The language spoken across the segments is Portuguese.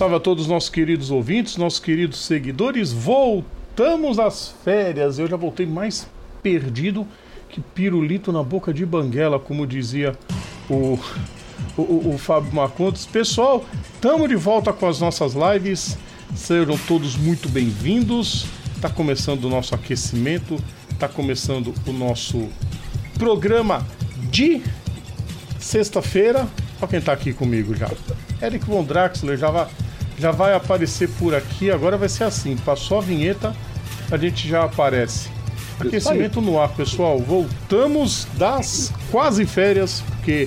Salve a todos os nossos queridos ouvintes, nossos queridos seguidores. Voltamos às férias. Eu já voltei mais perdido que pirulito na boca de banguela, como dizia o, o, o, o Fábio Marcontes. Pessoal, estamos de volta com as nossas lives. Sejam todos muito bem-vindos. Está começando o nosso aquecimento, está começando o nosso programa de sexta-feira. Olha quem está aqui comigo já. Eric Von Draxler já vai, já vai aparecer por aqui. Agora vai ser assim: passou a vinheta, a gente já aparece. Aquecimento no ar, pessoal. Voltamos das quase férias, porque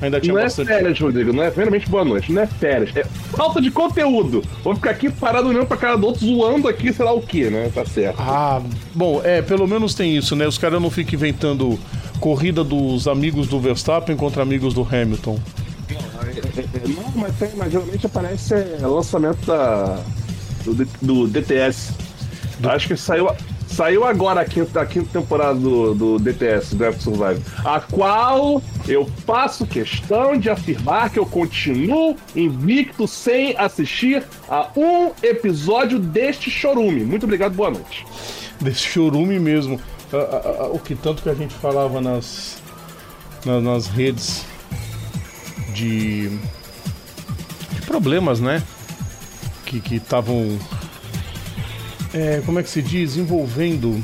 ainda tinha não bastante. é férias, Rodrigo. Não é, primeiramente, boa noite. Não é férias. É falta de conteúdo. Vou ficar aqui parado olhando pra cara do outro, zoando aqui, sei lá o que, né? Tá certo. Ah, bom, é, pelo menos tem isso, né? Os caras não ficam inventando corrida dos amigos do Verstappen contra amigos do Hamilton. Não, mas, tem, mas geralmente aparece é, lançamento da, do, do DTS. Acho que saiu, saiu agora a quinta, a quinta temporada do, do DTS, Draft Survive. A qual eu faço questão de afirmar que eu continuo invicto sem assistir a um episódio deste chorume. Muito obrigado, boa noite. Desse chorume mesmo. Ah, ah, ah, o que tanto que a gente falava nas, na- nas redes de, de problemas, né? Que estavam. É, como é que se diz? Envolvendo.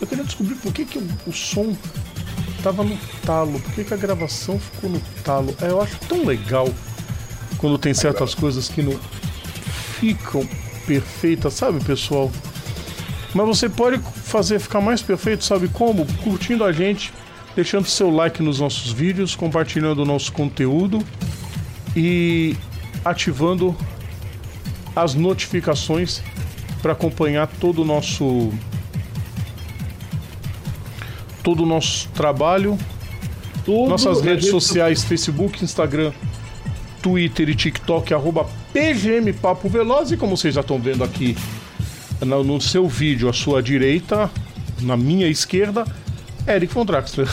Eu queria descobrir por que, que o, o som tava no talo, por que, que a gravação ficou no talo. É, eu acho tão legal quando tem certas coisas que não ficam perfeitas, sabe, pessoal? Mas você pode fazer ficar mais perfeito, sabe como? Curtindo a gente, deixando seu like nos nossos vídeos, compartilhando o nosso conteúdo e ativando as notificações para acompanhar todo o nosso todo o nosso trabalho, nossas redes rede sociais, Facebook, Instagram, Twitter e TikTok, arroba PGM Papo Veloz. E como vocês já estão vendo aqui no seu vídeo, à sua direita, na minha esquerda, Eric von Draxler.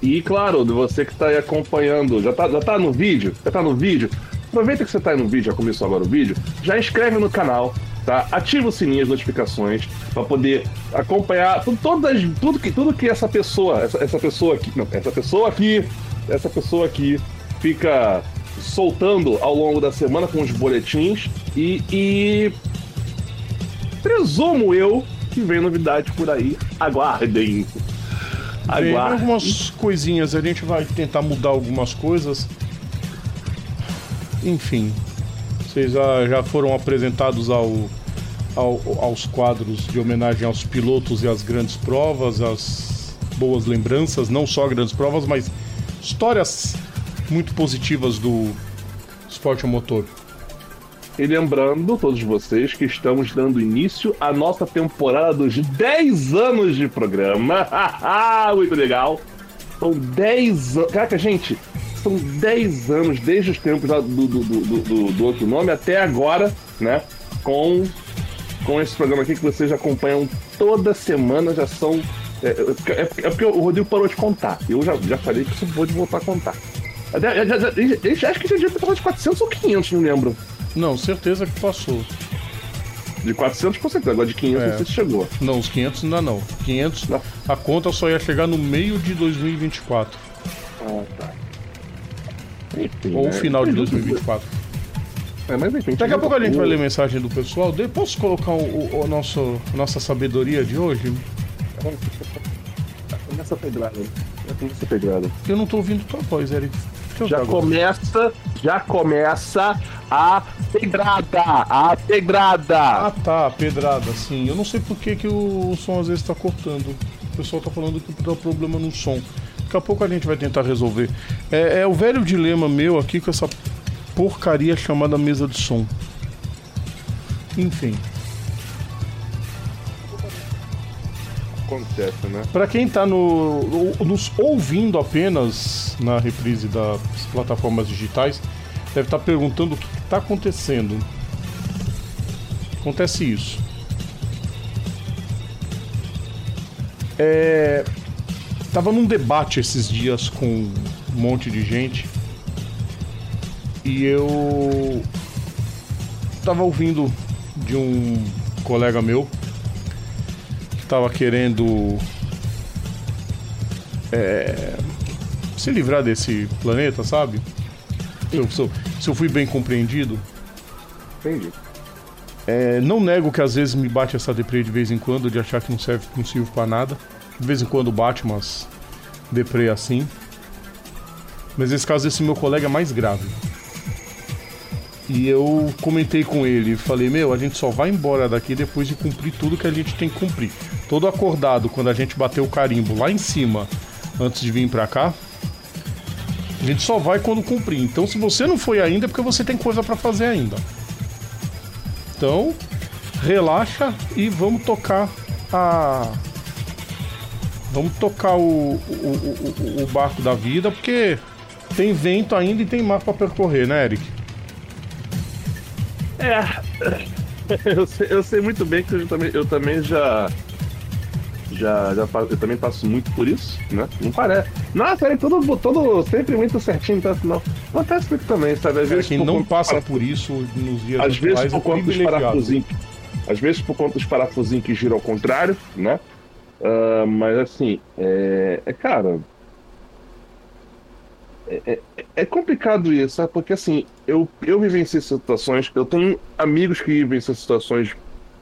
E claro, você que está aí acompanhando, já tá, já tá no vídeo? Já tá no vídeo? Aproveita que você tá aí no vídeo, já começou agora o vídeo, já inscreve no canal, tá? Ativa o sininho, as notificações, para poder acompanhar tu- todas, tudo, que, tudo que essa pessoa, essa, essa pessoa aqui, não, essa pessoa aqui, essa pessoa aqui fica soltando ao longo da semana com os boletins e, e presumo eu que vem novidade por aí. Aguardem. Aguardem. algumas coisinhas, a gente vai tentar mudar algumas coisas. Enfim, vocês já, já foram apresentados ao, ao- aos quadros de homenagem aos pilotos e às grandes provas, as boas lembranças, não só grandes provas, mas histórias muito positivas do esporte a motor. E lembrando todos vocês que estamos dando início à nossa temporada dos 10 anos de programa. Muito legal. São 10 anos. Caraca, gente, são 10 anos desde os tempos do, do, do, do- outro nome até agora, né? Com, com esse programa aqui que vocês acompanham toda semana, já são. É, é- é- é porque o Rodrigo parou de contar. Eu já, já falei que isso vou voltar a contar. Acho que já devia ter de 400 ou 500, não lembro. Não, certeza que passou. De 400 com certeza, agora de 500 É. não sei se chegou. Não, os 500 ainda não. 500, Não. a conta só ia chegar no meio de 2024. Ah, tá. Enfim, Ou né? final de 2024. É, mas enfim. Daqui a pouco a gente vai ler mensagem do pessoal. De- Posso colocar o, o- nosso, nossa sabedoria de hoje? Começa a pedrada. Já começa a pedrada. Eu não tô ouvindo tua voz, Eric. Já começa, já começa a pedrada, a pedrada. Ah tá, pedrada, sim. Eu não sei por que, que o, o som às vezes tá cortando. O pessoal tá falando que tá problema no som. Daqui a pouco a gente vai tentar resolver. É, é o velho dilema meu aqui com essa porcaria chamada mesa de som. Enfim. Acontece, né? Pra quem tá no, no- nos ouvindo apenas na reprise das plataformas digitais, deve estar perguntando o que está acontecendo. Acontece isso. É, tava num debate esses dias com um monte de gente E eu tava ouvindo de um colega meu que tava querendo é, se livrar desse planeta, sabe? Eu, se, eu, se eu fui bem compreendido. Entendi. É, não nego que às vezes me bate essa deprê de vez em quando, de achar que não serve, não serve pra nada. De vez em quando bate umas deprê assim. Mas nesse caso, esse meu colega é mais grave. E eu comentei com ele, falei, meu, a gente só vai embora daqui depois de cumprir tudo que a gente tem que cumprir. Todo acordado, quando a gente bateu o carimbo lá em cima, antes de vir pra cá, a gente só vai quando cumprir. Então, se você não foi ainda, é porque você tem coisa para fazer ainda. Então, relaxa e vamos tocar a. Vamos tocar o, o, o, o barco da vida, porque tem vento ainda e tem mar para percorrer, né, Eric? É. Eu sei, eu sei muito bem que eu também, eu também já. Já, já eu também passo muito por isso, né? Não parece. Nossa, é todo, todo sempre muito certinho, tá? Não. Acontece muito também, sabe? Às vezes quem não passa por isso nos dias Às vezes por é conta dos parafusinhos. Às vezes por conta dos parafusinhos que giram ao contrário, né? Uh, mas assim, é, é cara, é, é, é, complicado isso, sabe? Porque assim, eu, eu vivenciei situações, eu tenho amigos que vivenciam situações,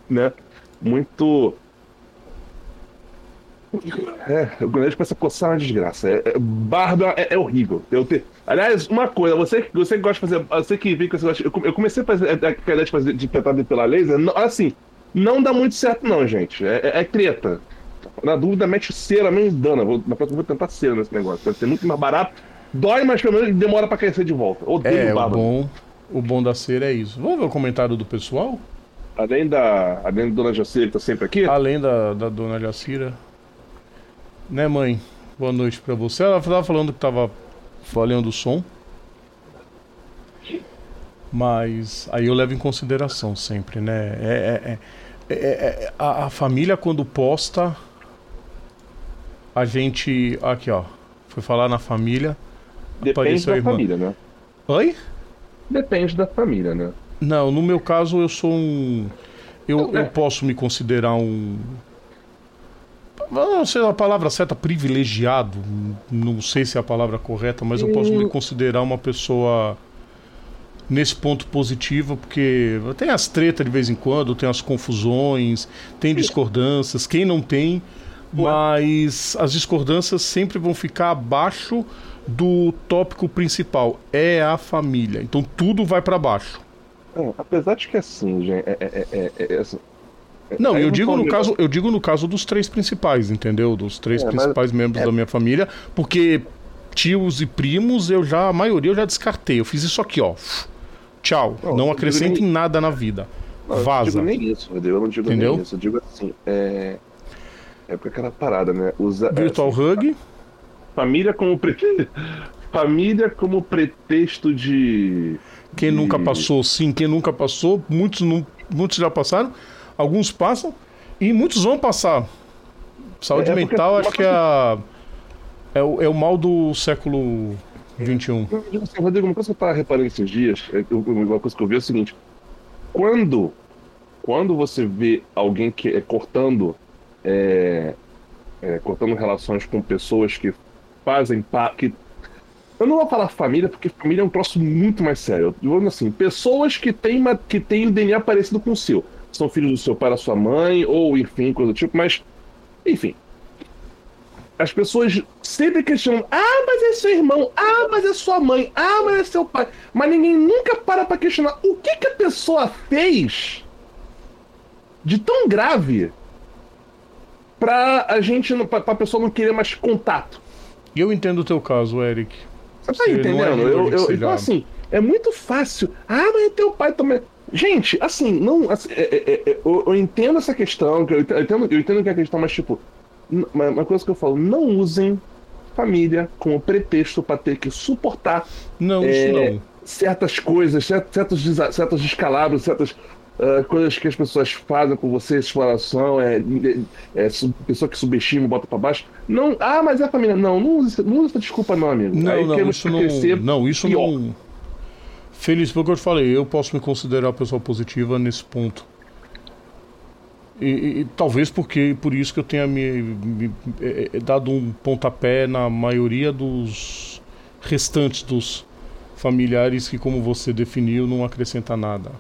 né, muito. É, o grande começa a coçar uma desgraça. É, é, barba é, é, horrível. Eu te... Aliás, uma coisa, você, você que gosta de fazer. Você que que você gosta. Eu, eu comecei a fazer a ideia de, fazer, de tentar pela laser. Não, assim, não dá muito certo, não, gente. É, é, é treta. Na dúvida, mete cera, menos dana. Na próxima vou tentar cera nesse negócio. Vai ser muito mais barato Dói, mas pelo menos demora pra crescer de volta. Odeio é, o bom, o bom da cera é isso. Vamos ver o comentário do pessoal? Além da, além da dona Jacira que tá sempre aqui? Além da, da dona Jacira. Né, mãe? Boa noite pra você. Ela tava falando que tava falhando o som. Mas aí eu levo em consideração sempre, né? É, é, é, é a, a família quando posta, a gente. Aqui, ó. Foi falar na família. Depende da família, né? Oi? Depende da família, né? Não, no meu caso eu sou um. Eu, não, é. eu posso me considerar um. Não sei a palavra certa, privilegiado. Não sei se é a palavra correta, mas eu posso me considerar uma pessoa nesse ponto positivo, porque tem as tretas de vez em quando, tem as confusões, tem discordâncias. Quem não tem, mas as discordâncias sempre vão ficar abaixo do tópico principal, é a família. Então tudo vai para baixo. É, apesar de que assim, gente, é, é, é, é, é assim, não, eu digo no caso, eu digo no caso dos três principais, entendeu? Dos três principais membros da minha família, porque tios e primos eu já a maioria eu já descartei. Eu fiz isso aqui, ó. Tchau. Não, não acrescenta nem... em nada na vida. Não, Vaza. Eu não digo nem isso, eu não digo Entendeu? nem isso. Eu digo assim, é é porque aquela parada, né? Usa, Virtual assim, Hug. Família como pre... família como pretexto de quem de... nunca passou, sim, quem nunca passou, muitos não, muitos já passaram, alguns passam e muitos vão passar. Saúde é, é mental acho que é, a, é, o, é o mal do século XXI. Assim, Rodrigo, uma coisa que eu estava reparando esses dias, é, uma coisa que eu vi é o seguinte: quando, quando você vê alguém que é cortando é, é, cortando relações com pessoas que fazem parte. Eu não vou falar família, porque família é um troço muito mais sério. Eu vou assim, pessoas que têm, uma, que têm um DNA parecido com o seu. São filhos do seu pai da sua mãe, ou enfim, coisa do tipo, mas. Enfim. As pessoas sempre questionam: ah, mas é seu irmão, ah, mas é sua mãe, ah, mas é seu pai. Mas ninguém nunca para pra questionar o que, que a pessoa fez de tão grave pra a gente, pra, pra pessoa não querer mais contato. E eu entendo o teu caso, Eric. Você tá entendendo? É eu, eu, então, assim, é muito fácil. Ah, mas é teu pai também. Gente, assim, não. Assim, é, é, é, é eu, eu, entendo essa questão, eu entendo, eu entendo que é a questão, mas, tipo, uma coisa que eu falo, não usem família como pretexto para ter que suportar. Não, isso não. Certas coisas, certos, certos descalabros, certas Uh, coisas que as pessoas fazem com você, exploração, é, é, é pessoa que subestima, bota para baixo. Não, ah, mas é família. Não, não usa, não usa essa desculpa, não, amigo. Não, Aí não, isso não, não, isso pior. não. Feliz pelo que eu te falei, eu posso me considerar uma pessoa positiva nesse ponto. E, e, talvez porque por isso que eu tenha me, me é, é, dado um pontapé na maioria dos restantes dos familiares que, como você definiu, não acrescenta nada.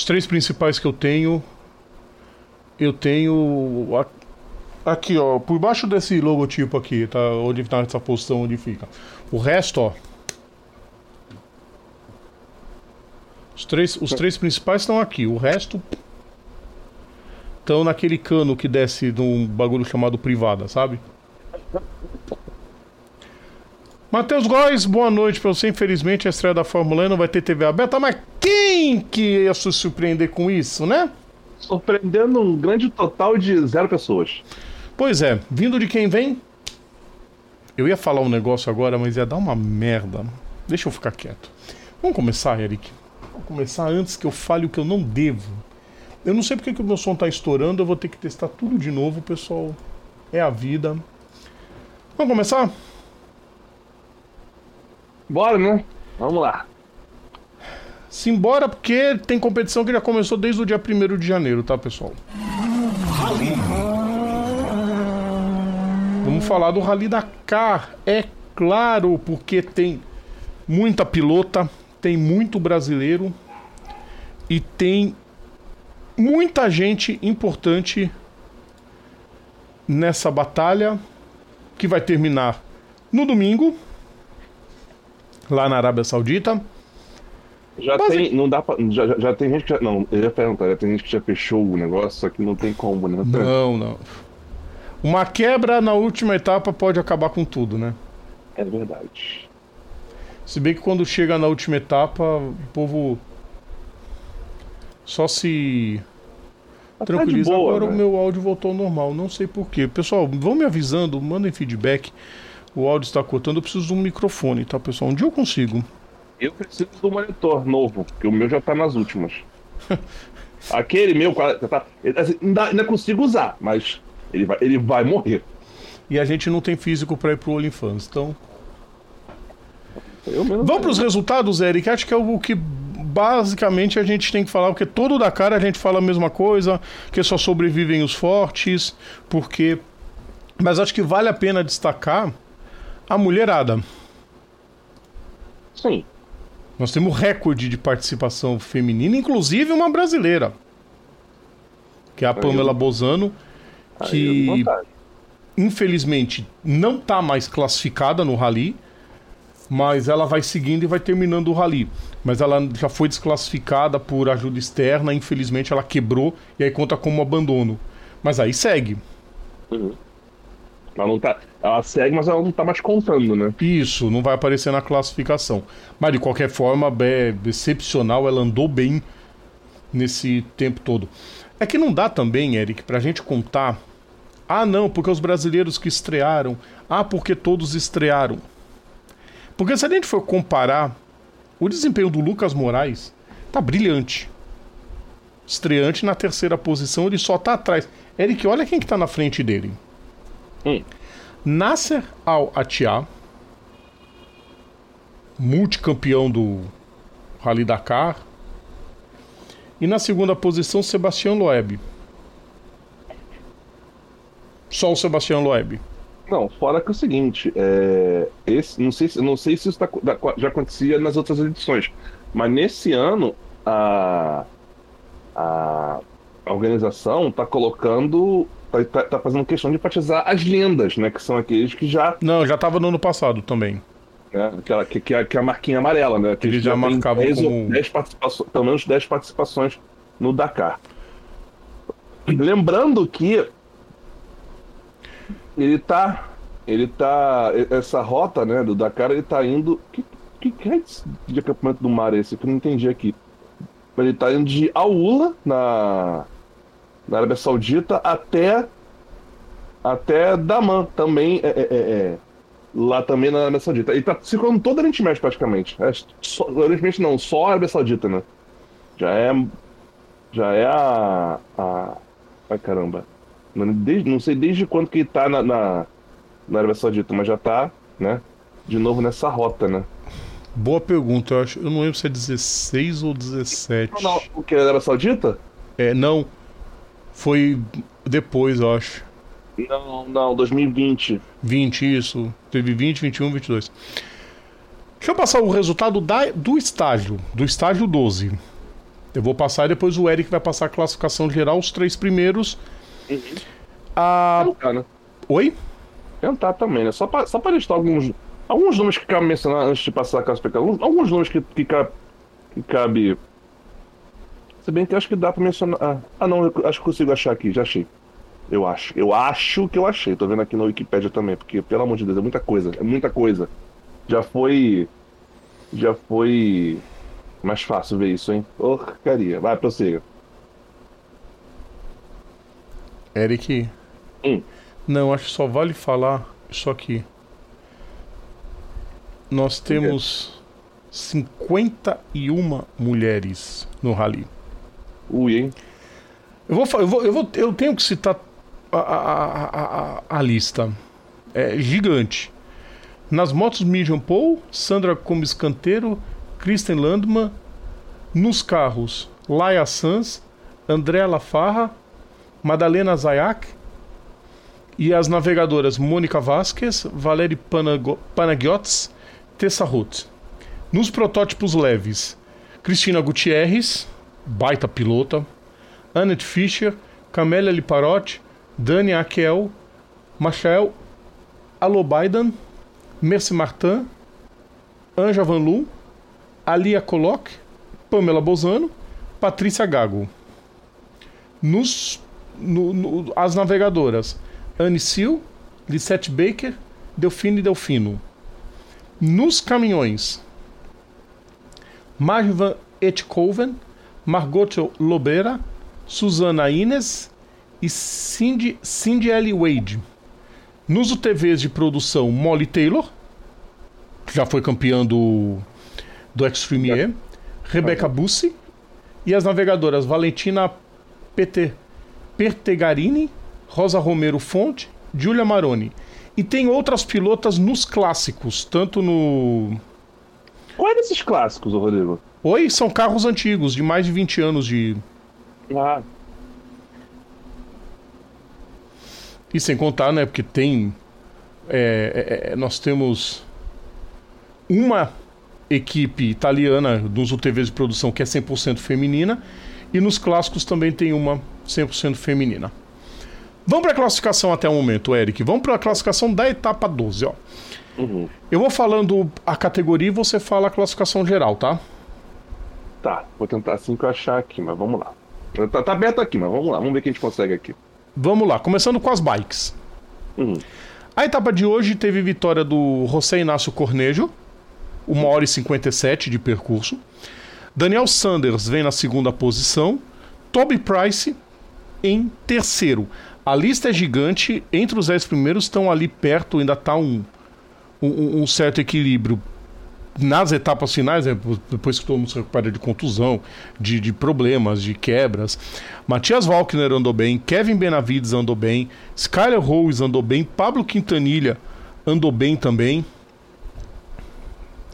Os três principais que eu tenho, eu tenho aqui, ó, por baixo desse logotipo aqui, tá? Onde tá essa posição onde fica. O resto, ó. Os três, os três principais estão aqui. O resto estão naquele cano que desce de um bagulho chamado privada, sabe? Matheus Góes, boa noite para você. Infelizmente a estreia da Fórmula 1 não vai ter TV aberta, mas quem que ia se surpreender com isso, né? Surpreendendo um grande total de zero pessoas. Pois é, vindo de quem vem? Eu ia falar um negócio agora, mas ia dar uma merda. Deixa eu ficar quieto. Vamos começar, Eric. Vamos começar antes que eu fale o que eu não devo. Eu não sei porque que o meu som tá estourando, eu vou ter que testar tudo de novo, pessoal. É a vida. Vamos começar? Bora, né? Vamos lá. Simbora, porque tem competição que já começou desde o dia 1 de janeiro, tá, pessoal? Rally. Vamos falar do Rally Dakar. É claro, porque tem muita pilota, tem muito brasileiro e tem muita gente importante nessa batalha que vai terminar no domingo lá na Arábia Saudita. Já Mas tem, não dá pra, já, já tem gente que já, não, eu ia perguntar, já tem gente que já fechou o negócio, só que não tem como, né? Não, não. Uma quebra na última etapa pode acabar com tudo, né? É verdade. Se bem que quando chega na última etapa, o povo só se tá tranquiliza. Boa, Agora né? o meu áudio voltou ao normal, não sei porquê. Pessoal, vão me avisando, mandem feedback. O áudio está cortando, eu preciso de um microfone, tá, pessoal? Um dia eu consigo. Eu preciso do monitor novo, porque o meu já tá nas últimas. Aquele meu, tá, assim, ainda, ainda consigo usar, mas ele vai, ele vai morrer. E a gente não tem físico para ir pro OnlyFans, então. Vamos para os resultados, Eric. Acho que é o que basicamente a gente tem que falar, porque todo da cara a gente fala a mesma coisa, que só sobrevivem os fortes, porque. Mas acho que vale a pena destacar a mulherada. Sim. Nós temos recorde de participação feminina, inclusive uma brasileira. Que é a Pamela Bozano, que infelizmente não está mais classificada no rally, mas ela vai seguindo e vai terminando o rally. Mas ela já foi desclassificada por ajuda externa, infelizmente ela quebrou e aí conta como abandono. Mas aí segue. Uhum. Ela não tá. Ela segue, mas ela não tá mais contando, né? Isso, não vai aparecer na classificação. Mas de qualquer forma, é excepcional, ela andou bem nesse tempo todo. É que não dá também, Eric, pra gente contar. Ah, não, porque os brasileiros que estrearam. Ah, porque todos estrearam. Porque se a gente for comparar, o desempenho do Lucas Moraes tá brilhante. Estreante na terceira posição, ele só tá atrás. Eric, olha quem que tá na frente dele. Hum. Nasser Al-Attiyah, multicampeão do Rally Dakar. E na segunda posição, Sebastião Loeb. Só o Sebastião Loeb. Não, fora que é o seguinte, é, esse, não, sei, não sei se isso tá, já acontecia nas outras edições, mas nesse ano a, a organização está colocando tá, tá, fazendo questão de enfatizar as lendas, né? Que são aqueles que já. Não, já tava no ano passado também. É, aquela, que, que, é, que é a marquinha amarela, né? Que eles já, já marcavam 10 como... 10 participações, pelo menos 10 participações no Dakar. Lembrando que ele tá. Ele tá. Essa rota, né, do Dakar, ele tá indo. Que, que, que é de acampamento do mar esse? Que eu não entendi aqui. Ele tá indo de Aula, na na Arábia Saudita até até Daman também é, é, é, é, lá também na Arábia Saudita. E tá circulando todo o Oriente Médio praticamente. É, só, Oriente Médio não, só a Arábia Saudita, né? Já é já é a, a ai caramba. Desde, não sei desde quando que tá na, na, na Arábia Saudita, mas já tá, né? De novo nessa rota, né? Boa pergunta. Eu, acho, eu não lembro se é 16 ou 17. Não, o que? Era Saudita? É, não. Foi depois, eu acho. Não, não, 2020. 20, isso. Teve 20, 21, 22. Deixa eu passar o resultado da, do estágio, do estágio 12. Eu vou passar e depois o Eric vai passar a classificação geral, os três primeiros. Uhum. A... Tentar, né? Oi? Tentar também, né? Só pra, só pra listar alguns, alguns nomes que cabe mencionar antes de passar a classificação. Alguns, alguns nomes que, que, cabe, que cabe. Se bem que acho que dá pra mencionar. Ah, ah, não, eu acho que consigo achar aqui, já achei. Eu acho. Eu acho que eu achei. Tô vendo aqui na Wikipedia também, porque, pelo amor de Deus, é muita coisa. É muita coisa. Já foi. Já foi. Mais fácil ver isso, hein? Porcaria. Vai, prossiga. Eric. Hum. Não, acho que só vale falar isso aqui. Nós temos 51 mulheres no rally. Ui, hein? Eu vou, eu vou, eu vou, eu tenho que citar a, a, a, a- lista. É gigante. Nas motos, Miriam Paul, Sandra Gomes Canteiro, Kristen Landman. Nos carros, Laia Sanz, André Lafarra, Madalena Zayak. E as navegadoras Mônica Vasquez, Valérie Panagiotis, Tessa Ruth. Nos protótipos leves, Cristina Gutierrez, baita pilota, Annette Fischer, Camélia Liparotti, Dani Akel, Machael Alobaidan, Mercy Martin, Anja Van Lu, Alia Coloc, Pamela Bozano, Patrícia Gago. Nos, no- no- as navegadoras, Anne Sil, Lisette Baker, Delfine Delfino. Nos caminhões, Marvan Etkoven, Margot Lobera, Susana Ines e Cindy, Cindy L. Wade. Nos UTVs de produção, Molly Taylor, que já foi campeã do, do Extreme E, Rebecca Bussi e as navegadoras Valentina Pete, Pertegarini, Rosa Romero Fonte, Giulia Maroni. E tem outras pilotas nos clássicos, tanto no. Qual é desses clássicos, Rodrigo? Oi, são carros antigos, de mais de 20 anos de. Ah, E sem contar, né? Porque tem. é, é, é, nós temos uma equipe italiana nos UTVs de produção que é 100% feminina. E nos clássicos também tem uma 100% feminina. Vamos para a classificação até o momento, Eric. Vamos para a classificação da etapa 12, ó. uhum. Eu vou falando a categoria e você fala a classificação geral, tá? Tá, vou tentar assim que eu achar aqui, mas vamos lá. Tá, tá aberto aqui, mas vamos lá, vamos ver o que a gente consegue aqui. Vamos lá, começando com as bikes. Uhum. A etapa de hoje teve vitória do José Inácio Cornejo, 1 hora e 57 de percurso. Daniel Sanders vem na segunda posição. Toby Price em terceiro. A lista é gigante, entre os 10 primeiros estão ali perto, ainda está um, um, um certo equilíbrio nas etapas finais, né, depois que todo mundo se recupera de contusão, de, de problemas, de quebras. Matias Walkner andou bem, Kevin Benavides andou bem, Skyler Rose andou bem, Pablo Quintanilha andou bem também.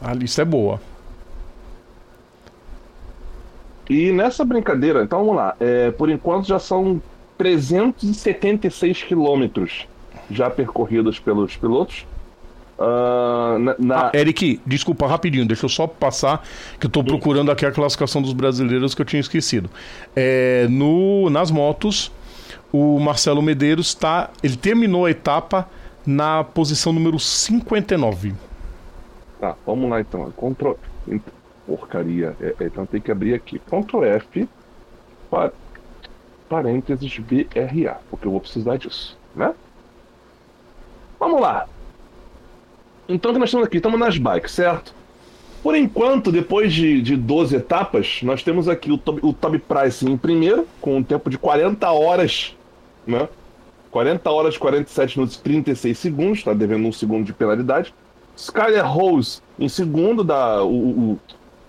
A lista é boa. E nessa brincadeira, então vamos lá. É, por enquanto já são 376 quilômetros já percorridos pelos pilotos. Ah, na, na- Ah, Eric, desculpa rapidinho, deixa eu só passar, que eu tô procurando aqui a classificação dos brasileiros que eu tinha esquecido. É, no, nas motos, o Marcelo Medeiros tá, ele terminou a etapa na posição número 59. Tá, vamos lá então. Ctrl... Porcaria. É, é, então tem que abrir aqui. Ctrl F. pa- Parênteses BRA. Porque eu vou precisar disso, né? Vamos lá. Então o que nós estamos aqui? Estamos nas bikes, certo? Por enquanto, depois de, de 12 etapas, nós temos aqui o Toby, o Toby Price em primeiro, com um tempo de 40 horas, né? 40 horas, 47 minutos e 36 segundos, tá devendo um segundo de penalidade. Skyler Rose em segundo, da, o, o,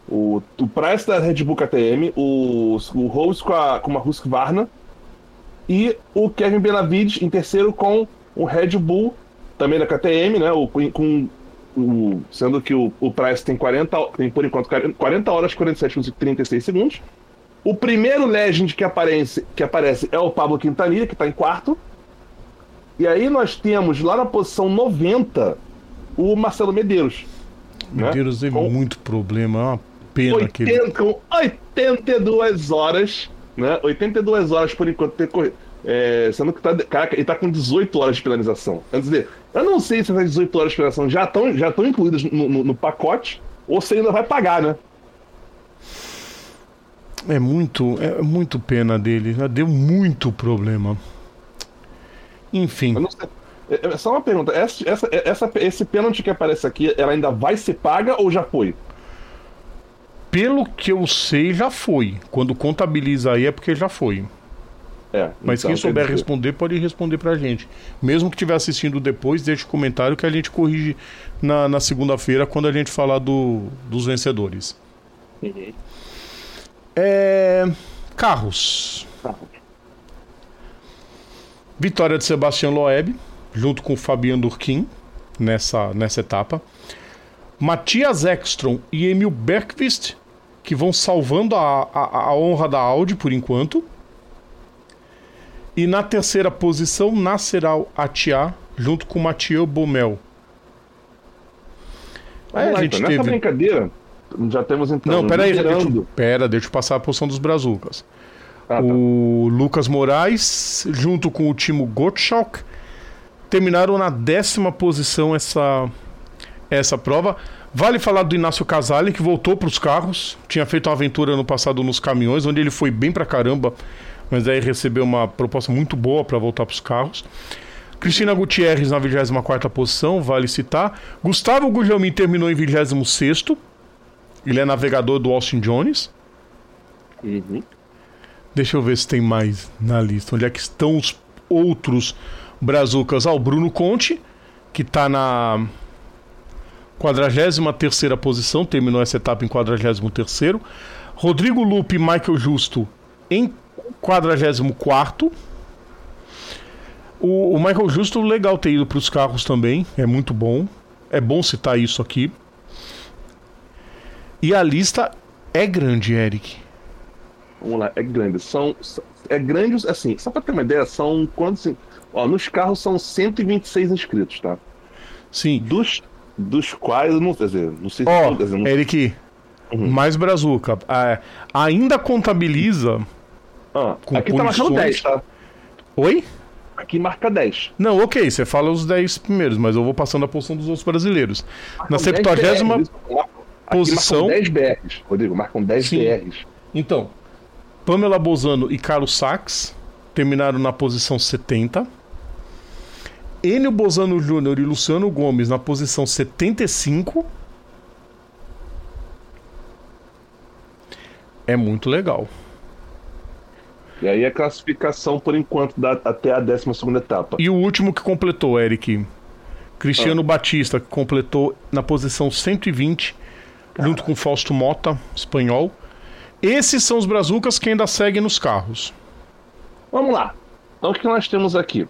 o, o Price da Red Bull KTM, o, o Rose com, a, com uma Husqvarna e o Kevin Benavides em terceiro com o Red Bull, também da KTM, né? O, com, o, sendo que o, o Price tem 40, tem por enquanto 40 horas, 47 minutos e 36 segundos. O primeiro Legend que aparece, que aparece é o Pablo Quintanilha, que está em quarto. E aí nós temos lá na posição 90 o Marcelo Medeiros. Né? Medeiros né? tem com muito problema, é uma pena 80, que ele... Com 82 horas, né? 82 horas por enquanto ter corrido. É, sendo que tá, caraca, ele tá com 18 horas de penalização. Quer dizer, eu não sei se essas 18 horas de penalização já estão já incluídas no, no, no pacote ou se ainda vai pagar, né? É muito, é muito pena dele. Já deu muito problema. Enfim. É, é só uma pergunta. Essa, essa, essa, esse pênalti que aparece aqui, ela ainda vai ser paga ou já foi? Pelo que eu sei, já foi. Quando contabiliza aí é porque já foi. É, Mas então, quem souber dizer... responder pode responder pra gente. Mesmo que estiver assistindo depois, deixe um comentário que a gente corrige na, na segunda-feira quando a gente falar do, dos vencedores. Uhum. É... Carros. Vitória de Sebastião Loeb, junto com Fabiano Durkin nessa, nessa etapa. Matias Ekstrom e Emil Bergqvist, que vão salvando a, a, a honra da Audi por enquanto. E na terceira posição, Nasseral Atiá, junto com Mathieu Bomel. Aí a gente então, teve... Nessa brincadeira, já temos então. Não, pera aí, deixa, pera, deixa eu passar a posição dos Brazucas. Ah, tá. o Lucas Moraes, junto com o Timo Gottschalk, terminaram na décima posição essa, essa prova. Vale falar do Inácio Casale, que voltou para os carros. Tinha feito uma aventura no passado nos caminhões, onde ele foi bem para caramba, mas aí recebeu uma proposta muito boa para voltar para os carros. Cristina Gutierrez na 24 posição, vale citar. Gustavo Gugelmin terminou em 26. Ele é navegador do Austin Jones. Uhum. Deixa eu ver se tem mais na lista. Onde é que estão os outros brazucas? Ah, o Bruno Conte, que está na 43 posição, terminou essa etapa em 43. Rodrigo Lupe e Michael Justo em 44. O, o Michael Justo, legal ter ido para os carros também, é muito bom. É bom citar isso aqui. E a lista é grande, Eric. Vamos lá, é grande. São, é grande, assim, só para ter uma ideia, são quantos. Ó, nos carros são 126 inscritos, tá? Sim. Dos, dos quais, não, quer dizer, não sei se. Ó, oh, não... Eric, uhum. mais brazuca. É, ainda contabiliza. Ah, aqui tá marcando 10, tá? Oi? Aqui marca 10. Não, ok, você fala os 10 primeiros, mas eu vou passando a posição dos outros brasileiros. Marcam Na 70 posição. Marcam 10 BRs, Rodrigo, marcam 10 Sim. BRs. Então, Pamela Bozano e Carlos Sachs terminaram na posição 70. Enio Bozano Júnior e Luciano Gomes na posição 75. É muito legal. E aí a classificação, por enquanto, dá até a 12 etapa. E o último que completou, Eric. Cristiano ah. Batista, que completou na posição 120, Caramba. junto com Fausto Mota, espanhol. Esses são os brazucas que ainda seguem nos carros. Vamos lá. Então o que nós temos aqui?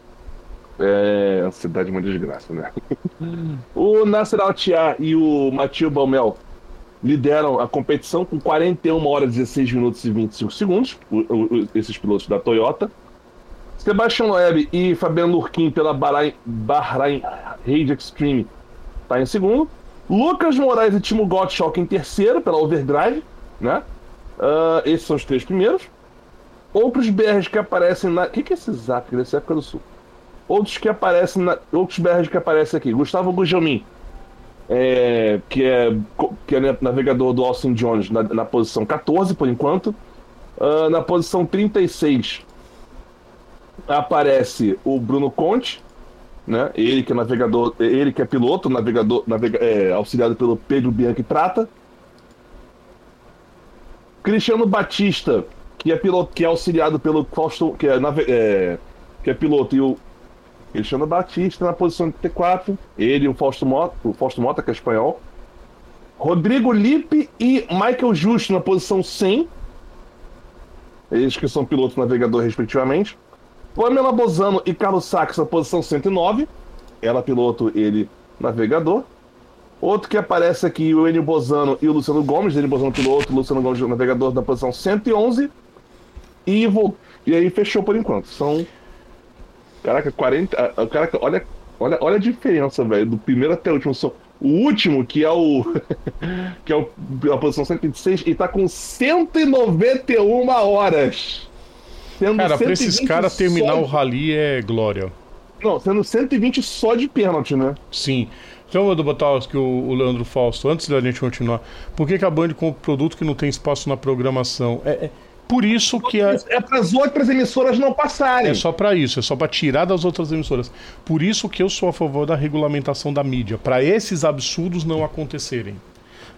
É. Ansiedade é uma desgraça, né? o Nasser Al-Tia e o Matheus Baumel lideram a competição com 41 horas, 16 minutos e 25 segundos, o, o, esses pilotos da Toyota. Sebastian Loeb e Fabiano Lurkin pela Bahrain, Bahrain Rage Extreme tá em segundo. Lucas Moraes e Timo Gottschalk em terceiro pela Overdrive, né? Uh, esses são os três primeiros. Outros BRs que aparecem na. O que, que é esse zap dessa época do sul? Outros que aparecem na. Outros BRs que aparecem aqui. Gustavo Gugelmin, é... que, é... que é navegador do Austin Jones na, na posição 14 por enquanto. Uh, na posição 36 aparece o Bruno Conte, né? Ele que é navegador, ele que é piloto, navegador, navega, é, auxiliado pelo Pedro Bianchi Prata. Cristiano Batista, que é piloto, que é auxiliado pelo Fausto, que é, nave, é, que é piloto, e o Cristiano Batista na posição 34, ele e o Fausto Mota, o Fausto Mota, que é espanhol. Rodrigo Lipe e Michael Justo na posição 100. Eles que são pilotos navegador, respectivamente. Pamela Bozano e Carlos Sachs na posição 109. Ela piloto, ele navegador. Outro que aparece aqui, o Enio Bozano e o Luciano Gomes. Enio Bozano piloto, Luciano Gomes navegador da posição 111. E, e aí fechou por enquanto. São. Caraca, 40. ah, Caraca, olha, olha, olha a diferença, velho. Do primeiro até o último. São- O último, que é o. que é o, a posição 126, e tá com 191 horas. Sendo Cara, pra esses 120 caras terminar só o rally é glória. Não, sendo 120 só de pênalti, né? Sim. Então, eu vou botar que o, o Leandro Fausto, antes da gente continuar, por que, que a Band compra produto que não tem espaço na programação? É, é por isso que a, É para as outras emissoras não passarem. é só pra isso, é só pra tirar das outras emissoras. Por isso que eu sou a favor da regulamentação da mídia, Pra esses absurdos não acontecerem.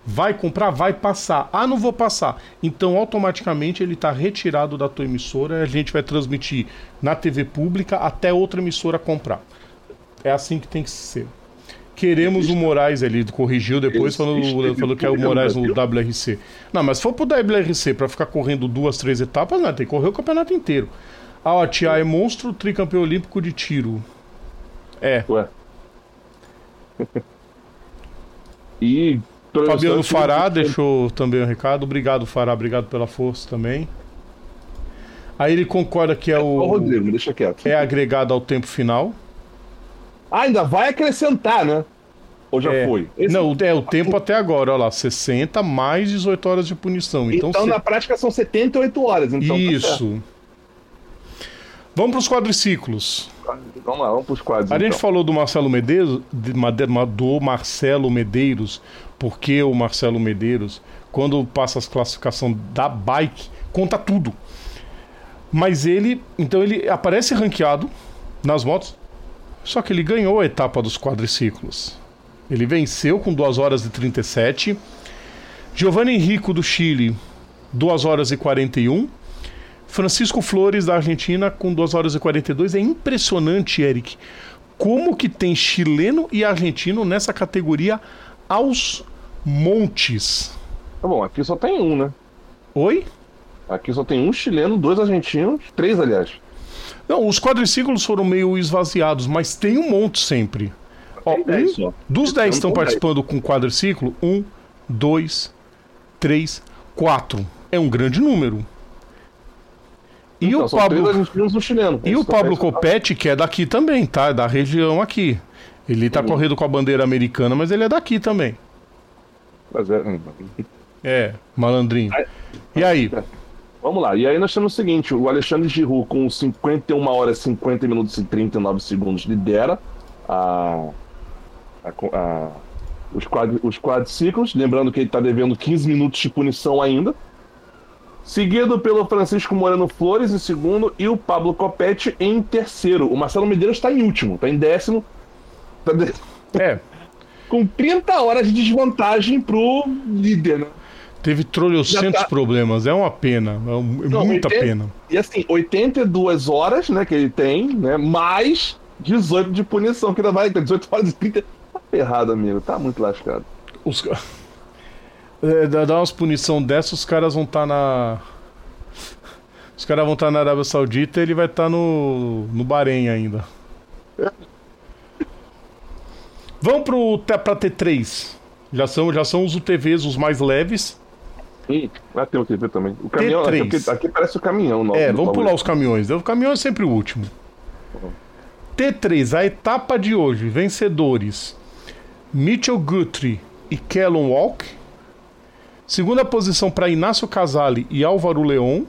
Vai comprar, vai passar. Ah, não vou passar. Então, automaticamente ele tá retirado da tua emissora e a gente vai transmitir na TV pública até outra emissora comprar. É assim que tem que ser. Queremos o Moraes, ele corrigiu depois, falando, Existe falou que é o Moraes no? WRC. Não, mas se for pro WRC pra ficar correndo duas, três etapas, não, tem que correr o campeonato inteiro. Ah, ó, Tia é monstro, tricampeão olímpico de tiro. É, Ué. e. Fabiano Fará deixou também um recado. Obrigado, Fará, obrigado pela força também. Aí ele concorda que é Ô, o Rodrigo, me deixa quieto. é agregado ao tempo final. Ah, ainda vai acrescentar, né? Ou já É. foi? Esse- Não, é o tempo até agora, olha lá, 60 mais 18 horas de punição. Então, Então, se- na prática, são 78 horas. Então, tá isso. Vamos para os quadriciclos. Vamos lá, vamos pros quadros. A gente então. falou do Marcelo Medeiros, do Marcelo Medeiros, porque o Marcelo Medeiros, quando passa as classificação da bike, conta tudo. Mas ele, então ele aparece ranqueado nas motos, só que ele ganhou a etapa dos quadriciclos. Ele venceu com 2 horas e 37. Giovanni Henrico do Chile, 2 horas e 41. Francisco Flores da Argentina com 2 horas e 42. É impressionante, Eric, como que tem chileno e argentino nessa categoria aos montes. Tá bom, aqui só tem um, né? Oi? Aqui só tem um chileno, dois argentinos, três, aliás. Não, os quadriciclos foram meio esvaziados, mas tem um monte sempre. Ó, dez um- só. dos 10 que estão dez. participando com quadriciclo, um, dois, três, quatro. É um grande número. E Então, o Pablo, chileno. e o Pablo tá- Copete, que é daqui também, tá? Da região aqui. Ele tá Uhum. correndo com a bandeira americana, mas ele é daqui também. Mas é, hum, É, malandrinho. Aí- E aí? Vamos lá, e aí nós temos o seguinte: o Alexandre Giroud, com 51 horas, 50 minutos e 39 segundos, lidera a, a- a- os, quadri, os quadriciclos. Lembrando que ele está devendo 15 minutos de punição ainda. Seguido pelo Francisco Moreno Flores em segundo e o Pablo Copete em terceiro. O Marcelo Medeiros está em último, está em décimo. Tá de- É, com 30 horas de desvantagem pro líder, né? Teve trolhocentos tá- problemas. É uma pena. É um- é Não, muita ele tem- pena. E assim, 82 horas, né, que ele tem, né, mais 18 de punição, que ainda vai ter 18 horas e 30. Tá ferrado, amigo, tá muito lascado. Os... ca- É, dá dá umas punição dessa, os caras vão estar na. Os caras vão estar na Arábia Saudita e ele vai estar no. no Bahrein ainda. Vamos pro pra T3. Já são, já são os UTVs os mais leves. Ter o TV também. O caminhão, T3. aqui, aqui- aqui parece o caminhão. É, vamos pular os caminhões. O caminhão é sempre o último. T3, a etapa de hoje. Vencedores: Mitchell Guthrie e Kellon Walk. Segunda posição para Inácio Casale e Álvaro Leon.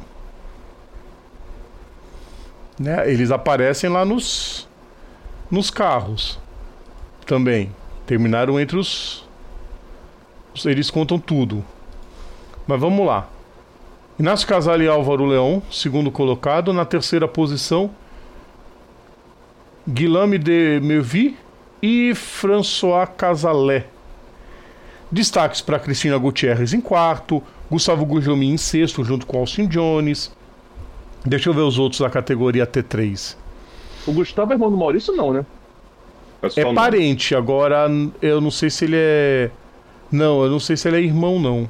Né, eles aparecem lá nos, nos carros também. Terminaram entre os- Eles contam tudo. Mas vamos lá. Inácio Casale e Álvaro Leão, segundo colocado. Na terceira posição, Guilherme de Mervi e François Casalé. Destaques para Cristina Gutierrez em quarto, Gustavo Gujomin em sexto, junto com Austin Jones. Deixa eu ver os outros da categoria T3. O Gustavo é irmão do Maurício, não, né? só É não. parente, agora eu não sei se ele é. Não, eu não sei se ele é irmão, não.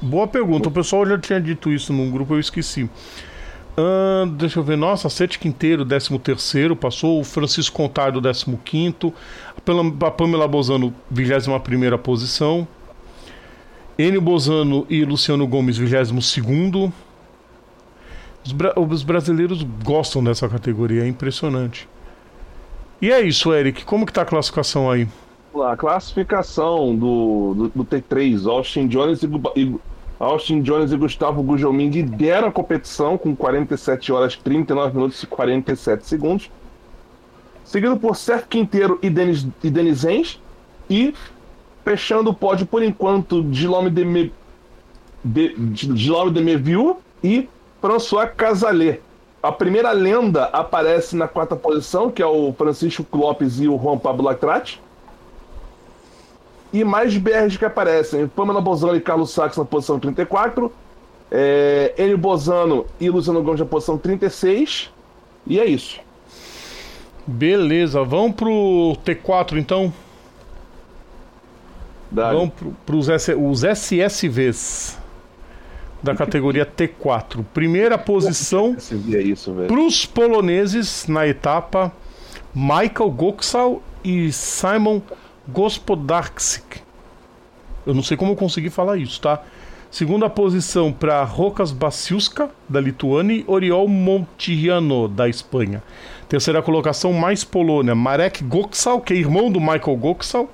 Boa pergunta, o pessoal já tinha dito isso num grupo, eu esqueci. Uh, deixa eu ver, nossa, Sete Quinteiro, 13 terceiro, passou o Francisco Contardo, 15 quinto, a Pamela Bozano, 21 primeira posição, Enio Bozano e Luciano Gomes, 22 segundo. Os, bra os brasileiros gostam dessa categoria, é impressionante. E é isso, Eric, como que tá a classificação aí? A classificação do, do, do T3, Austin Jones e, e Austin Jones e Gustavo Gugelmin lideram a competição com 47 horas 39 minutos e 47 segundos. Seguido por Seth Quinteiro e Denis, e Denis Enz. E fechando o pódio por enquanto, Gilome de, de, de, Demeville e François Casalet. A primeira lenda aparece na quarta posição, que é o Francisco Lopes e o Juan Pablo Lacrate. E mais BRs que aparecem: Pamela Bozano e Carlos Sachs na posição 34. É, Enio Bozano e Luciano Gomes na posição 36. E é isso. Beleza, vamos pro T4 então. Dale. Vamos pro, pros S, os SSVs da categoria T4. Primeira posição é para os poloneses na etapa Michael Goksal e Simon Gospodarczyk. Eu não sei como eu consegui falar isso, tá? Segunda posição para Rokas Basiuska, da Lituânia, e Oriol Montiano, da Espanha. Terceira colocação, mais Polônia, Marek Goksal, que é irmão do Michael Goksal,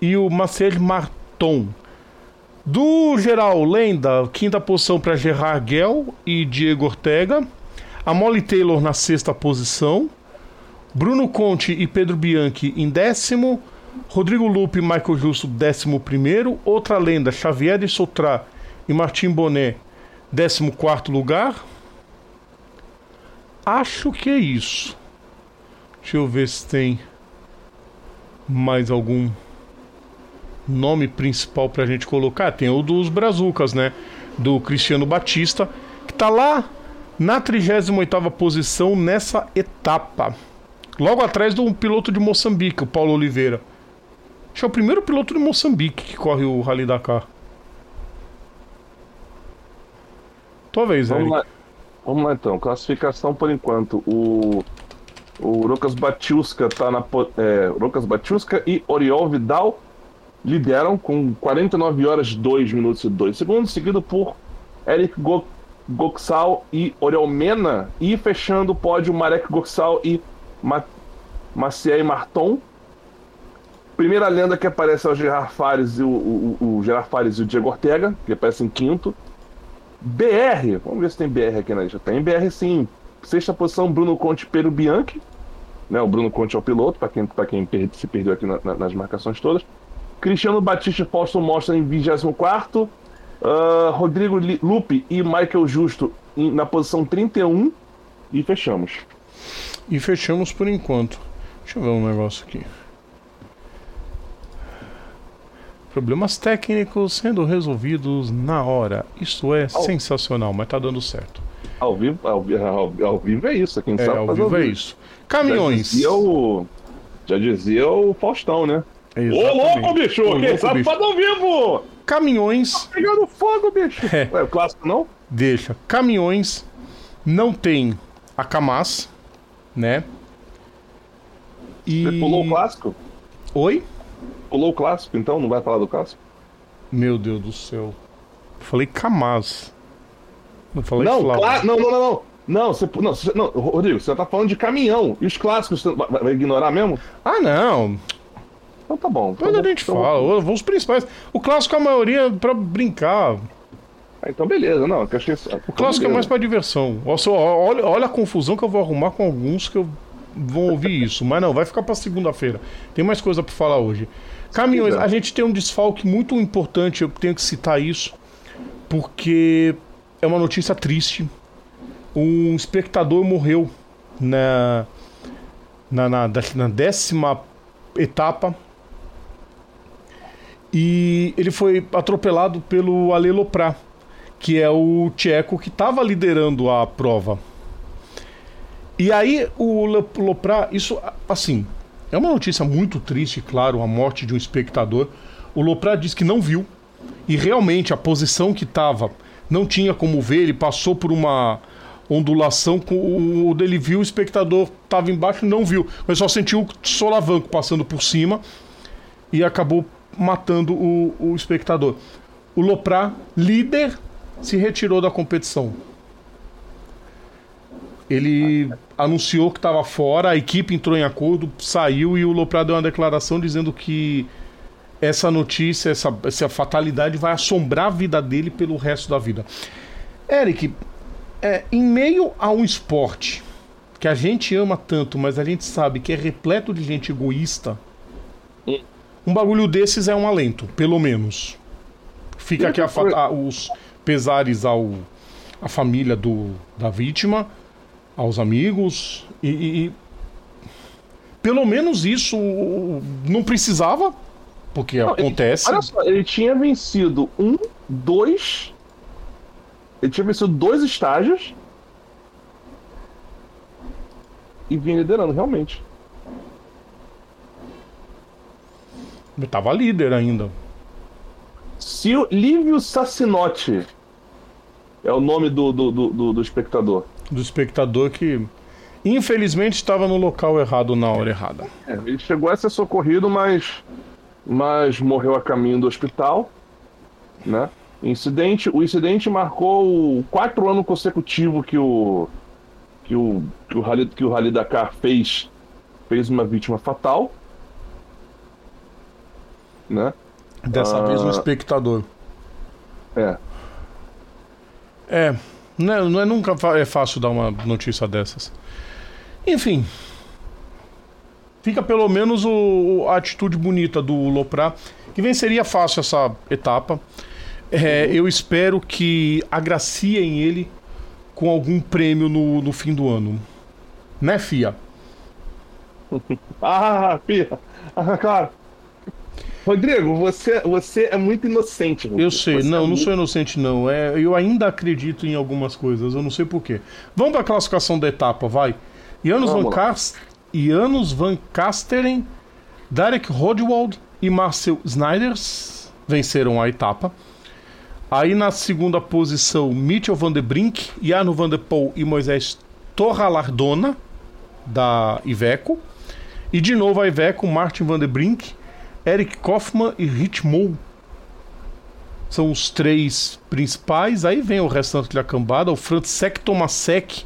e o Marcel Marton. Do geral, lenda, quinta posição para Gerard Gell e Diego Ortega. A Molly Taylor na sexta posição. Bruno Conte e Pedro Bianchi em décimo. Rodrigo Lupe e Michael Justo, 11. Outra lenda, Xavier de Soutrá e Martim Bonet, 14 lugar. Acho que é isso. Deixa eu ver se tem mais algum nome principal pra gente colocar. Tem o dos Brazucas, né? Do Cristiano Batista, que tá lá na 38 posição nessa etapa. Logo atrás do piloto de Moçambique, o Paulo Oliveira. Acho que é o primeiro piloto de Moçambique que corre o Rally Dakar. Tua vez, Vamos Eric. lá. Vamos lá então. Classificação por enquanto. O, o Lucas Batiuska tá na. É, Lucas Batiuska e Oriol Vidal lideram com 49 horas 2 minutos e 2 segundos, seguido por Eric Go Goxal e Oriol Mena. E fechando o pódio, Marek Goxal e Ma Maciej Marton Primeira lenda que aparece é o Gerard Fares e o, o, o Gerard Fares e o Diego Ortega, que aparecem em quinto. BR, vamos ver se tem BR aqui na lista. Tem BR sim. Sexta posição, Bruno Conte Pedro Bianchi. Né, o Bruno Conte é o piloto, para quem, pra quem se perdeu aqui na, na, nas marcações todas. Cristiano Batista Fausto Mostra em 24. Uh, ah, Rodrigo Lupe e Michael Justo em, na posição 31. E fechamos. E fechamos por enquanto. Deixa eu ver um negócio aqui. Problemas técnicos sendo resolvidos na hora. Isso é ao... sensacional, mas tá dando certo. Ao vivo, ao, ao, ao vivo é isso, quem é, sabe ao vivo, ao vivo é isso. Caminhões. Já dizia o, já dizia o Faustão, né? Exatamente. Ô louco, bicho! Ô, quem louco, sabe bicho. faz ao vivo! Caminhões. Tá pegando fogo, bicho! É. Ué, o clássico não? Deixa. Caminhões não tem a Camas, né? E... Você pulou o clássico? Oi? Pulou o clássico, então? Não vai falar do clássico? Meu Deus do céu. falei Kamaz. Não falei não, clá... não, não, não, não. Não, você, não, você, não, Rodrigo, você tá falando de caminhão. E os clássicos, você vai, vai ignorar mesmo? Ah, não. Então tá bom. Depois então, a gente então, fala. Os principais. O clássico, a maioria, é pra brincar. Ah, então beleza, não. Que achei... O clássico é mais pra diversão. Olha, olha a confusão que eu vou arrumar com alguns que eu vão ouvir isso. Mas não, vai ficar pra segunda-feira. Tem mais coisa pra falar hoje. Caminhões, a gente tem um desfalque muito importante, eu tenho que citar isso, porque é uma notícia triste. Um espectador morreu na, na, na, na décima etapa e ele foi atropelado pelo Ale Lopra, que é o tcheco que estava liderando a prova. E aí o Lopra, isso assim, é uma notícia muito triste, claro, a morte de um espectador. O Lopra diz que não viu e realmente a posição que estava não tinha como ver, ele passou por uma ondulação, o, o ele viu, o espectador estava embaixo e não viu, mas só sentiu o solavanco passando por cima e acabou matando o, o espectador. O Lopra, líder, se retirou da competição. Ele anunciou que estava fora, a equipe entrou em acordo, saiu e o Lopra deu uma declaração dizendo que essa notícia, essa, essa fatalidade vai assombrar a vida dele pelo resto da vida. Eric, é, em meio a um esporte que a gente ama tanto, mas a gente sabe que é repleto de gente egoísta, um bagulho desses é um alento, pelo menos. Fica aqui a, a, os pesares ao a família do, da vítima, aos amigos e, e pelo menos isso não precisava, porque não, acontece. Ele, olha só, ele tinha vencido um, dois. Ele tinha vencido dois estágios e vinha liderando, realmente. Ele tava líder ainda. Se o Lívio Sassinotti é o nome do, do, do, do espectador. Do espectador que infelizmente estava no local errado na hora errada. É, ele chegou a ser socorrido, mas, mas morreu a caminho do hospital, né? Incidente, o incidente marcou quatro anos consecutivos que o que o que o Rally, que o Rally Dakar fez fez uma vítima fatal né? Dessa vez um ah. espectador. É. É, não é, não é nunca é fácil dar uma notícia dessas. Enfim. Fica pelo menos o, a atitude bonita do Lopra, que venceria fácil essa etapa. É, eu espero que agraciem ele com algum prêmio no, no fim do ano. Né, Fia? ah, Fia! Ah, claro. Rodrigo, você, você é muito inocente. Rodrigo. Eu sei, você não, é não muito... sou inocente, não. É, eu ainda acredito em algumas coisas, eu não sei porquê. Vamos para a classificação da etapa, vai. Janus Van, Kast... Van Kasteren, Derek Rodwald e Marcel Snyders venceram a etapa. Aí na segunda posição, Mitchell Van der Brink, Jarno Van der Poel e Moisés Torralardona, da Iveco. E de novo a Iveco, Martin Van der Brink, Eric Kaufman e Rich são os três principais. Aí vem o restante da cambada. O Francesc Tomasek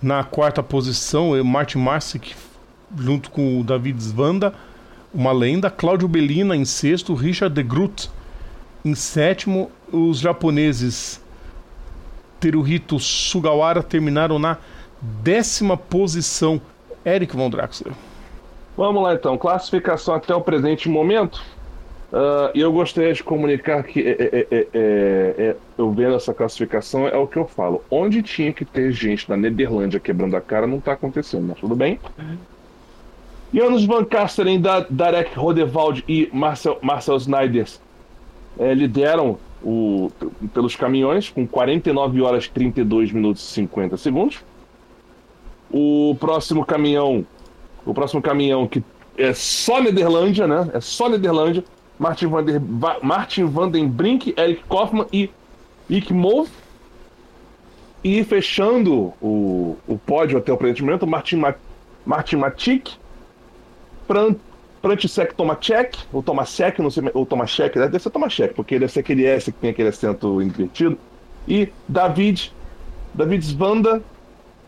na quarta posição. O Martin Marsic junto com o David Svanda, uma lenda. Claudio Bellina em sexto. Richard de Groot em sétimo. Os japoneses Teruhito Sugawara terminaram na décima posição. Eric Von Draxler. Vamos lá então, classificação até o presente momento. Uh, e eu gostaria de comunicar que é, é, é, é, eu vendo essa classificação é o que eu falo. Onde tinha que ter gente na Nederlândia quebrando a cara não está acontecendo, mas tudo bem. Janus Van Kasteren, Darek Rodewald e Marcel, Marcel Snyders é, lideram o, pelos caminhões com 49 horas 32 minutos e 50 segundos. O próximo caminhão o próximo caminhão que é só Nederlândia, né? É só Nederlândia. Martin van, der, Martin van den Brink, Eric Kaufmann e Ick Move. E fechando o, o pódio até o presente momento, Martin, Ma, Martin Matic, Fran, Frantisek Tomacek, ou Tomacek, não sei, ou Tomacek, deve ser Tomacek, porque deve ser aquele S que tem aquele acento invertido. E David, David Svanda,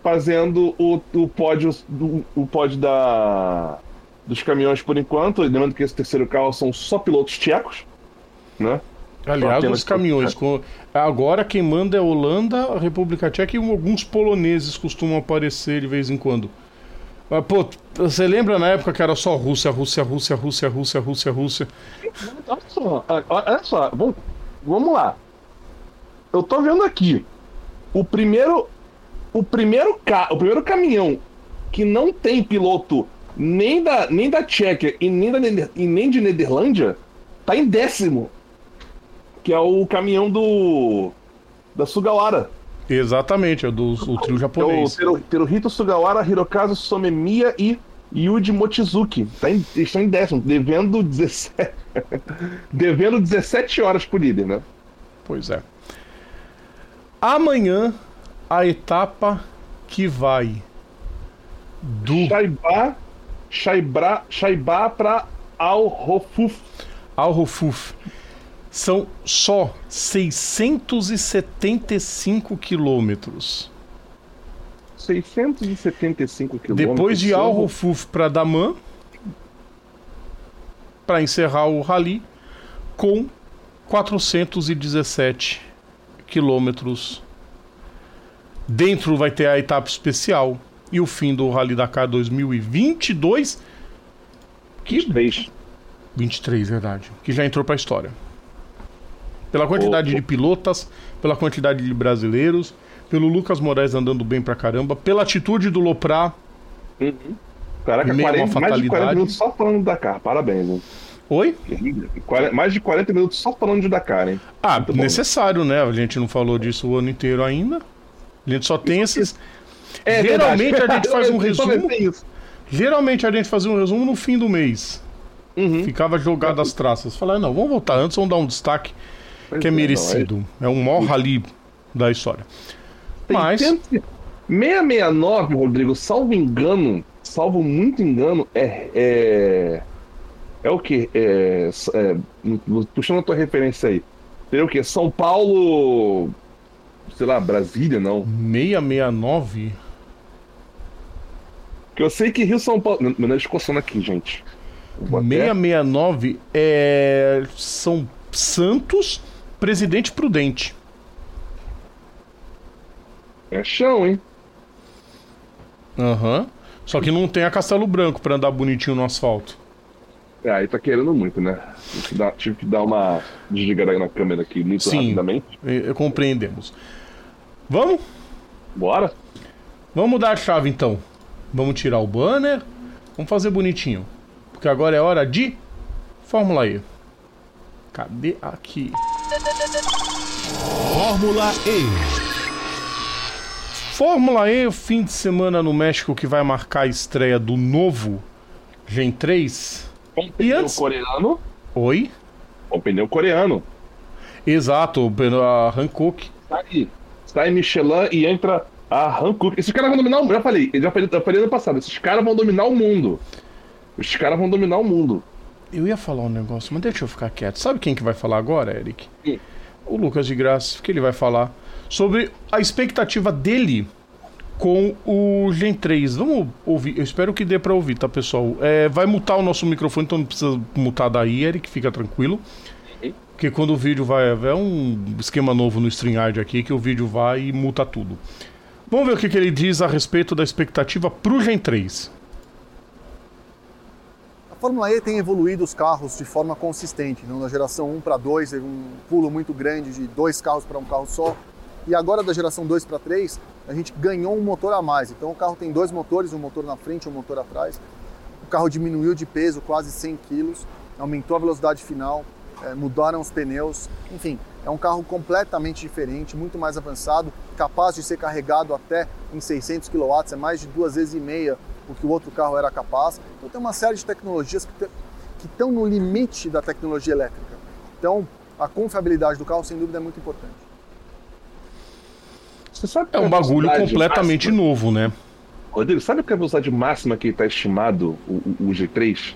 fazendo o, o pódio, o, o pódio da, dos caminhões por enquanto. Lembrando que esse terceiro carro são só pilotos tchecos, né? Aliás, os caminhões. Com... Agora quem manda é a Holanda, a República Tcheca e alguns poloneses costumam aparecer de vez em quando. Mas, pô, você lembra na época que era só Rússia, Rússia, Rússia, Rússia, Rússia, Rússia, Rússia? Olha só, olha só, vamos, vamos lá. Eu tô vendo aqui. O primeiro, o primeiro, ca... o primeiro caminhão que não tem piloto nem da, nem da Tchequia e nem, da, e nem de Nederlândia tá em décimo. Que é o caminhão do. da Sugawara. Exatamente, é do o trio japonês. É o Teruhito Sugawara, Hirokazu Somemiya e Yuji Mochizuki. Tá em, estão em décimo, devendo 17. devendo 17 horas por líder, né? Pois é. Amanhã a etapa que vai do Shaibá, Shaibra, Shaibá pra Al Rofuf. Al Rofuf. São só 675 quilômetros. 675 quilômetros. Depois de Al Rofuf para Daman, para encerrar o rally, com 417 quilômetros. Dentro vai ter a etapa especial e o fim do Rally Dakar 2022. Que 23. 23, verdade. Que já entrou para a história. Pela quantidade oh. de pilotas, pela quantidade de brasileiros, pelo Lucas Moraes andando bem pra caramba, pela atitude do Loprá. Caraca, Meio 40, uma mais de 40 fatalidade. minutos só falando do Dakar. Parabéns, hein? Oi? 40 Mais de 40 minutos só falando de Dakar, hein? Ah, Muito bom. necessário, né? A gente não falou disso o ano inteiro ainda. A gente só tem esses. É Geralmente verdade. a gente faz um resumo. Geralmente a gente fazia um resumo no fim do mês. Uhum. Ficava jogado as traças. Falar, não, vamos voltar antes, vamos dar um destaque Pois que é é, não, merecido. É um maior rally da história. Tem Mas- 669, Rodrigo, salvo engano, salvo muito engano, é. É, é o quê? É, é, puxando a tua referência aí. Seria o quê? São Paulo. Sei lá, Brasília, não. 669? Porque eu sei que Rio São Paulo. Meu meu nariz coçando aqui, gente. Eu vou até- 669 é. São Santos, Presidente Prudente. É chão, hein? Aham. Só que não tem a Castelo Branco pra andar bonitinho no asfalto. É, aí tá querendo muito, né? Tive que dar, que uma desligada na câmera aqui muito Sim. rapidamente. E- e compreendemos. Vamos? Bora? Vamos dar a chave então. Vamos tirar o banner. Vamos fazer bonitinho. Porque agora é hora de Fórmula E. Cadê aqui? Fórmula E. Fórmula E, fim de semana no México que vai marcar a estreia do novo Gen 3. Com pneu antes- coreano. Oi? Com pneu coreano. Exato, a Hankook. Sai, Tá sai Michelin e entra a Hankook. Esses caras vão dominar o mundo. Já falei, já falei, já falei ano passado. Esses caras vão dominar o mundo. Esses caras vão dominar o mundo. Eu ia falar um negócio, mas deixa eu ficar quieto. Sabe quem que vai falar agora, Eric? Quem? O Lucas de Graça, que ele vai falar sobre a expectativa dele com o Gen 3. Vamos ouvir, eu espero que dê pra ouvir, tá, pessoal? É, vai mutar o nosso microfone, então não precisa mutar daí, Eric, fica tranquilo. Porque quando o vídeo vai. É um esquema novo no StreamYard aqui que o vídeo vai e muta tudo. Vamos ver o que, que ele diz a respeito da expectativa pro Gen 3. A Fórmula E tem evoluído os carros de forma consistente. Então, da geração 1 para 2, teve um pulo muito grande de dois carros para um carro só. E agora, da geração 2 para 3, a gente ganhou um motor a mais. Então, o carro tem dois motores, um motor na frente e um motor atrás. O carro diminuiu de peso quase 100 quilos, aumentou a velocidade final, eh, mudaram os pneus. Enfim, é um carro completamente diferente, muito mais avançado, capaz de ser carregado até em 600 kW, é mais de duas vezes e meia o que o outro carro era capaz. Então tem uma série de tecnologias que te- que estão no limite da tecnologia elétrica. Então a confiabilidade do carro, sem dúvida, é muito importante. Você sabe É um bagulho completamente máxima? novo, né? Rodrigo, sabe qual é a velocidade máxima que está estimado o- o G3?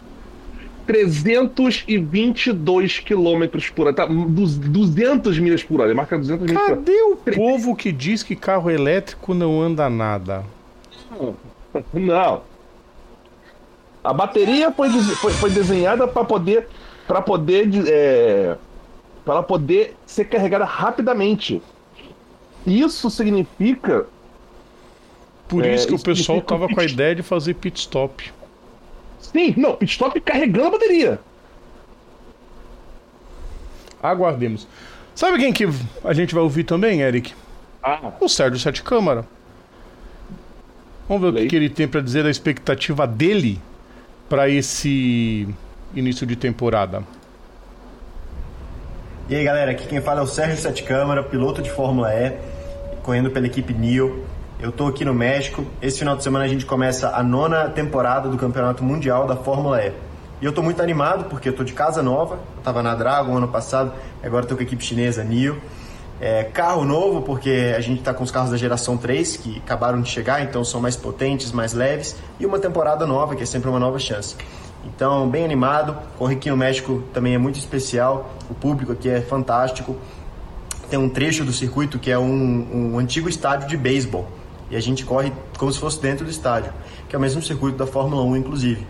322 km por hora. Tá, du- 200 milhas por hora. Ele marca 200 milhas por hora. Cadê o povo que diz que carro elétrico não anda nada? Não. A bateria foi, foi, foi desenhada para poder para poder é, para poder ser carregada rapidamente. Isso significa Por É, isso que o pessoal tava com a ideia de fazer pit stop. Sim, não, pit stop carregando a bateria. Aguardemos. Sabe quem que a gente vai ouvir também, Eric? Ah, O Sérgio Sete Câmara. Vamos ver o que, ele tem pra dizer da expectativa dele pra esse início de temporada. E aí galera, aqui quem fala é o Sérgio Sete Câmara, piloto de Fórmula E, correndo pela equipe NIO. Eu tô aqui no México. Esse final de semana a gente começa a nona temporada do Campeonato Mundial da Fórmula E. E eu tô muito animado porque eu tô de casa nova. Eu tava na Dragon ano passado, agora tô com a equipe chinesa NIO. É, carro novo, porque a gente está com os carros da geração 3 que acabaram de chegar, então são mais potentes, mais leves, e uma temporada nova, que é sempre uma nova chance. Então, bem animado. Correr aqui no México também é muito especial, o público aqui é fantástico. Tem um trecho do circuito que é um, um antigo estádio de beisebol, e a gente corre como se fosse dentro do estádio, que é o mesmo circuito da Fórmula 1, inclusive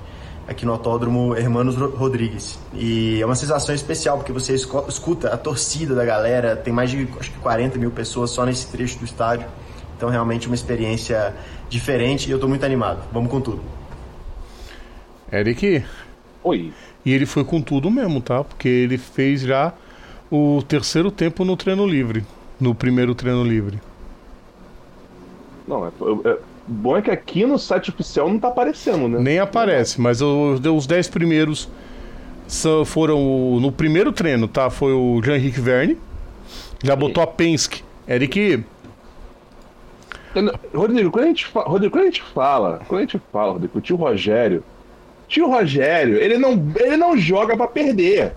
aqui no Autódromo Hermanos Rodrigues. E é uma sensação especial, porque você escuta a torcida da galera, tem mais de acho que 40 mil pessoas só nesse trecho do estádio. Então, realmente, uma experiência diferente e eu estou muito animado. Vamos com tudo. Eric. Oi. E ele foi com tudo mesmo, tá? Porque ele fez já o terceiro tempo no treino livre. No primeiro treino livre. Não, é, é, bom é que aqui no site oficial não tá aparecendo, né? Nem aparece, mas os 10 primeiros foram no primeiro treino, tá? Foi o Jean-Henrique Verne. Já botou a Penske. Eric. Rodrigo, quando a gente fala, Rodrigo, quando a gente fala, quando a gente fala, Rodrigo, o tio Rogério, tio Rogério, ele não, ele não joga para perder.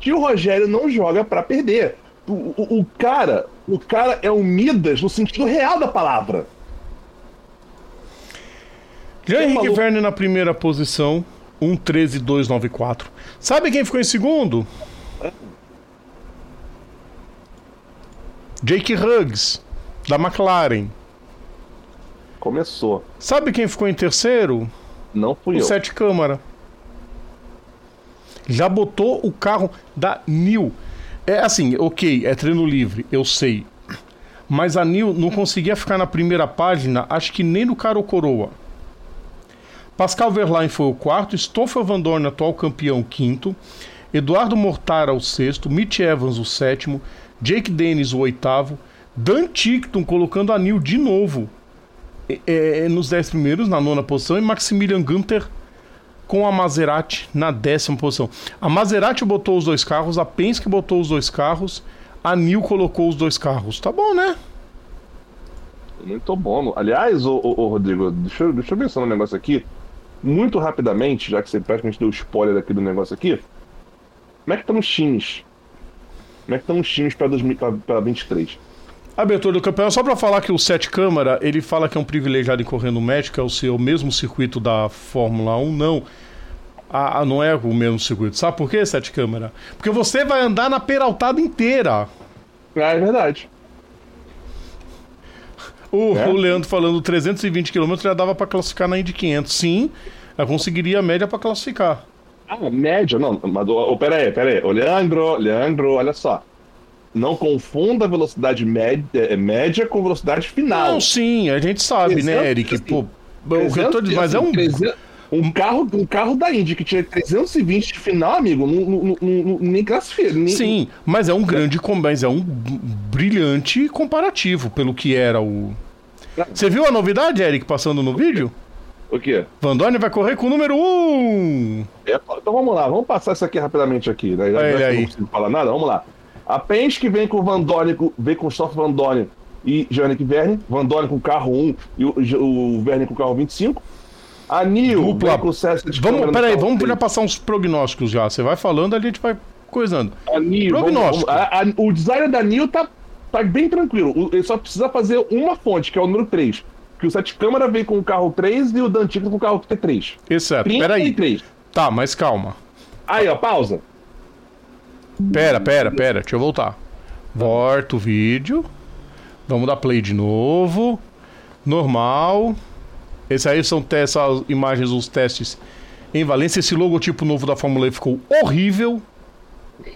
Tio Rogério não joga para perder. O, o, o, cara, o cara é o Midas no sentido real da palavra. Jean Henrique Verne na primeira posição, 1.13.294. Sabe quem ficou em segundo? Jake Huggs, da McLaren. Começou. Sabe quem ficou em terceiro? Não fui o eu. Sete Câmara. Já botou o carro da Nil. É assim, ok, é treino livre, eu sei. Mas a Nil não conseguia ficar na primeira página, acho que nem no Caro Coroa. Pascal Verlaine foi o quarto, Stoffel Van Dorn, atual campeão, quinto, Eduardo Mortara, o sexto, Mitch Evans, o sétimo, Jake Dennis, o oitavo, Dan Tickton colocando a Neil de novo é, é, nos dez primeiros, na nona posição, e Maximilian Gunter com a Maserati na décima posição. A Maserati botou os dois carros, a Penske botou os dois carros, a Nil colocou os dois carros. Tá bom, né? Muito bom. Aliás, ô Rodrigo, deixa, eu, deixa eu pensar um negócio aqui muito rapidamente, já que você praticamente deu spoiler aqui do negócio aqui, como é que estão os times? Como é que estão os times para 2023? Abertura do campeonato, só para falar que o Sete Câmara, ele fala que é um privilegiado em correr no México, é o seu mesmo circuito da Fórmula 1, não. Ah, não é o mesmo circuito. Sabe por quê, Sete Câmara? Porque você vai andar na peraltada inteira. Ah, é verdade. O, é? o Leandro falando 320 km já dava para classificar na Indy 500. Sim, eu conseguiria a média para classificar. Ah, média? Não, mas oh, pera aí, pera aí. Ô, Leandro, Leandro, olha só. Não confunda a velocidade média, é, média com velocidade final. Não, sim, a gente sabe, 300, né, Eric? Assim, Pô, 300, o dizendo, mas é um. 300, um carro, um carro da Indy que tinha 320 de final, amigo, não, não, nem classifica. Nem... Sim, mas é um grande, mas é um brilhante comparativo pelo que era o. Você viu a novidade, Eric, passando no vídeo? O quê? Vandone vai correr com o número 1! Um. É, então vamos lá, vamos passar isso aqui rapidamente aqui, né? Já, já não consigo falar nada, vamos lá. A Penske vem com o Vandone, vem com o Stoff Vandone e Janik Verne, Vandone com carro 1 e o, o Verne com carro 25. A Nil Dupla. o Vamos, peraí, vamos já passar uns prognósticos já. Você vai falando, a gente vai coisando. Prognóstico. Vamos, a, a, o design da Nil tá, tá bem tranquilo. Ele só precisa fazer uma fonte, que é o número 3. Que o Sete Câmara vem com o carro 3 e o Dantico com o carro T3. Exato. Peraí. Tá, mas calma. Aí, ó, pausa. Pera, pera, pera. Deixa eu voltar. Volta o vídeo. Vamos dar play de novo. Normal. Esse aí são essas imagens dos testes em Valência. Esse logotipo novo da Fórmula E ficou horrível.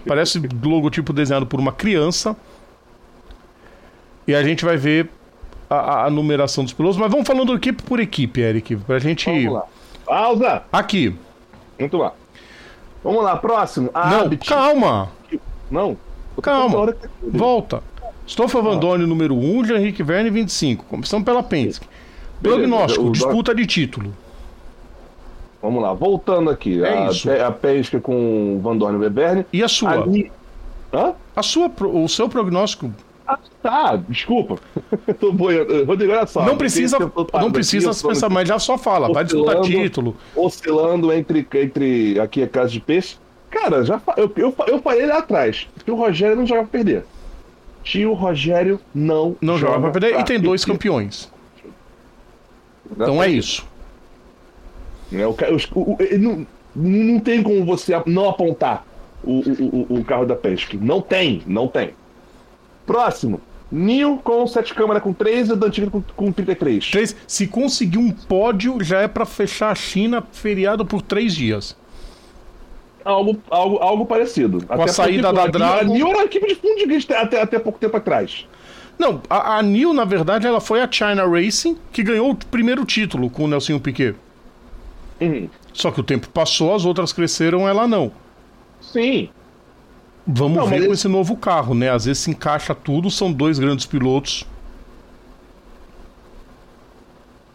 Parece logotipo desenhado por uma criança. E a gente vai ver a, a, numeração dos pilotos. Mas vamos falando equipe por equipe, Eric. Pra gente. Vamos lá. Pausa! Aqui. Muito lá. Vamos lá, próximo. A Não, Abit. calma. Não. Calma. Volta. Stoffel Van Dorn, número 1, Jean-Henrique Verne, 25. Começamos pela Penske. Prognóstico, disputa de título. Vamos lá, voltando aqui. É a, isso. a pesca com Van Dorn e Weberne. E a sua? A... Hã? A sua, o seu prognóstico. Ah, tá, desculpa. Tô boiando. Rodrigo, olha só. Não precisa, não precisa pensar mais, já só fala. Vai disputar título. Oscilando entre, entre aqui a casa de peixe. Cara, já eu, eu, eu falei lá atrás que o Rogério não joga pra perder. Tio Rogério não, Não joga pra perder. E tem dois campeões. Então é isso. Né, o o- o- não, não tem como você não apontar o, o, o- carro da Penske. Não tem, não tem. Próximo. Nil com 7 câmeras com 3 e o Dantiga com, com 33. Três, se conseguir um pódio, já é pra fechar a China feriado por três dias. Algo, algo, algo parecido. a saída da a Nil- A Dragon- Nil era a equipe de fundo de grid até, até pouco tempo atrás. Não, a, a Nil, na verdade, ela foi a China Racing que ganhou o primeiro título com o Nelson Piquet. Uhum. Só que o tempo passou, as outras cresceram, ela não. Sim. Vamos Não, ver mas com esse- novo carro, né? Às vezes se encaixa tudo, são dois grandes pilotos,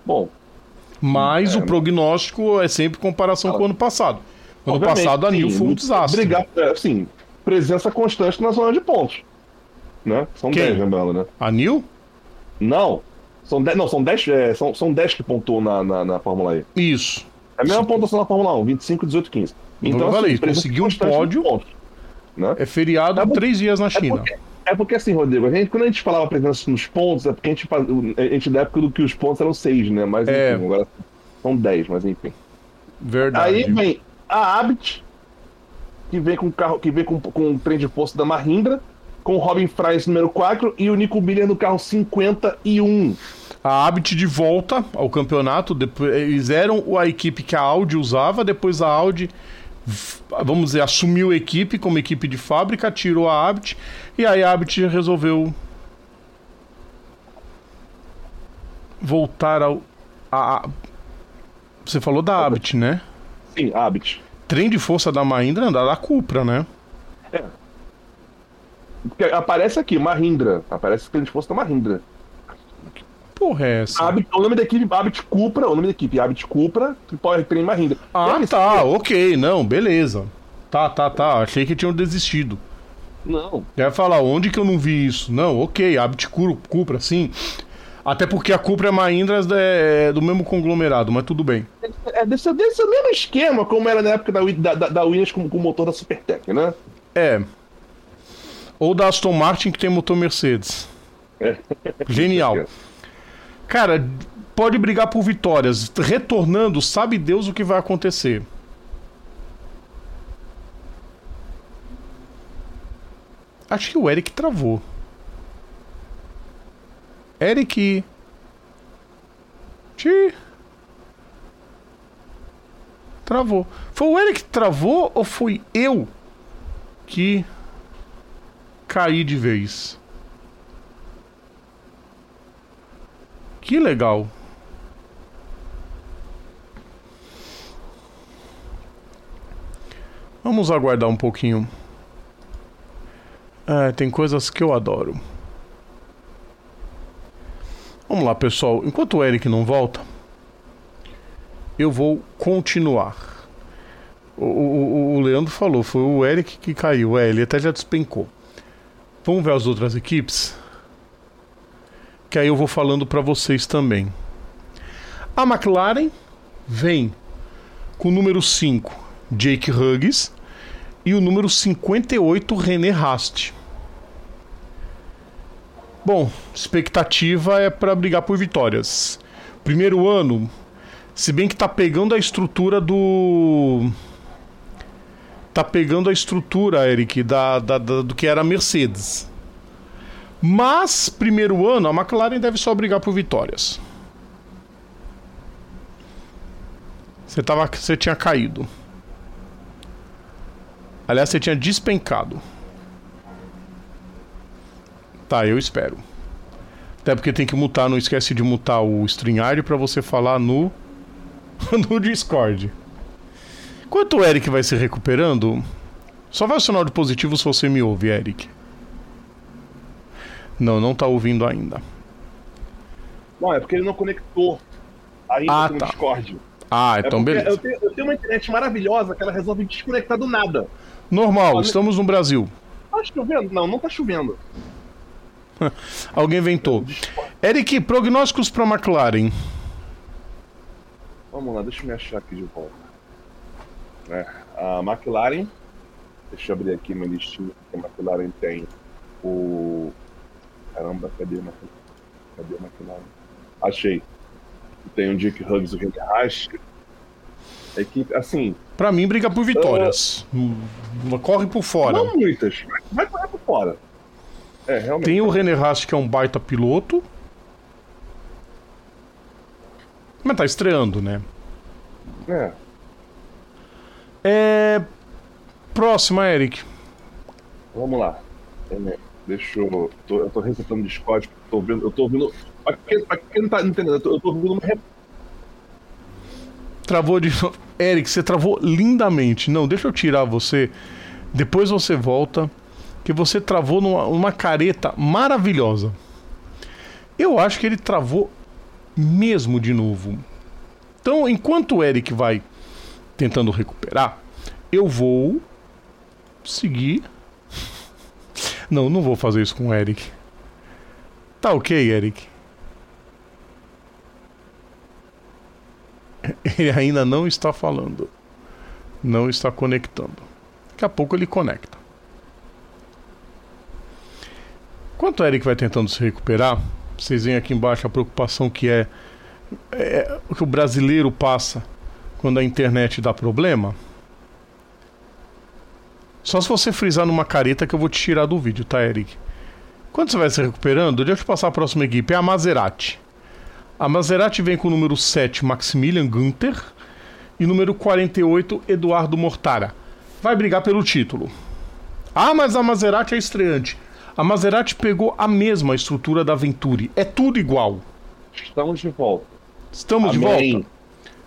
Bom, mas É, o prognóstico é sempre comparação com o ano passado. Ano passado a Nil foi um desastre. Brigar, é, assim, presença constante na zona de pontos. Né? São Quem? 10, lembrando, né? A Nil? Não. São 10, não, são 10, é, são, são 10 que pontuam na, na, na Fórmula E. Isso. É a mesma pontuação na Fórmula 1, 25, 18, 15. Então, falei, presença conseguiu um pódio. pontos, né? É feriado É por- três dias na É China. porque, é porque assim, Rodrigo, a gente, quando a gente falava presença nos pontos, é porque a gente, a gente da época do que os pontos eram 6, né? Mas É. enfim, agora são 10, mas enfim. Verdade. Aí vem a Abit, que vem com carro, que vem com, com um trem de força da Mahindra, com o Robin Fries número 4 e o Nico Miller no carro 51. A Abit de volta ao campeonato. Depois, eles eram a equipe que a Audi usava. Depois a Audi, vamos dizer, assumiu a equipe como equipe de fábrica, tirou a Abit. E aí a Abit resolveu voltar ao. A, a- você falou da Abit, né? Sim, Abit. Trem de força da Mahindra anda da Cupra, né? Porque aparece aqui, Mahindra. Aparece o trem de força da Mahindra. Porra, é essa? Abit, o nome da equipe, Abit Cupra, o nome da equipe, Abit Cupra, que Power Train Mahindra. Ah, Deve tá, ok, não, beleza. Tá, tá, tá. Achei que tinham desistido. Não. Quer falar, onde que eu não vi isso? Não, ok, Abit Cupra, sim. Até porque a Cupra e a Mahindra é do mesmo conglomerado, mas tudo bem. É, ser o mesmo esquema como era na época da, da, da, da Williams com, com o motor da Supertech, né? É. Ou da Aston Martin que tem motor Mercedes. É. Genial. Cara, pode brigar por vitórias. Retornando, sabe Deus o que vai acontecer. Acho que o Eric travou. Eric. Ti. Travou. Foi o Eric que travou ou fui eu que caí de vez? Que legal. Vamos aguardar um pouquinho. É, tem coisas que eu adoro. Vamos lá, pessoal. Enquanto o Eric não volta, eu vou continuar. O, o, o Leandro falou, foi o Eric que caiu. É, ele até já despencou. Vamos ver as outras equipes? Que aí eu vou falando para vocês também. A McLaren vem com o número 5, Jake Hughes, e o número 58, René Rast. Bom, expectativa é para brigar por vitórias. Primeiro ano, se bem que tá pegando a estrutura do. Tá pegando a estrutura, Eric, da, da, da- do que era a Mercedes. Mas, primeiro ano, a McLaren deve só brigar por vitórias. Você, tava, você tinha caído. Aliás, você tinha despencado. Tá, eu espero. Até porque tem que mutar, não esquece de mutar o StreamYard pra você falar no no Discord. Enquanto o Eric vai se recuperando, só vai o sinal de positivo se você me ouve, Eric. Não, não tá ouvindo ainda. Não, é porque ele não conectou ainda Ah, com o tá. Discord. Ah, É então porque beleza. Eu tenho, eu tenho uma internet maravilhosa que ela resolve desconectar do nada. Normal, Olha- estamos no Brasil. Tá chovendo? Não, não tá chovendo. Alguém inventou. Eric, prognósticos pra McLaren. Vamos lá, deixa eu me achar aqui de volta. É, a McLaren, deixa eu abrir aqui minha listinha, a McLaren tem o Caramba, cadê a McLaren? Cadê a McLaren? Achei. Tem o Dick Huggs e o Henry Haas. É que, assim. Pra mim, briga por vitórias. Hum, Corre por fora. Não muitas, mas vai correr por fora. É, realmente. Tem o René Rast, que é um baita piloto. Mas tá estreando, né? É. É. Próxima, Eric. Vamos lá. É, deixa eu. Tô, eu tô resetando o Discord, tô vendo. Eu tô ouvindo. Pra quem, pra quem não tá entendendo, eu tô, eu tô ouvindo uma Travou de novo. Eric, você travou lindamente. Não, deixa eu tirar você. Depois você volta. Que você travou numa, numa careta maravilhosa. Eu acho que ele travou mesmo de novo. Então, enquanto o Eric vai tentando recuperar, eu vou seguir. Não, não vou fazer isso com o Eric. Tá ok, Eric? Ele ainda não está falando. Não está conectando. Daqui a pouco ele conecta. Enquanto o Eric vai tentando se recuperar, vocês veem aqui embaixo a preocupação que é, é o que o brasileiro passa quando a internet dá problema. Só se você frisar numa careta que eu vou te tirar do vídeo, tá, Eric? Quando você vai se recuperando, deixa eu te passar a próxima equipe. É a Maserati. A Maserati vem com o número 7, Maximilian Günther. E número 48, Eduardo Mortara. Vai brigar pelo título. Ah, mas a Maserati é estreante. A Maserati pegou a mesma estrutura da Venturi. É tudo igual. Estamos de volta. Estamos de Amém. volta.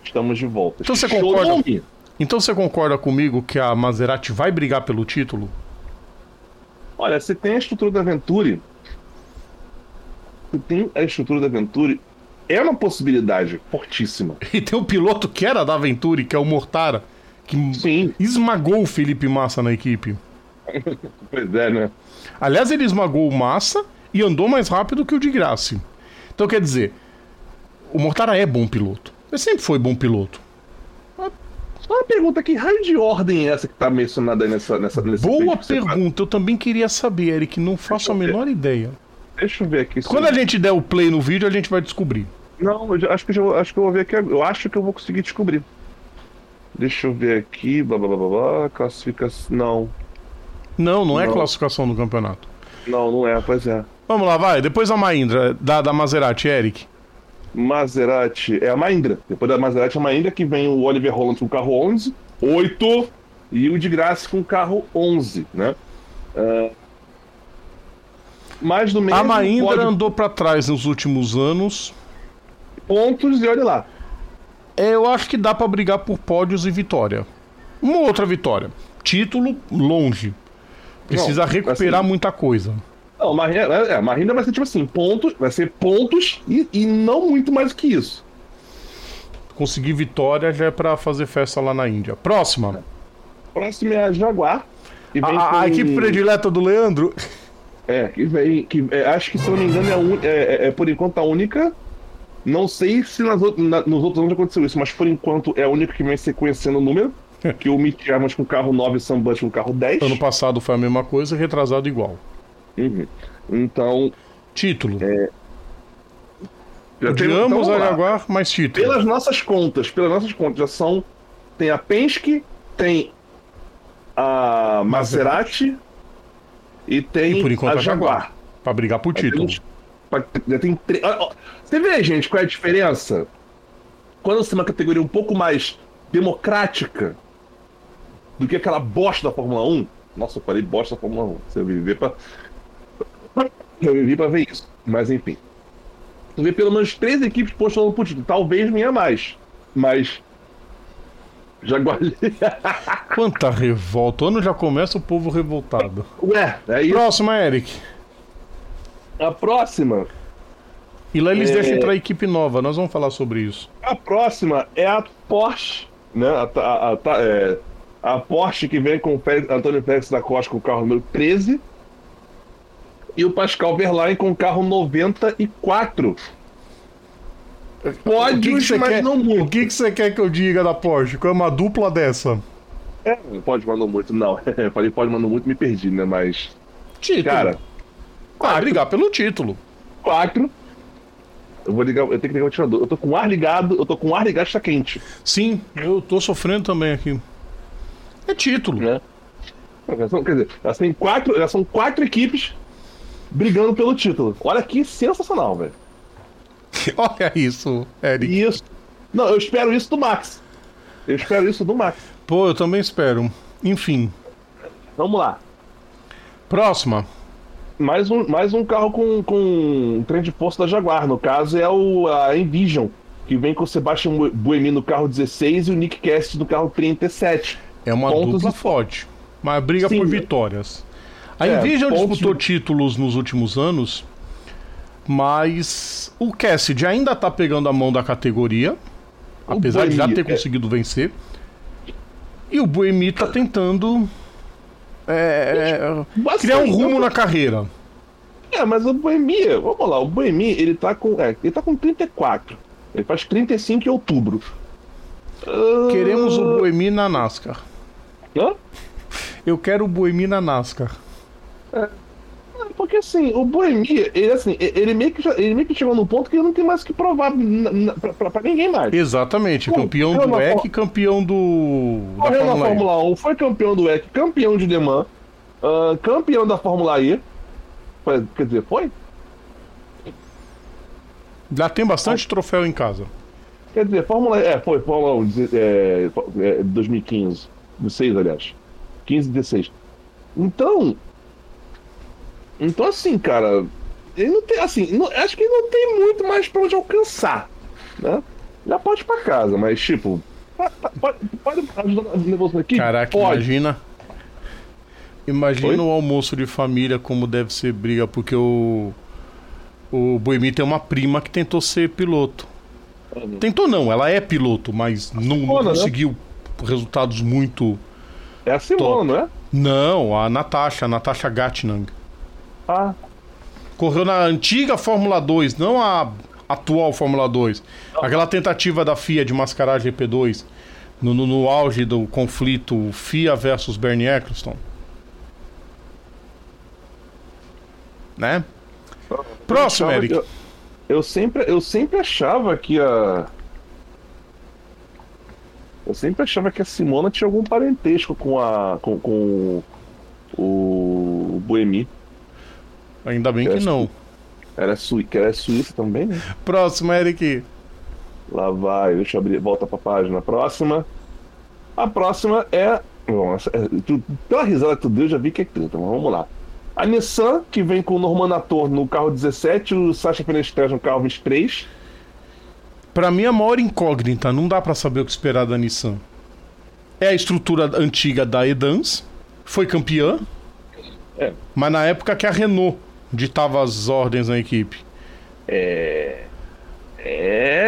Estamos de volta. Então você concorda? Então você concorda comigo que a Maserati vai brigar pelo título? Olha, você tem a estrutura da Venturi. Você tem a estrutura da Venturi. É uma possibilidade fortíssima. E tem o piloto que era da Venturi, que é o Mortara, que Sim, esmagou o Felipe Massa na equipe. pois é, né? Aliás, ele esmagou o Massa e andou mais rápido que o de Graça. Então quer dizer, o Mortara é bom piloto. Ele sempre foi bom piloto. Só uma pergunta aqui, raio de ordem é essa que tá mencionada aí nessa, nessa, nesse Boa que pergunta, eu também queria saber, Eric, não faço a menor ideia. Deixa eu ver aqui. Quando a gente der o play no vídeo, a gente vai descobrir. Não, eu acho que, eu acho que eu vou ver aqui. Eu acho que eu vou conseguir descobrir. Deixa eu ver aqui. Blá blá blá blá. blá classificação. Não, Não, não é Não. classificação do campeonato. não, não é, pois é. Vamos lá, vai. Depois a Mahindra, da, da Maserati, Eric. Maserati é a Mahindra. Depois da Maserati é a Mahindra que vem o Oliver Holland com o carro 11, 8 e o de Graça com o carro 11, né? Ah, mais do mesmo. A Mahindra pode- andou pra trás nos últimos anos. pontos e olha lá. É, eu acho que dá pra brigar por pódios e vitória. Uma outra vitória. Título longe. Precisa Não, recuperar assim- muita coisa. Não, a Mahindra, é, a Mahindra vai ser tipo assim, pontos, vai ser pontos e, e não muito mais do que isso. Conseguir vitória já é pra fazer festa lá na Índia. Próxima. Próximo é a Jaguar. A, vem a- com- equipe predileta do Leandro. É, que vem. Que, é, acho que se eu não me engano é, un- é, é- é por enquanto a única. Não sei se nas out- na- nos outros anos aconteceu isso, mas por enquanto é a única que vem sequenciando o número. que o Mitch Evans com o carro 9 e Sam Bush com o carro 10. Ano passado foi a mesma coisa, retrasado igual. Uhum. Então. Título. Já o de tem- então ambos vamos a lá. Jaguar, mais título. Pelas nossas contas, pelas nossas contas, já são. Tem a Penske, tem a Maserati e tem E por enquanto a Jaguar. Pra brigar por título. Já tem ó, Você vê, gente, qual é a diferença? Quando você tem uma categoria um pouco mais democrática do que aquela bosta da Fórmula 1. Nossa, eu falei bosta da Fórmula 1. Você viver pra. Eu vivi pra ver isso. Mas enfim. Você vê pelo menos três equipes postulando pro título. Talvez venha mais. Mas. Jaguar. Quanta revolta. O ano já começa o povo revoltado. Ué, é isso. Próxima, Eric. A próxima. E lá eles É. deixam entrar a equipe nova. Nós vamos falar sobre isso. A próxima é a Porsche, né? A, a, a- a- é, a Porsche que vem com o Antônio Félix da Costa com o carro número 13 e o Pascal Verlaine com o carro 94. Pódios, você mas quer, não o muito. que, que você quer que eu diga da Porsche? Que é uma dupla dessa. É, pode, mas não muito, não. Falei pode, mas não muito, me perdi, né? Mas, Título. cara, Vai brigar pelo título. Quatro. Eu vou ligar, eu tenho que ligar o ventilador. Eu tô com o ar ligado, eu tô com o ar ligado, está quente. Sim, eu tô sofrendo também aqui. É título. Né? Quer dizer, elas, têm quatro, elas são quatro equipes brigando pelo título. Olha que sensacional, velho. Olha isso, Eric. Isso. Não, eu espero isso do Max. Eu espero isso do Max. Pô, eu também espero. Enfim. Vamos lá. Próxima. Mais um, mais um carro com, com um trem de força da Jaguar. No caso é o a Envision, que vem com o Sebastian Buemi no carro 16 e o Nick Cast no carro 37. É uma Pontos dupla e- forte. Mas briga Sim. por vitórias. A É, Envision pontos disputou títulos nos últimos anos, mas o Cassidy ainda tá pegando a mão da categoria, O apesar de já ter é- conseguido vencer. E o Buemi tá tentando é, é, criar um rumo eu- na carreira. É, mas o Boemi, vamos lá, o Boemi, ele tá com. É, ele tá com 34. Ele faz 35 em outubro. Ah, Queremos o Buemi na NASCAR. Hã? Eu quero o Buemi na NASCAR. Porque assim, o Boemi, ele assim, ele meio que, já- ele meio que chegou num ponto que ele não tem mais o que provar pra ninguém mais. Exatamente, Pô, campeão eu do EC, campeão do Correu na Fórmula E. Fórmula 1, foi campeão do WEC, campeão de Le Mans, ah, campeão da Fórmula E. Foi- Quer dizer, foi? Já tem bastante troféu em casa. Quer dizer, Fórmula É, foi Fórmula 1, deze- é, é, 2015. 16, aliás. 15 e 16. Então. Então, assim, cara. Ele não tem. Assim, não- acho que ele não tem muito mais pra onde alcançar. Né? Já pode ir pra casa, mas, tipo. Pode, pode, ajudar o nervoso aqui? Caraca, pode. imagina. Imagina Oi? o almoço de família como deve ser briga, porque o. O Boemi tem uma prima que tentou ser piloto. Tentou não, ela é piloto, mas não, não Simona, né? conseguiu resultados muito. É a Simona, Top. não é? Não, a Natasha, a Natasha Gatnang. Ah, Correu na antiga Fórmula 2, não a atual Fórmula 2. Aquela tentativa da FIA de mascarar a GP2 no, no, no auge do conflito FIA versus Bernie Eccleston. Né? Próximo, achava Eric. Eu, eu sempre, eu sempre achava que a. Eu sempre achava que a Simona tinha algum parentesco com a. com, com o Boemi. Ainda bem que Essa- não. Era, que era suíça também, né? Próximo, Eric. Lá vai, deixa eu abrir, volta pra página. Próxima. A próxima é. Bom, essa- é, tu, pela risada que tu deu, eu já vi que é treta, mas vamos lá. A Nissan, que vem com o Norman Nator no carro 17, o Sacha Fenestrez no carro 23. Pra mim, a maior incógnita, não dá pra saber o que esperar da Nissan. É a estrutura antiga da Edans, foi campeã, É. mas na época que a Renault ditava as ordens na equipe. É,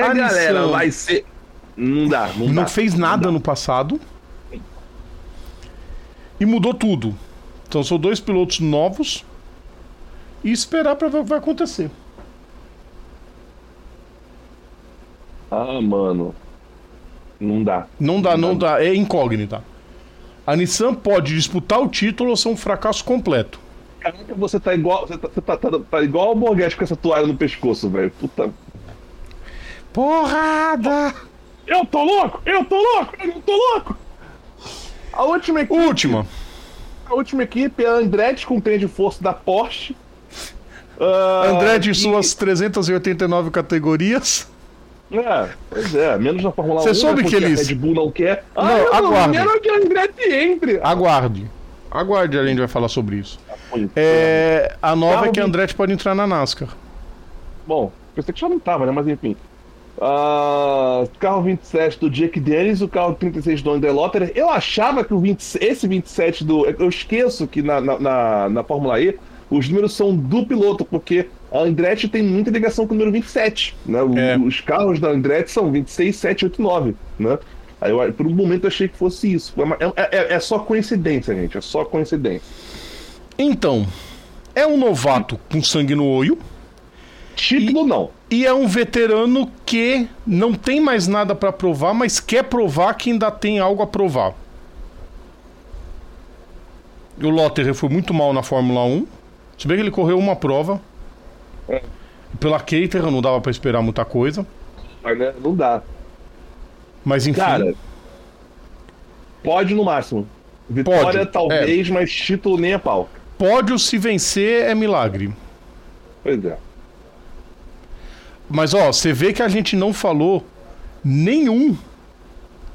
A galera, Nissan. vai ser. Não dá, não, Não dá. fez nada no passado. E mudou tudo. Então são dois pilotos novos. E esperar pra ver o que vai acontecer. Ah, mano. Não dá. Não dá, não dá. É incógnita. A Nissan pode disputar o título ou ser um fracasso completo. Caraca, você tá igual. Você tá, você tá, tá- tá igual o Borghetti com essa toalha no pescoço, velho. Puta. Porrada! Eu tô louco! Eu tô louco! Eu não tô louco! A última equipe, Última. a última equipe é a Andretti com trem de força da Porsche. Ah, André de e- suas 389 categorias. É, pois é, menos na Fórmula 1. Você né, soube porque que eles- A Red Bull não quer. Ah, Não, eu aguarde. quero que a Andretti entre. Aguarde. Aguarde, a gente vai falar sobre isso. Foi. É, a nova Carro é que a Andretti pode entrar na NASCAR. Bom, pensei que já não tava, né? Mas enfim. Ah, carro 27 do Jake Dennis, o carro 36 do André Lotterer. Eu achava que o 20, esse 27 do. Eu esqueço que na, na, na, na Fórmula E os números são do piloto, porque a Andretti tem muita ligação com o número 27. Né? O- É. Os carros da Andretti são 26, 7, 8, 9. Né? Aí eu, por um momento eu achei que fosse isso. É, é- é só coincidência, gente. É só coincidência. Então, é um novato com sangue no olho Título não. e é um veterano que não tem mais nada pra provar, mas quer provar que ainda tem algo a provar. O Lotterer foi muito mal na Fórmula 1. Se bem que ele correu uma prova. É. Pela Caterham não dava pra esperar muita coisa. Mas, né, não dá. Mas enfim. Cara, pode no máximo. Vitória Pode, talvez, mas título nem a pau. Pódio se vencer é milagre. Pois é. Mas ó, você vê que a gente não falou nenhum.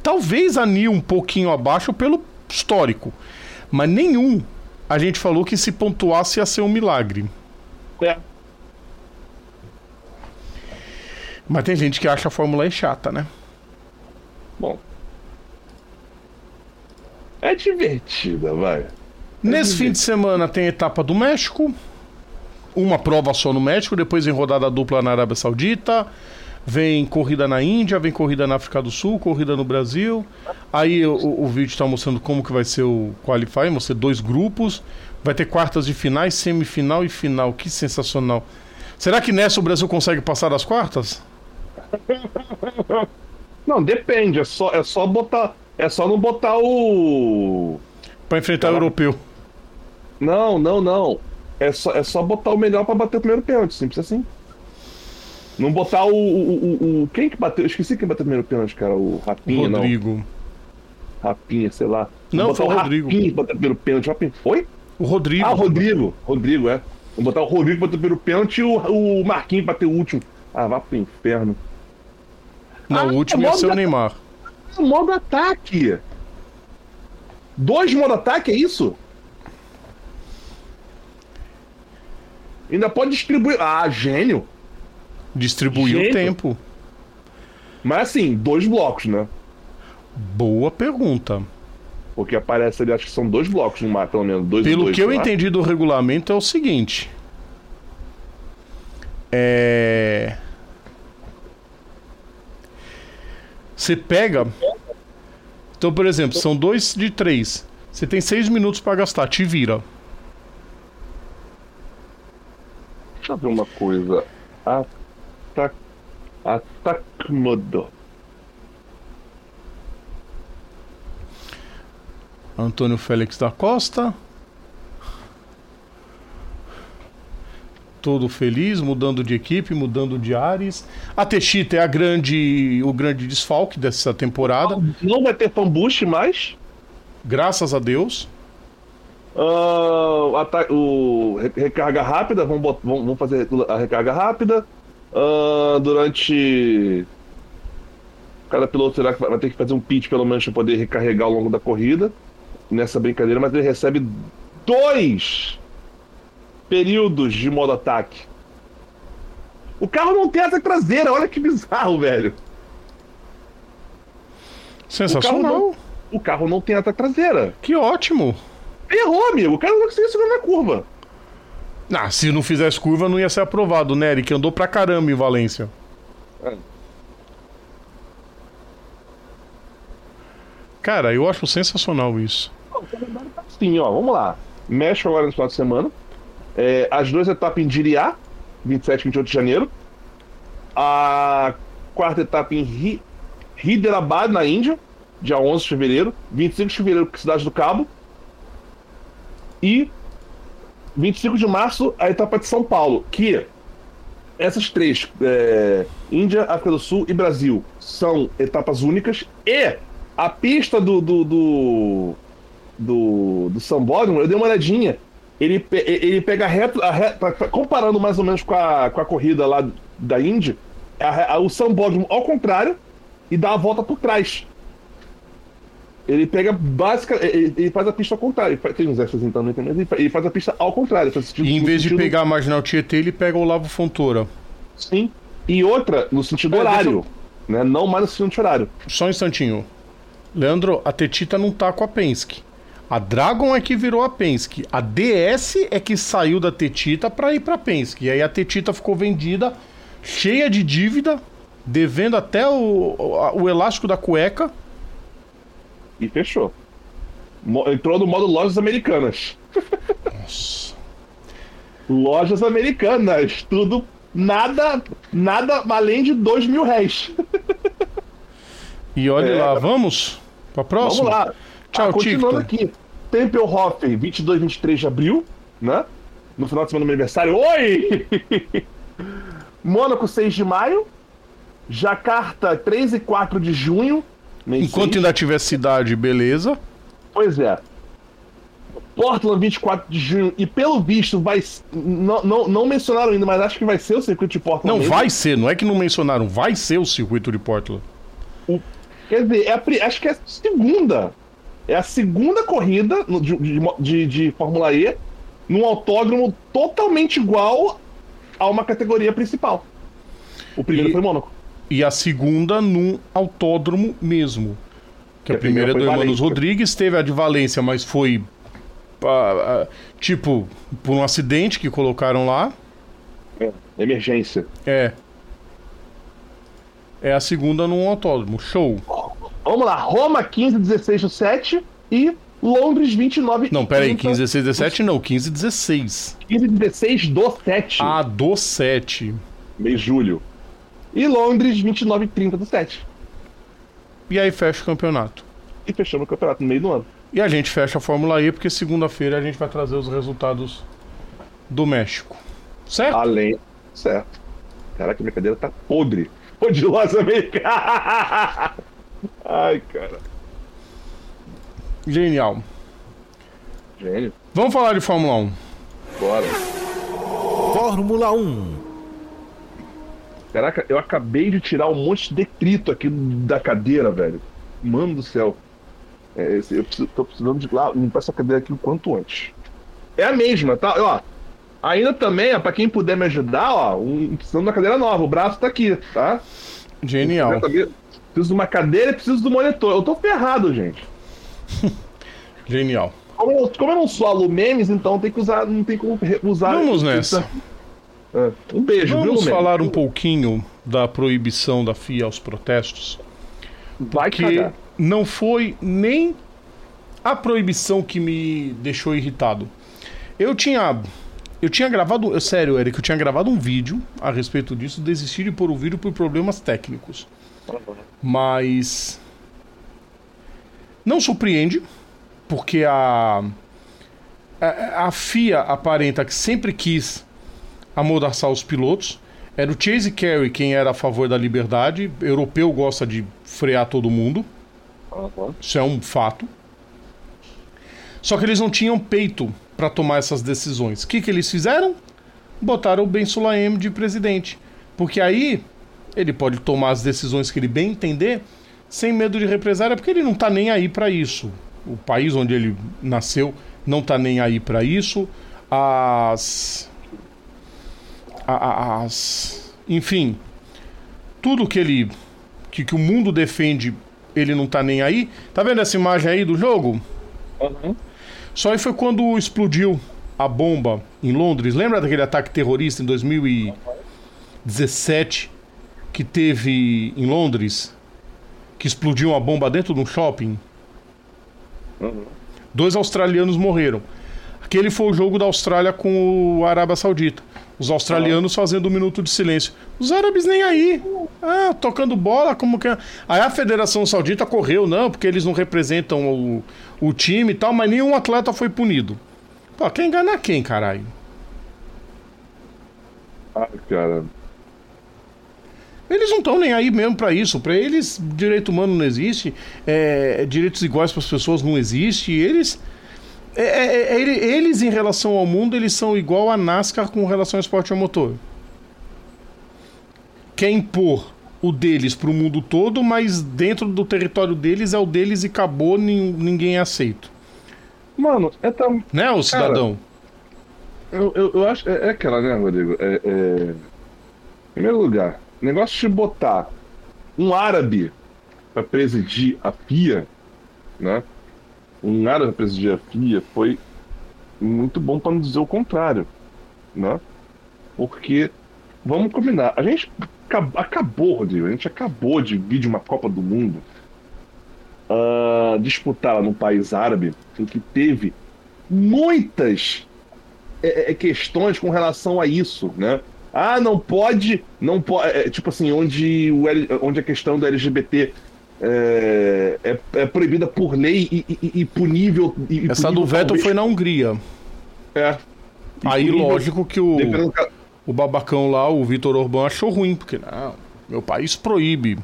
Talvez a Nil um pouquinho abaixo pelo histórico. Mas nenhum a gente falou que se pontuasse ia ser um milagre. É. Mas tem gente que acha a Fórmula E chata, né? Bom. É divertida, vai. Nesse fim de semana tem a etapa do México. Uma prova só no México, depois em rodada dupla na Arábia Saudita. Vem corrida na Índia, vem corrida na África do Sul, corrida no Brasil. Aí o, o vídeo está mostrando como que vai ser o qualify, vão ser dois grupos. Vai ter quartas de finais, semifinal e final. Que sensacional. Será que nessa o Brasil consegue passar das quartas? Não, depende. É só, é só botar. É só não botar o. Para enfrentar o europeu. Não, não, não. É só, é só botar o melhor pra bater o primeiro pênalti, simples assim. Não botar o, o, o, o- Quem que bateu? Eu esqueci quem bateu o primeiro pênalti, cara. O Rapinha, Rodrigo. não. Rapinha, sei lá. Não, botar foi o Rodrigo. Rapinha bater o primeiro pênalti. Rapinha. Foi? O Rodrigo. Ah, o Rodrigo. Rodrigo, é. Vamos botar o Rodrigo bater o primeiro pênalti e o, o Marquinhos bater o último. Ah, vá pro inferno. Não, Ah, o último é ia ser o Neymar. Modo ataque. Dois modo ataque, é isso? Ainda pode distribuir. Ah, gênio. Distribuiu o tempo. Mas assim, dois blocos, né? Boa pergunta. Porque aparece ali, acho que são dois blocos no mar, pelo menos. Dois Pelo dois, que eu lá. entendi do regulamento é o seguinte. É. Você pega. Então, por exemplo, são dois de três. Você tem seis minutos pra gastar, te vira. Deixa eu ver uma coisa. Atac... Atacmodo. Antônio Félix da Costa. Todo feliz, mudando de equipe, mudando de ares. A Techita é a grande, o grande desfalque dessa temporada, Não vai ter fanbush mais. graças a Deus. Ata- o re- recarga rápida, vamos, vamos- fazer a recarga rápida. Ah, durante. Cada piloto será que vai vai ter que fazer um pitch pelo menos para poder recarregar ao longo da corrida. Nessa brincadeira, mas ele recebe dois períodos de modo ataque. O carro não tem asa traseira, olha que bizarro, velho. Sensacional. O carro não tem asa traseira. Que ótimo. Errou, amigo. O cara não conseguiu segurar na curva. Ah, se não fizesse curva não ia ser aprovado, né, Eric? Andou pra caramba em Valência. É. Cara, eu acho sensacional isso. Sim, ó, vamos lá. México agora no final de semana. É, as duas etapas em Diriá, 27 e 28 de janeiro. A quarta etapa em Hyderabad, na Índia, dia 11 de fevereiro. 25 de fevereiro, Cidade do Cabo. E 25 de março, a etapa de São Paulo, que essas três, é, Índia, África do Sul e Brasil, são etapas únicas. E a pista do, do, do, do, do Sambódromo, eu dei uma olhadinha. Ele, ele pega reto, a re- pra- pra- comparando mais ou menos com a, com a corrida lá da Indy, a a- o Sambódromo ao contrário e dá a volta por trás. Ele pega básica, ele, ele faz a pista ao contrário. Ele faz- Tem uns extras então, não entendo, mas ele ele faz a pista ao contrário. sentido- E em vez de sentido- pegar a Marginal Tietê, ele pega o Olavo Fontoura. Sim. E outra, no sentido É, horário. Né? Não mais no sentido horário. Só um instantinho. Leandro, a Tetita não tá com a Penske. A Dragon é que virou a Penske. A DS é que saiu da Tetita pra ir pra Penske. E aí a Tetita ficou vendida, cheia de dívida, devendo até o, o, o elástico da cueca. E fechou. Entrou no modo lojas americanas. Nossa. Lojas americanas. Tudo. Nada. Nada além de dois mil réis. E olha É. lá, vamos pra próxima? Vamos lá. Tchau, Ah, Continuando aqui. Tempelhof, 22 23 de abril, né? no final de semana do meu aniversário. Oi! Mônaco, 6 de maio. Jacarta, 3 e 4 de junho. Nem Enquanto sei. ainda tiver cidade, beleza. Pois é. Portland, 24 de junho. E pelo visto, vai. Não, não, não mencionaram ainda, mas acho que vai ser o circuito de Portland. Não, mesmo. vai ser, não é que não mencionaram, vai ser o circuito de Portland. Quer dizer, é a acho que é a segunda. É a segunda corrida de, de- de Fórmula E num autódromo totalmente igual a uma categoria principal. O primeiro E- foi Mônaco. E a segunda num autódromo mesmo. Que a, Que a primeira é do primeira Hermanos. Rodrigues, teve a de Valência, mas foi. ah, ah, tipo, por um acidente que colocaram lá. É, emergência. É. É a segunda num autódromo. Show. Vamos lá, Roma 15, 16 do 7 e Londres 29 Não, pera aí, 30, 15, 16, 17 não, 15, 16. 15, 16 do 7. A do 7. Mês de julho. E Londres 29 e 30 do 7. E aí fecha o campeonato. E fechamos o campeonato no meio do ano. E a gente fecha a Fórmula E, porque segunda-feira a gente vai trazer os resultados do México. Certo? Além. Certo. Caraca, minha cadeira tá podre. Odilosa americana. Ai, cara. Genial. Gênio. Vamos falar de Fórmula 1. Bora. Fórmula 1. Caraca, eu acabei de tirar um monte de detrito aqui da cadeira, velho. Mano do céu. É, eu preciso, tô precisando de lá, limpar essa cadeira aqui o quanto antes. É a mesma, tá? Ó, ainda também, ó, pra quem puder me ajudar, ó, um, precisando de uma cadeira nova. O braço tá aqui, tá? Genial. Preciso de uma cadeira e preciso do monitor. Eu tô ferrado, gente. Genial. Como eu, como eu não sou alumemes, então tem que usar, não tem como usar. Vamos nessa. É, Um beijo, viu, Vamos Lumemes? falar um pouquinho da proibição da FIA aos protestos. Vai Que cagar. não foi nem a proibição que me deixou irritado. Eu tinha. Eu tinha gravado. eu- Sério, Eric, eu tinha gravado um vídeo a respeito disso, desisti de pôr o vídeo por problemas técnicos. Mas. Não surpreende, porque a. A, a FIA aparenta que sempre quis amordaçar os pilotos. Era o Chase Carey quem era a favor da liberdade. Europeu gosta de frear todo mundo. Isso é um fato. Só que eles não tinham peito para tomar essas decisões. O que, que eles fizeram? Botaram o Ben Sulayem de presidente. Porque aí ele pode tomar as decisões que ele bem entender sem medo de represária, porque ele não tá nem aí para isso. O país onde ele nasceu não tá nem aí para isso. As as enfim, tudo que ele que, que o mundo defende, ele não tá nem aí. Tá vendo essa imagem aí do jogo? Aham. Só aí foi quando explodiu a bomba em Londres. Lembra daquele ataque terrorista em 2017 que teve em Londres? Que explodiu uma bomba dentro de um shopping? Uhum. Dois australianos morreram. Aquele foi o jogo da Austrália com a Arábia Saudita. Os australianos fazendo um minuto de silêncio. Os árabes nem aí. Ah, tocando bola, como que. é? Aí a Federação Saudita correu, não, porque eles não representam o, o time e tal, mas nenhum atleta foi punido. Pô, quer enganar quem, caralho? Ai, cara. Eles não estão nem aí mesmo pra isso. Pra eles, direito humano não existe, é, direitos iguais para as pessoas não existe. Eles, é, é, é, ele- eles em relação ao mundo, eles são igual a NASCAR com relação ao esporte a motor. Quer impor o deles pro mundo todo, mas dentro do território deles é o deles e acabou, nin- ninguém é aceito. Mano, é tão. Né, o cidadão? Eu, eu, eu acho. É, é aquela, né, Rodrigo? É, é... Em primeiro lugar, negócio de botar um árabe pra presidir a FIA, né? Um árabe pra presidir a FIA foi muito bom pra não dizer o contrário, né? Porque, vamos combinar, a gente acab- acabou, Rodrigo, a gente acabou de vir de uma Copa do Mundo ah, disputada num país árabe em que teve muitas é, é, questões com relação a isso, né? Ah, não pode, não pode, tipo assim, onde, o, onde a questão do LGBT é, é, é proibida por lei e, e- e punível. E, Essa punível do veto talvez- foi na Hungria. É. Aí, comigo, lógico que o, dependendo o babacão lá, o Vitor Orbán, achou ruim, porque não, meu país proíbe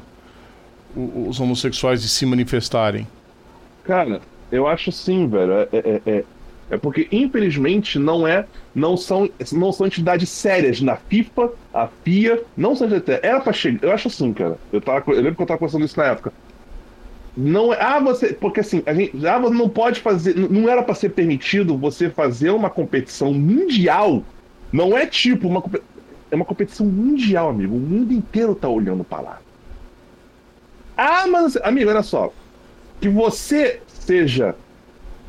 os homossexuais de se manifestarem. Cara, eu acho assim, velho. É, é, é, é porque, infelizmente, não é. Não são, não são entidades sérias na FIFA, a FIA, não são entidades. Era pra chegar. Eu acho assim, cara. Eu, tava, eu lembro que eu tava conversando isso na época. Não é. Ah, você. Porque assim, a gente. Ah, não pode fazer. Não era pra ser permitido você fazer uma competição mundial. Não é tipo uma. É uma competição mundial, amigo. O mundo inteiro tá olhando pra lá. Ah, mas. Amigo, olha só que você seja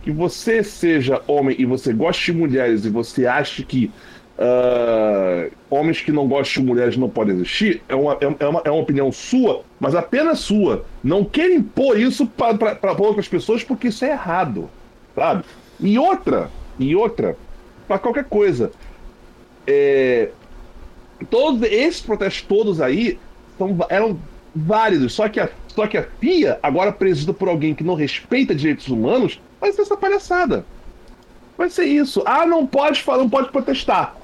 que você seja homem e você goste de mulheres e você acha que ah, homens que não gostam de mulheres não podem existir é uma, é, é uma, é uma opinião sua, mas apenas sua. Não queira impor isso para outras pessoas porque isso é errado, sabe? E outra, e outra, para qualquer coisa, é, todos esses protestos todos aí são, eram válidos, só que a só que a FIA, agora presidida por alguém que não respeita direitos humanos, vai ser essa palhaçada. Vai ser isso. Ah, não pode falar, não pode protestar.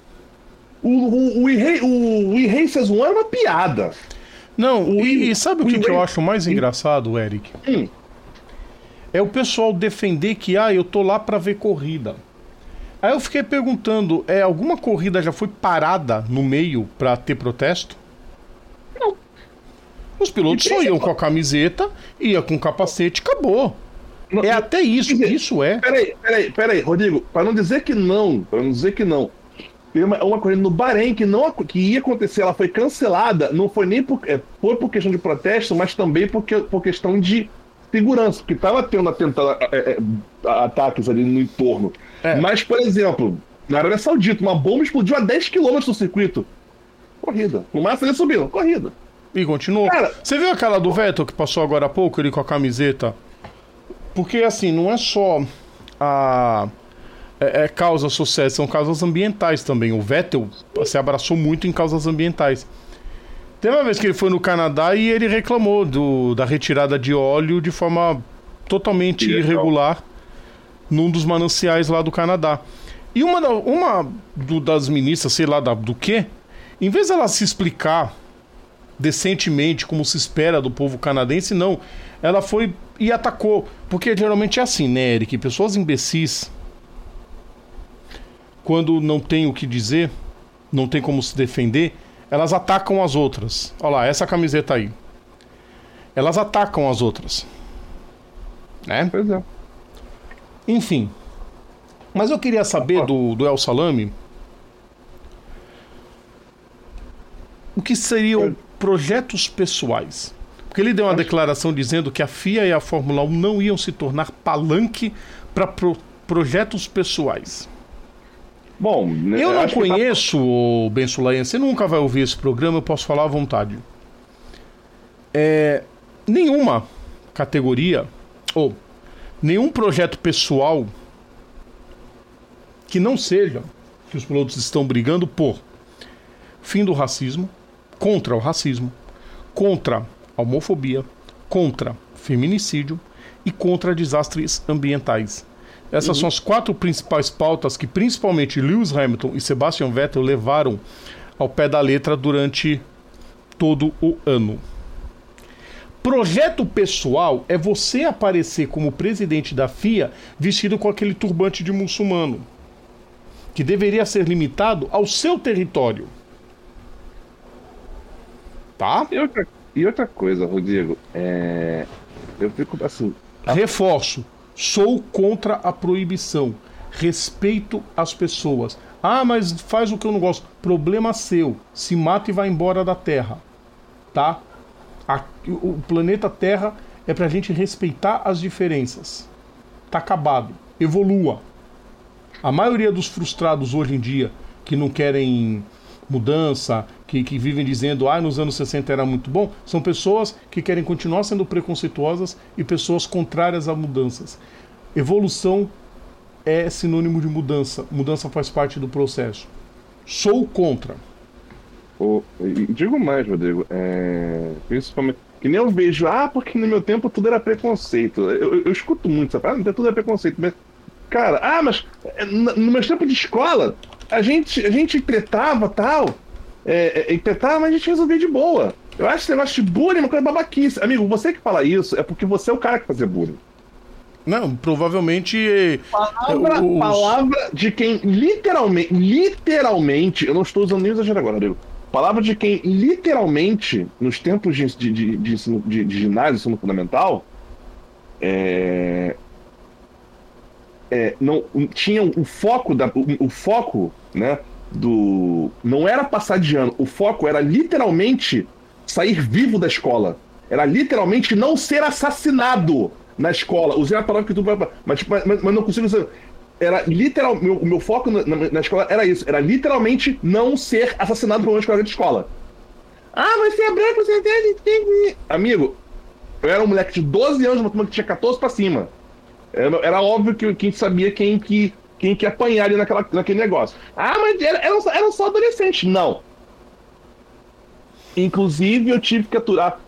O, o, o, o, o E-Races One é uma piada. Não, O e, e sabe o o que, que eu acho mais engraçado, Eric? Hum. É o pessoal defender que, ah, eu tô lá pra ver corrida. Aí eu fiquei perguntando, é, alguma corrida já foi parada no meio pra ter protesto? Não. Os pilotos E só iam com a camiseta, ia com capacete, acabou. Não, É até isso, dizer, isso é. Peraí, peraí, peraí, Rodrigo, para não dizer que não, para não dizer que não. Uma, corrida no Bahrein que, não, que ia acontecer, ela foi cancelada, não foi nem por, é, foi por questão de protesto, mas também porque, por questão de segurança, porque estava tendo atenta, é, é, ataques ali no entorno. É. Mas, por exemplo, na Arábia Saudita, uma bomba explodiu a 10 km do circuito. Corrida. No máximo ele subiu, corrida. E continuou. Cara- Você viu aquela do Vettel que passou agora há pouco, ele com a camiseta? Porque assim, não é só a. É, é causa sucesso, são causas ambientais também. O Vettel se abraçou muito em causas ambientais. Tem uma vez que ele foi no Canadá e ele reclamou do, da retirada de óleo de forma totalmente Ilegal. irregular num dos mananciais lá do Canadá. E uma, da- uma do- das ministras, sei lá da- do que, em vez dela se explicar decentemente, como se espera do povo canadense, não. Ela foi e atacou. Porque geralmente é assim, né, Eric? Pessoas imbecis, quando não tem o que dizer, não tem como se defender, elas atacam as outras. Olha lá, essa camiseta aí. Elas atacam as outras. Né? Pois é. Enfim. Mas eu queria saber do, do El Salame o que seriam projetos pessoais. Porque ele deu uma declaração dizendo que a FIA e a Fórmula 1 não iam se tornar palanque para projetos pessoais. Bom, né, Eu não tá- conheço o Ben Sulayan, você nunca vai ouvir esse programa, eu posso falar à vontade. É, nenhuma categoria, ou nenhum projeto pessoal que não seja que os pilotos estão brigando por fim do racismo, contra o racismo, contra a homofobia, contra feminicídio e contra desastres ambientais. Essas são as quatro principais pautas que principalmente Lewis Hamilton e Sebastian Vettel levaram ao pé da letra durante todo o ano. Projeto pessoal é você aparecer como presidente da FIA vestido com aquele turbante de muçulmano, que deveria ser limitado ao seu território. Tá? E outra, e outra coisa, Rodrigo, é... eu fico assim. Reforço. Sou contra a proibição. Respeito as pessoas. Ah, mas faz o que eu não gosto. Problema seu. Se mata e vai embora da Terra. Tá? O planeta Terra é pra gente respeitar as diferenças. Tá acabado. Evolua. A maioria dos frustrados hoje em dia que não querem mudança, que, que vivem dizendo, ah, nos anos 60 era muito bom, são pessoas que querem continuar sendo preconceituosas e pessoas contrárias a mudanças. Evolução é sinônimo de mudança. Mudança faz parte do processo. Sou contra. O, e digo mais, Rodrigo, é, principalmente. Que nem eu vejo, ah, porque no meu tempo tudo era preconceito. Eu, eu, escuto muito essa frase, ah, tudo é preconceito. Mas, cara, ah, mas n- no meu tempo de escola, a gente, a gente tretava tal, é, é, tretava, mas a gente resolvia de boa. Eu acho que esse negócio de bullying é uma coisa babaquice. Amigo, você que fala isso é porque você é o cara que fazia bullying. Não, provavelmente. Palavra, os... palavra de quem literalmente, literalmente, eu não estou usando nem exagero agora, amigo. Palavra de quem literalmente, nos tempos de, de, de, de, ensino, de, de ginásio, ensino fundamental, é, é, não tinha o foco da, o, o, foco, né, do não era passar de ano, o foco era literalmente sair vivo da escola. Era literalmente não ser assassinado na escola. Usei a palavra que tu mas, mas, mas não consigo dizer. Era literal, meu, meu foco na, na, na, escola era isso. Era literalmente não ser assassinado por uma escola de escola. Ah, você é branco, você tem. Amigo, eu era um moleque de 12 anos, uma turma que tinha 14 pra cima. Era, era óbvio que, que a gente sabia quem que, quem que apanhar ali naquela, naquele negócio. Ah, mas era, eram, eram só adolescentes. Não. Inclusive, eu tive que aturar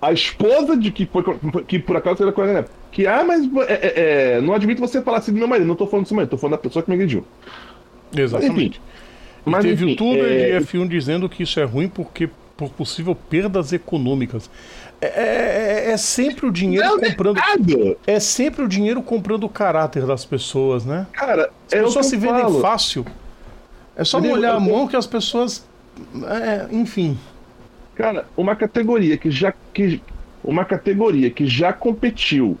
a esposa de que foi que por acaso era colega que ah, mas é, é, é, não admito você falar assim do meu marido, não tô falando do seu marido, tô falando da pessoa que me agrediu. Exatamente. Mas, enfim, mas, teve enfim, tudo é... de F1 dizendo que isso é ruim porque por possível perdas econômicas. É, é, é, é sempre o dinheiro não, comprando. É sempre o dinheiro comprando o caráter das pessoas, né? Cara, as é pessoas se vendem falo. fácil. É só molhar a mão que as pessoas. É, enfim. Cara, uma categoria que já. Que, uma categoria que já competiu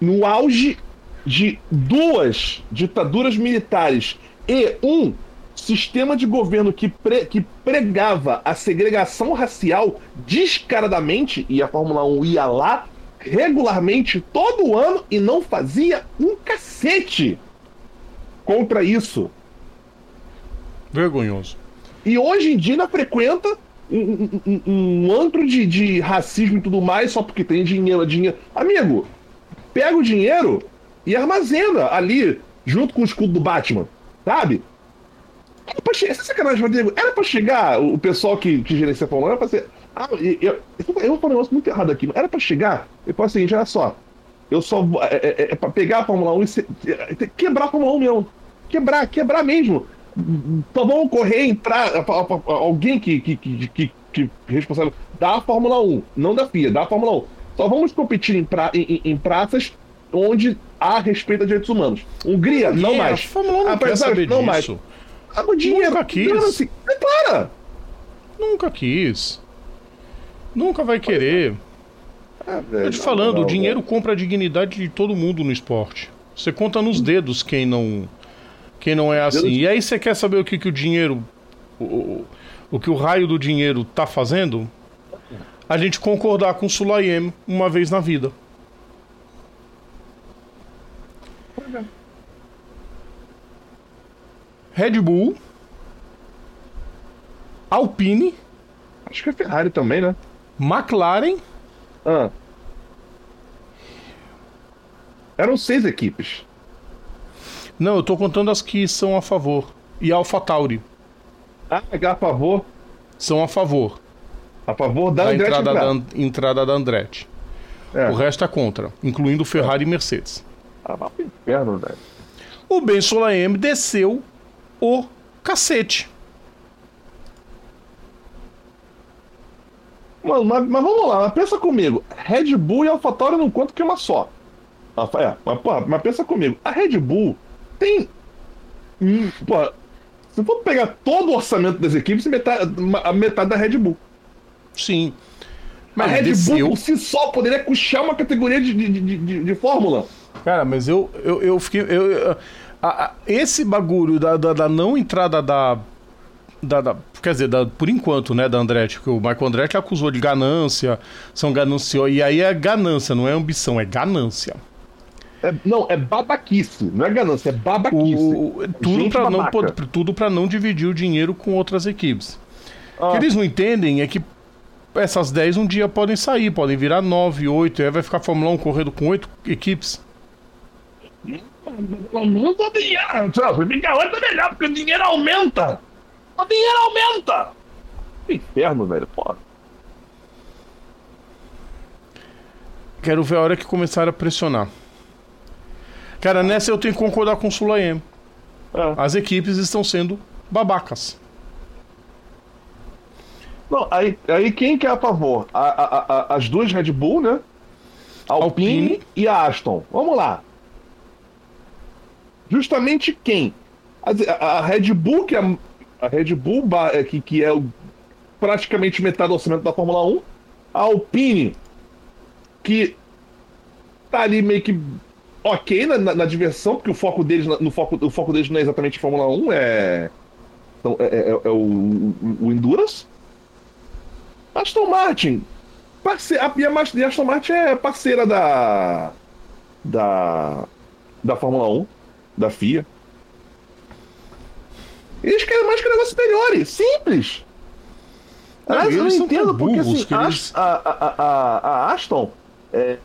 no auge de duas ditaduras militares e um sistema de governo que, pre, que pregava a segregação racial descaradamente, e a Fórmula 1 ia lá regularmente todo ano e não fazia um cacete contra isso. Vergonhoso. E hoje em dia ainda frequenta um, um, um antro de, de racismo e tudo mais só porque tem dinheiro, dinheiro. Amigo, pega o dinheiro e armazena ali junto com o escudo do Batman, sabe? Era pra chegar, essa sacanagem, Rodrigo, era pra chegar o pessoal que, que gerencia a Fórmula 1, era pra ser. Ah, eu, eu, eu vou falar um negócio muito errado aqui, era pra chegar e falar o seguinte: olha só, eu só. É, é, é pra pegar a Fórmula 1 e ser, é, quebrar a Fórmula 1 mesmo. Quebrar, quebrar mesmo. Só vão correr, entrar. Alguém que, que, que, que, que responsável da Fórmula 1, não da FIA, da Fórmula 1. Só vamos competir em, pra, em, em praças onde há respeito a direitos humanos. Hungria, não mais. A Fórmula 1 não saber não disso. mais. Ah, o dinheiro. Nunca quis. Declara. Nunca quis. Nunca vai querer. Ah, velho, Tô te falando, não, o dinheiro compra a dignidade de todo mundo no esporte. Você conta nos dedos quem não quem não é assim. E aí você quer saber o que, que o dinheiro o, o, o que o raio do dinheiro tá fazendo? A gente concordar com o Sulayem uma vez na vida. Red Bull, Alpine. Acho que é Ferrari também, né? McLaren. Ah. Eram seis equipes. Não, eu tô contando as que são a favor. E AlphaTauri. Ah, é a favor? São a favor. A favor da, da entrada, da entrada da Andretti. É. O resto é contra, incluindo Ferrari é. e Mercedes. Ah, vai pro inferno, velho. O Ben Solaem desceu o cacete. Mano, mas, mas, vamos lá, mas pensa comigo. Red Bull e AlphaTauri não conta que é uma só. Ah, é, mas, porra, mas pensa comigo. A Red Bull tem. Hum, porra, se for pegar todo o orçamento das equipes, metade, a metade da Red Bull. Sim. Mas a Red. Bull por si só poderia puxar uma categoria de, de, de, de, de fórmula. Cara, mas eu, eu, eu fiquei. Eu, eu, a, a, esse bagulho da, da, da, não entrada da. Da, da, quer dizer, da, por enquanto, né, da Andretti, que o Marco Andretti acusou de ganância, são gananciosos, e aí é ganância, não é ambição, é ganância. É, não, é babaquice, não é ganância, é babaquice. O, tudo para não, tudo não dividir o dinheiro com outras equipes. Ah. O que eles não entendem é que essas 10 um dia podem sair, podem virar 9, 8, aí vai ficar a Fórmula 1 correndo com 8 equipes. Aumenta o dinheiro. Fica outro melhor, porque o dinheiro aumenta. O dinheiro aumenta. Que inferno, velho. Porra. Quero ver a hora que começar a pressionar. Cara, nessa eu tenho que concordar com o Sulaem. É. As equipes estão sendo babacas. Não, aí, aí quem que é a favor? A- a- a- as duas Red Bull, né? Alpine, Alpine. e a Aston. Vamos lá. Justamente quem? A, a- Red Bull, que é a, Red Bull, é, que, que é praticamente metade do orçamento da Fórmula 1. A Alpine, que tá ali meio que ok na, na- na diversão, porque o foco deles, no foco, o foco deles não é exatamente Fórmula 1, é, então, é, é- é o, o, o Endurance. Aston Martin. Parce... A, a Aston Martin é parceira da. Da. Da Fórmula 1, da FIA. Eles querem mais que negócios superiores. Simples. Aliás, e eu não entendo porque assim, eles- a, a, a, a Aston. É,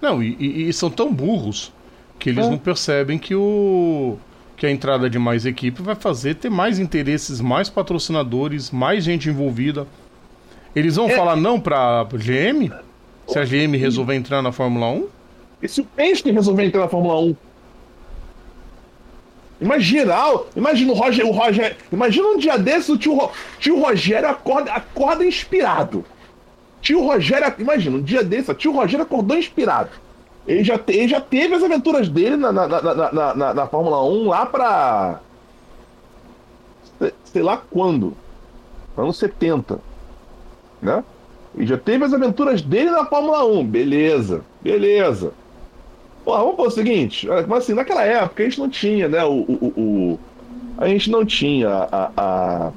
Não, e, e- são tão burros que eles É. não percebem que o que a entrada de mais equipe vai fazer ter mais interesses, mais patrocinadores, mais gente envolvida. Eles vão É. falar não pra GM? Se a GM resolver entrar na Fórmula 1? E se o Penske resolver entrar na Fórmula 1? Imagina, imagina o Roger, o Roger. Imagina um dia desses o tio, tio Rogério acorda, acorda inspirado. Tio Rogério, imagina, um dia desses, o tio Rogério acordou inspirado. Ele já, ele já teve as aventuras dele na, na, na, na, na- Fórmula 1 lá pra. sei- Sei lá quando. Anos 70. Né? E já teve as aventuras dele na Fórmula 1. Beleza, beleza. Pô, vamos fazer o seguinte, mas assim, naquela época a gente não tinha, né, o... o, o- a gente não tinha a... a,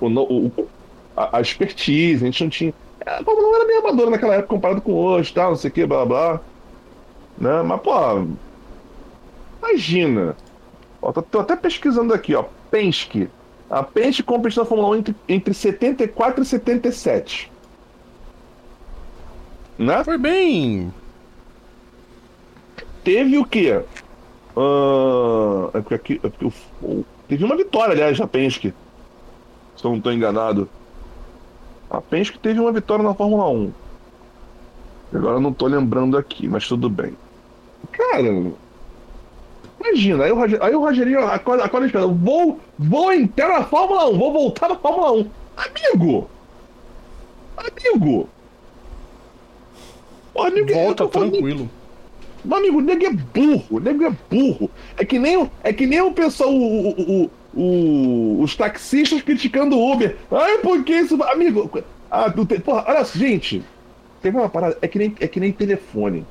o, o- a, a expertise, a gente não tinha... A Fórmula 1 era meio amadora naquela época comparado com hoje, tal, não sei o que, blá, blá. Né, mas, pô... Imagina. Ó, tô, tô até pesquisando aqui, ó. Penske. A Penske competiu na Fórmula 1 entre, entre 74 e 77. Né? Foi bem. Teve o quê? Ah, é porque aqui, é porque o- o- teve uma vitória, aliás, da Penske. Se eu não estou enganado. A Penske teve uma vitória na Fórmula 1. Agora eu não tô lembrando aqui, mas tudo bem. Cara, imagina, aí o, Roger, aí o Rogerinho acorda, acorda esperando. Vou, vou entrar na Fórmula 1, vou voltar na Fórmula 1. Amigo! Amigo! Pô, amigo, eu Volta tranquilo. Meu amigo, o nego é burro, o nego é burro. É que nem, o- é que nem o pessoal, o, o- os taxistas criticando o Uber. Ai, por que isso? Amigo, ah, tem- porra, olha, gente, tem uma parada, é que nem, é que nem telefone.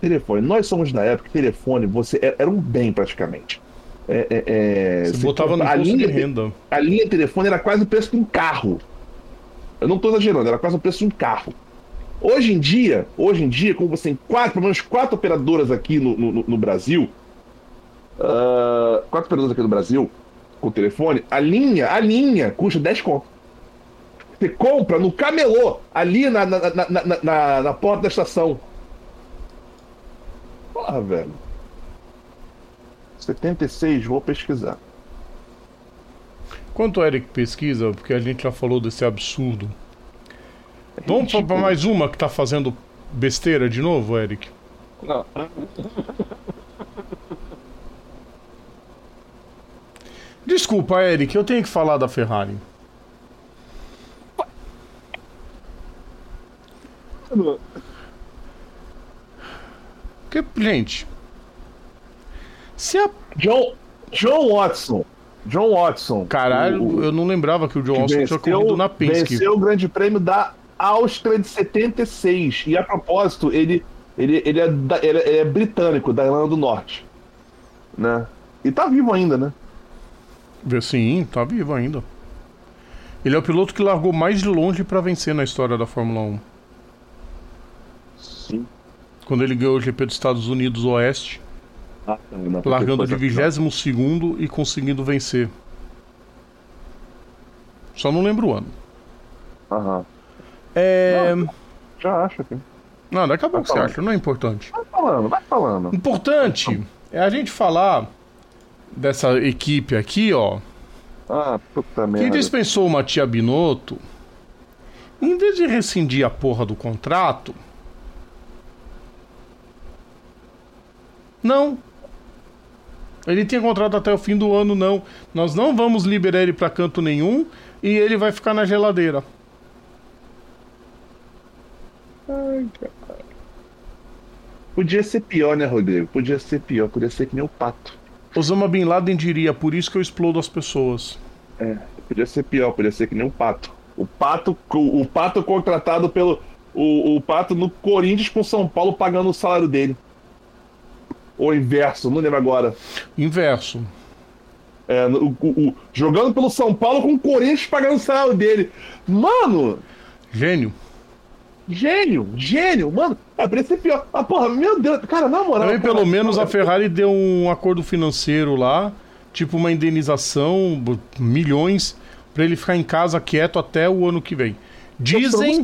Telefone, nós somos da época que telefone, você era, era um bem praticamente. É, é, é, Você botava no a imposto de linha, renda. a linha de telefone era quase o preço de um carro. Eu não tô exagerando, era quase o preço de um carro. Hoje em dia, hoje em dia, como você tem quatro, pelo menos quatro operadoras aqui no, no, no Brasil, ah, quatro operadoras aqui no Brasil, com telefone, a linha, a linha custa 10 conto. Você compra no camelô, ali na, na, na, na, na- na porta da estação. Porra, velho. 76, vou pesquisar. Quanto o Eric pesquisa, porque a gente já falou desse absurdo. Vamos pra- pra ridículo. mais uma que tá fazendo besteira de novo, Eric? Não. Desculpa, Eric, eu tenho que falar da Ferrari. Porque, gente. Se a. John, John Watson. John Watson. Caralho, o- eu não lembrava que o John que Austin tinha corrido na Penske. venceu o grande prêmio da Áustria de 76. E a propósito, ele, ele, ele, é, da- ele é- britânico, da Irlanda do Norte. Né? E tá vivo ainda, né? Sim, tá vivo ainda. Ele é o piloto que largou mais de longe pra vencer na história da Fórmula 1. Sim. Quando ele ganhou o GP dos Estados Unidos Oeste, Ah, porque largando de foi- 22 e conseguindo vencer. Só não lembro o ano. Aham. É. Já acho que. Não, daqui a pouco você acha, não é importante. Vai falando, vai falando. Importante é a gente falar dessa equipe aqui, ó, Ah, puta que merda. dispensou o Matia Binotto. Em vez de rescindir a porra do contrato. Não. Ele tinha contrato até o fim do ano, não. Nós não vamos liberar ele para canto nenhum e ele vai ficar na geladeira. Ai, cara. Podia ser pior, né, Rodrigo? Podia ser pior, podia ser que nem o pato. Osama Bin Laden diria, por isso que eu explodo as pessoas. É, podia ser pior, podia ser que nem o pato. O pato, o, o pato contratado pelo. O, o pato no Corinthians com São Paulo pagando o salário dele. Ou inverso, não lembro agora. Inverso. É, o, o, jogando pelo São Paulo com o Corinthians pagando o salário dele. Mano! Gênio. Gênio, gênio, mano. É, pra ser pior. Ah, porra, meu Deus, cara, na moral. Também, cara, pelo menos, cara, a Ferrari deu um acordo financeiro lá, tipo uma indenização, milhões, pra ele ficar em casa quieto até o ano que vem. Dizem.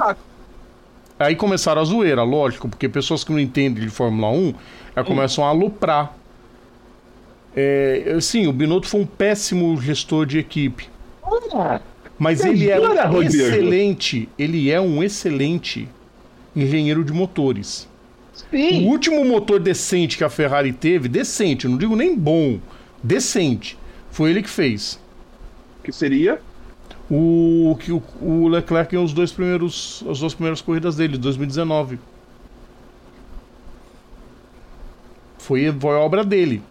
Aí começaram a zoeira, lógico, porque pessoas que não entendem de Fórmula 1 já começam a aloprar. É, sim, o Binotto foi um péssimo gestor de equipe. Ah, Mas ele é um excelente, ele é um excelente engenheiro de motores. O sim. último motor decente que a Ferrari teve, decente, não digo nem bom, decente, foi ele que fez. Que seria? O que o, o Leclerc ganhou os dois primeiros, as duas primeiras corridas dele, 2019. Foi, foi obra dele.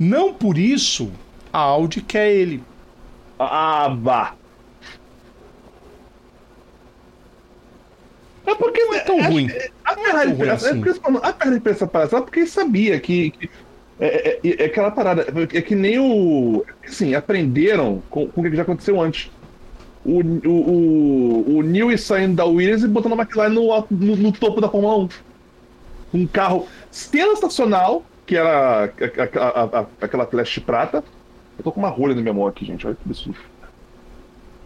Não por isso a Audi quer ele. Ah, vá. É porque Não é tão é- ruim. A ruim é assim. porque a Ferrari pensa para ela porque sabia que, que é, é- é aquela parada, é que nem o. Assim, aprenderam com, com o que já aconteceu antes. O, o, o, o Newey saindo da Williams e botando a McLaren no, no, no topo da Fórmula 1. Um carro sensacional, que era a- a- a- a- aquela Flash prata. Eu tô com uma rolha na minha mão aqui, gente. Olha que absurdo.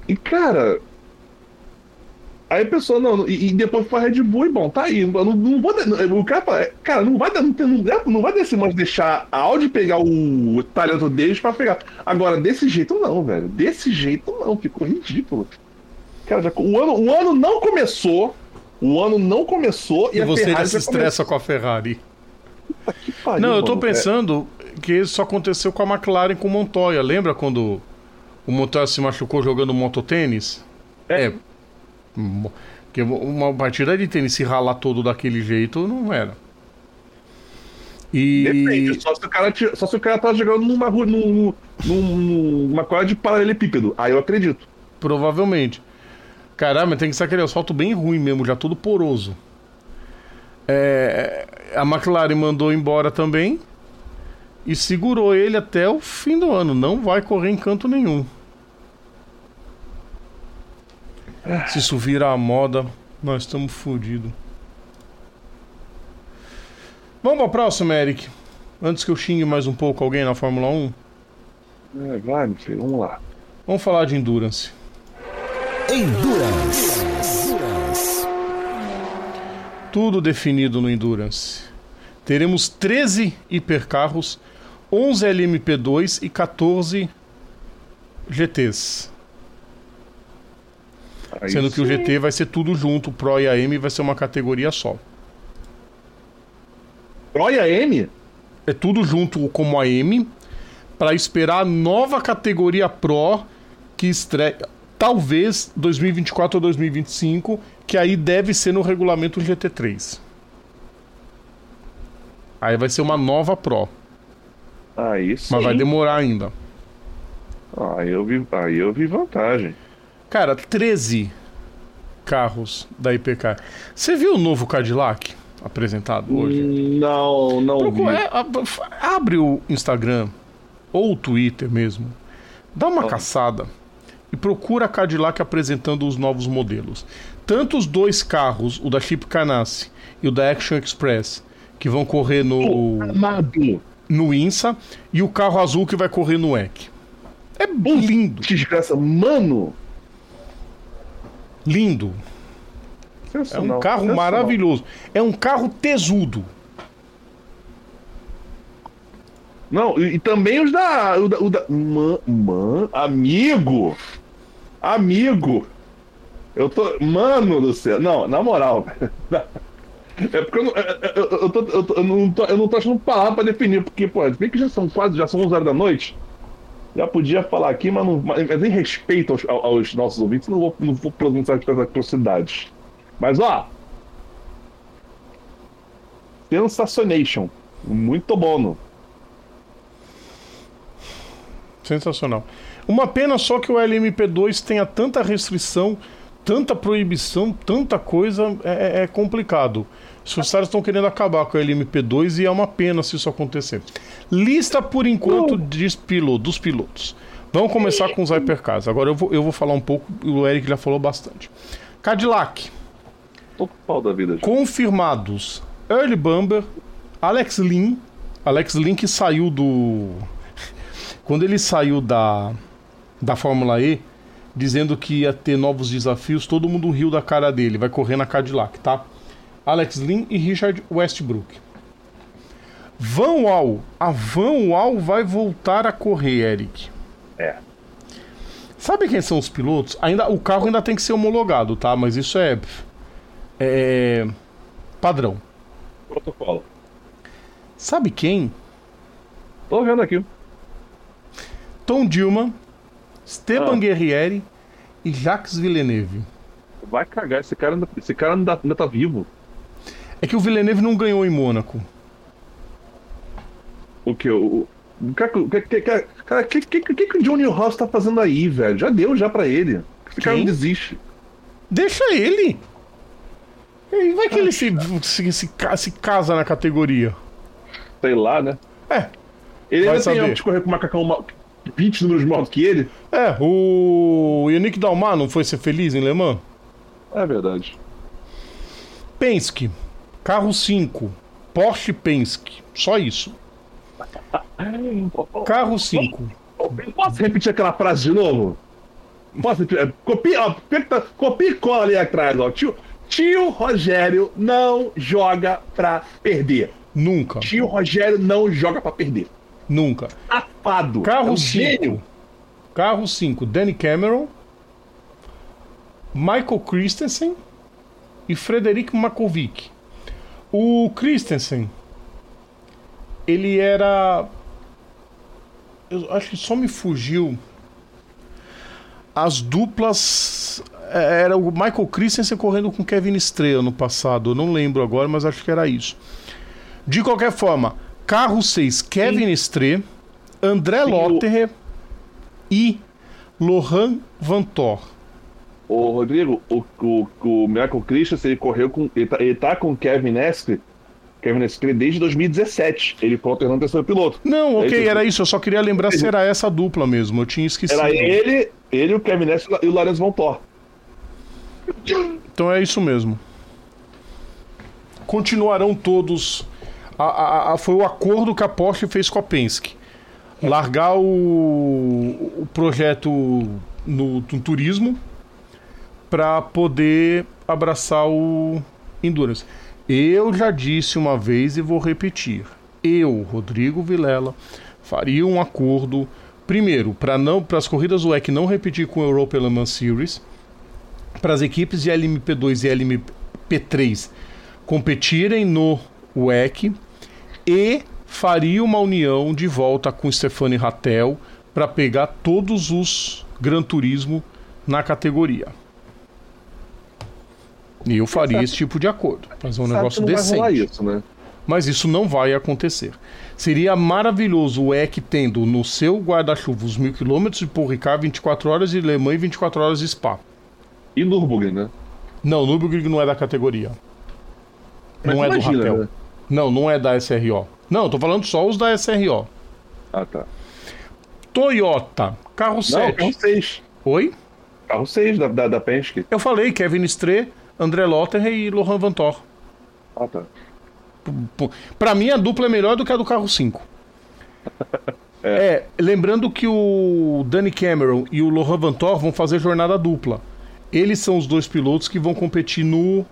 E, cara. Aí a pessoa, não, e, e depois foi Red Bull e bom, tá aí. Não, não vou. O cara, fala, cara, não vai dar, não, não, não vai desse mais deixar a Audi pegar o talento deles pra pegar. Agora, desse jeito não, velho. Desse jeito não, ficou ridículo. Cara, já- o, ano, o ano não começou. O ano não começou e, E a você já se estressa com a Ferrari. pariu, Não, eu tô mano. É, pensando que isso aconteceu com a McLaren com o Montoya. Lembra quando o Montoya se machucou jogando mototênis? É. Mo- Porque uma partida de tênis se ralar todo daquele jeito não era. E. Depende, só se o cara, só se o cara tá jogando numa rua, num, num- numa quadra de paralelepípedo. Aí eu acredito. Provavelmente. Caramba, tem que ser aquele asfalto bem ruim mesmo, já todo poroso. É, a McLaren mandou embora também e segurou ele até o fim do ano. Não vai correr em canto nenhum. Se isso virar a moda, nós estamos fodidos. Vamos pra próxima, Eric. Antes que eu xingue mais um pouco alguém na Fórmula 1, É, vai, meu filho, vamos lá. vamos falar de Endurance. Endurance. Tudo definido no Endurance. Teremos 13 hipercarros, 11 LMP2 e 14 GTs. Aí Sendo que o sim. GT vai ser tudo junto, o Pro e a M vai ser uma categoria só. Olha M? É tudo junto como a M, para esperar a nova categoria Pro que estreia talvez 2024 ou 2025, que aí deve ser no regulamento GT3. Aí vai ser uma nova Pro. Aí sim. Mas vai demorar ainda. Aí eu vi, aí eu vi vantagem. Cara, 13 carros da IPK. Você viu o novo Cadillac apresentado hoje? Não, não Procura- vi. é, abre o Instagram ou o Twitter mesmo. Dá uma caçada e procura a Cadillac apresentando os novos modelos. Tanto os dois carros, o da Chip Ganassi e o da Action Express, que vão correr no, Amado. No INSA, e o carro azul que vai correr no EC. É lindo, Que desgraça. Mano. lindo. É um carro maravilhoso. É um carro tesudo. Não, e, e também os da. O da, o da man, man, amigo! Amigo! Eu tô. Mano do céu. Não, na moral, velho. É porque eu não, é, é, eu, eu, tô, eu, eu, não tô, eu não tô achando palavra pra definir, porque, pô, bem que já são quase, já são 11 horas da noite. Já podia falar aqui, mas, não, mas em respeito aos, aos, nossos ouvintes, não vou, não vou pronunciar as atrocidades. Mas, ó. Sensacionation. Muito bom. Sensacional. Uma pena só que o LMP2 tenha tanta restrição, tanta proibição, tanta coisa, é, é, é complicado. Os caras estão querendo acabar com o LMP2 e é uma pena se isso acontecer. Lista por enquanto de piloto, dos pilotos. Vamos começar com os hypercars. Agora eu vou, eu vou falar um pouco, o Eric já falou bastante. Cadillac. Tô com pau da vida. Confirmados. Early Bumber, Alex Lin. Alex Lin que saiu do. Quando ele saiu da, da Fórmula E, dizendo que ia ter novos desafios, todo mundo riu da cara dele. Vai correr na Cadillac, tá? Alex Lin e Richard Westbrook. Van Wall. A Van Wall vai voltar a correr, Eric. É. Sabe quem são os pilotos? Ainda, o carro ainda tem que ser homologado, tá? Mas isso é. É. Padrão. Protocolo. Sabe quem? Tô vendo aqui. Tom Dilma, Esteban ah. Guerrieri e Jacques Villeneuve. Vai cagar, esse cara, ainda, esse cara ainda, ainda tá vivo. É que o Villeneuve não ganhou em Mônaco. O que? O, que, que, que, que o Johnny Ross tá fazendo aí, velho? Já deu já pra ele. Esse Quem? cara não desiste. Deixa ele. E vai que ah, ele se, se, se, se, casa na categoria. Sei lá, né? É. Ele ainda saber. tem de correr com o macacão 20 números maior que ele. É, o Yannick Dalmar não foi ser feliz em Le Mans? É verdade. Penske. Carro 5. Porsche Penske. Só isso. Carro 5. Posso repetir aquela frase de novo? Posso repetir? Copia, ó, copia e cola ali atrás, ó. Tio, tio Rogério não joga pra perder. Nunca. Tio Rogério não joga pra perder. Nunca. Safado. Carro 5. É um Carro 5. Danny Cameron. Michael Christensen e Frederic Makovic. O Christensen, ele era. Eu acho que só me fugiu. As duplas. É, era o Michael Christensen correndo com Kevin Estrela no passado. Eu não lembro agora, mas acho que era isso. De qualquer forma, carro 6, Kevin Estrela, André Lotterer e Lohan Vantor. Ô, Rodrigo, o, o, o Michael Christensen, ele correu com. Ele tá, ele tá com o Kevin Estre. Kevin Estre desde 2017. Ele foi alternando terceiro piloto. Não, ok, era isso. Eu só queria lembrar se era essa dupla mesmo. Eu tinha esquecido. Era ele, ele, o Kevin Estre e o Lorenzo Montor. Então é isso mesmo. Continuarão todos. A, a, a, foi o acordo que a Porsche fez com a Penske. Largar o, o projeto no, no turismo para poder abraçar o Endurance. Eu já disse uma vez e vou repetir. Eu, Rodrigo Vilela, faria um acordo primeiro para não para as corridas WEC não repetir com o Europa Le Mans Series, para as equipes de LMP2 e LMP3 competirem no WEC e faria uma união de volta com Stefani Rattel para pegar todos os Gran Turismo na categoria. E eu faria esse tipo de acordo. Fazer um negócio decente. Isso, né? Mas isso não vai acontecer. Seria maravilhoso o EC tendo no seu guarda-chuva os mil quilômetros de Paul Ricard, 24 horas de Le Mans e 24 horas de Spa. E Nürburgring, né? Não, Nürburgring não é da categoria. Mas não é imagina, do Ratel. Né? Não, não é da SRO. Não, eu tô falando só os da SRO. Ah, tá. Toyota, carro não, 7. Carro 6. Oi? Carro 6 da, da, da Penske. Eu falei, Kevin Stree André Lotter e Lohan Vantor. Ah, tá. Pra mim, a dupla é melhor do que a do carro 5. é. é. lembrando que o Danny Cameron e o Lohan Vantor vão fazer jornada dupla. Eles são os dois pilotos que vão competir no.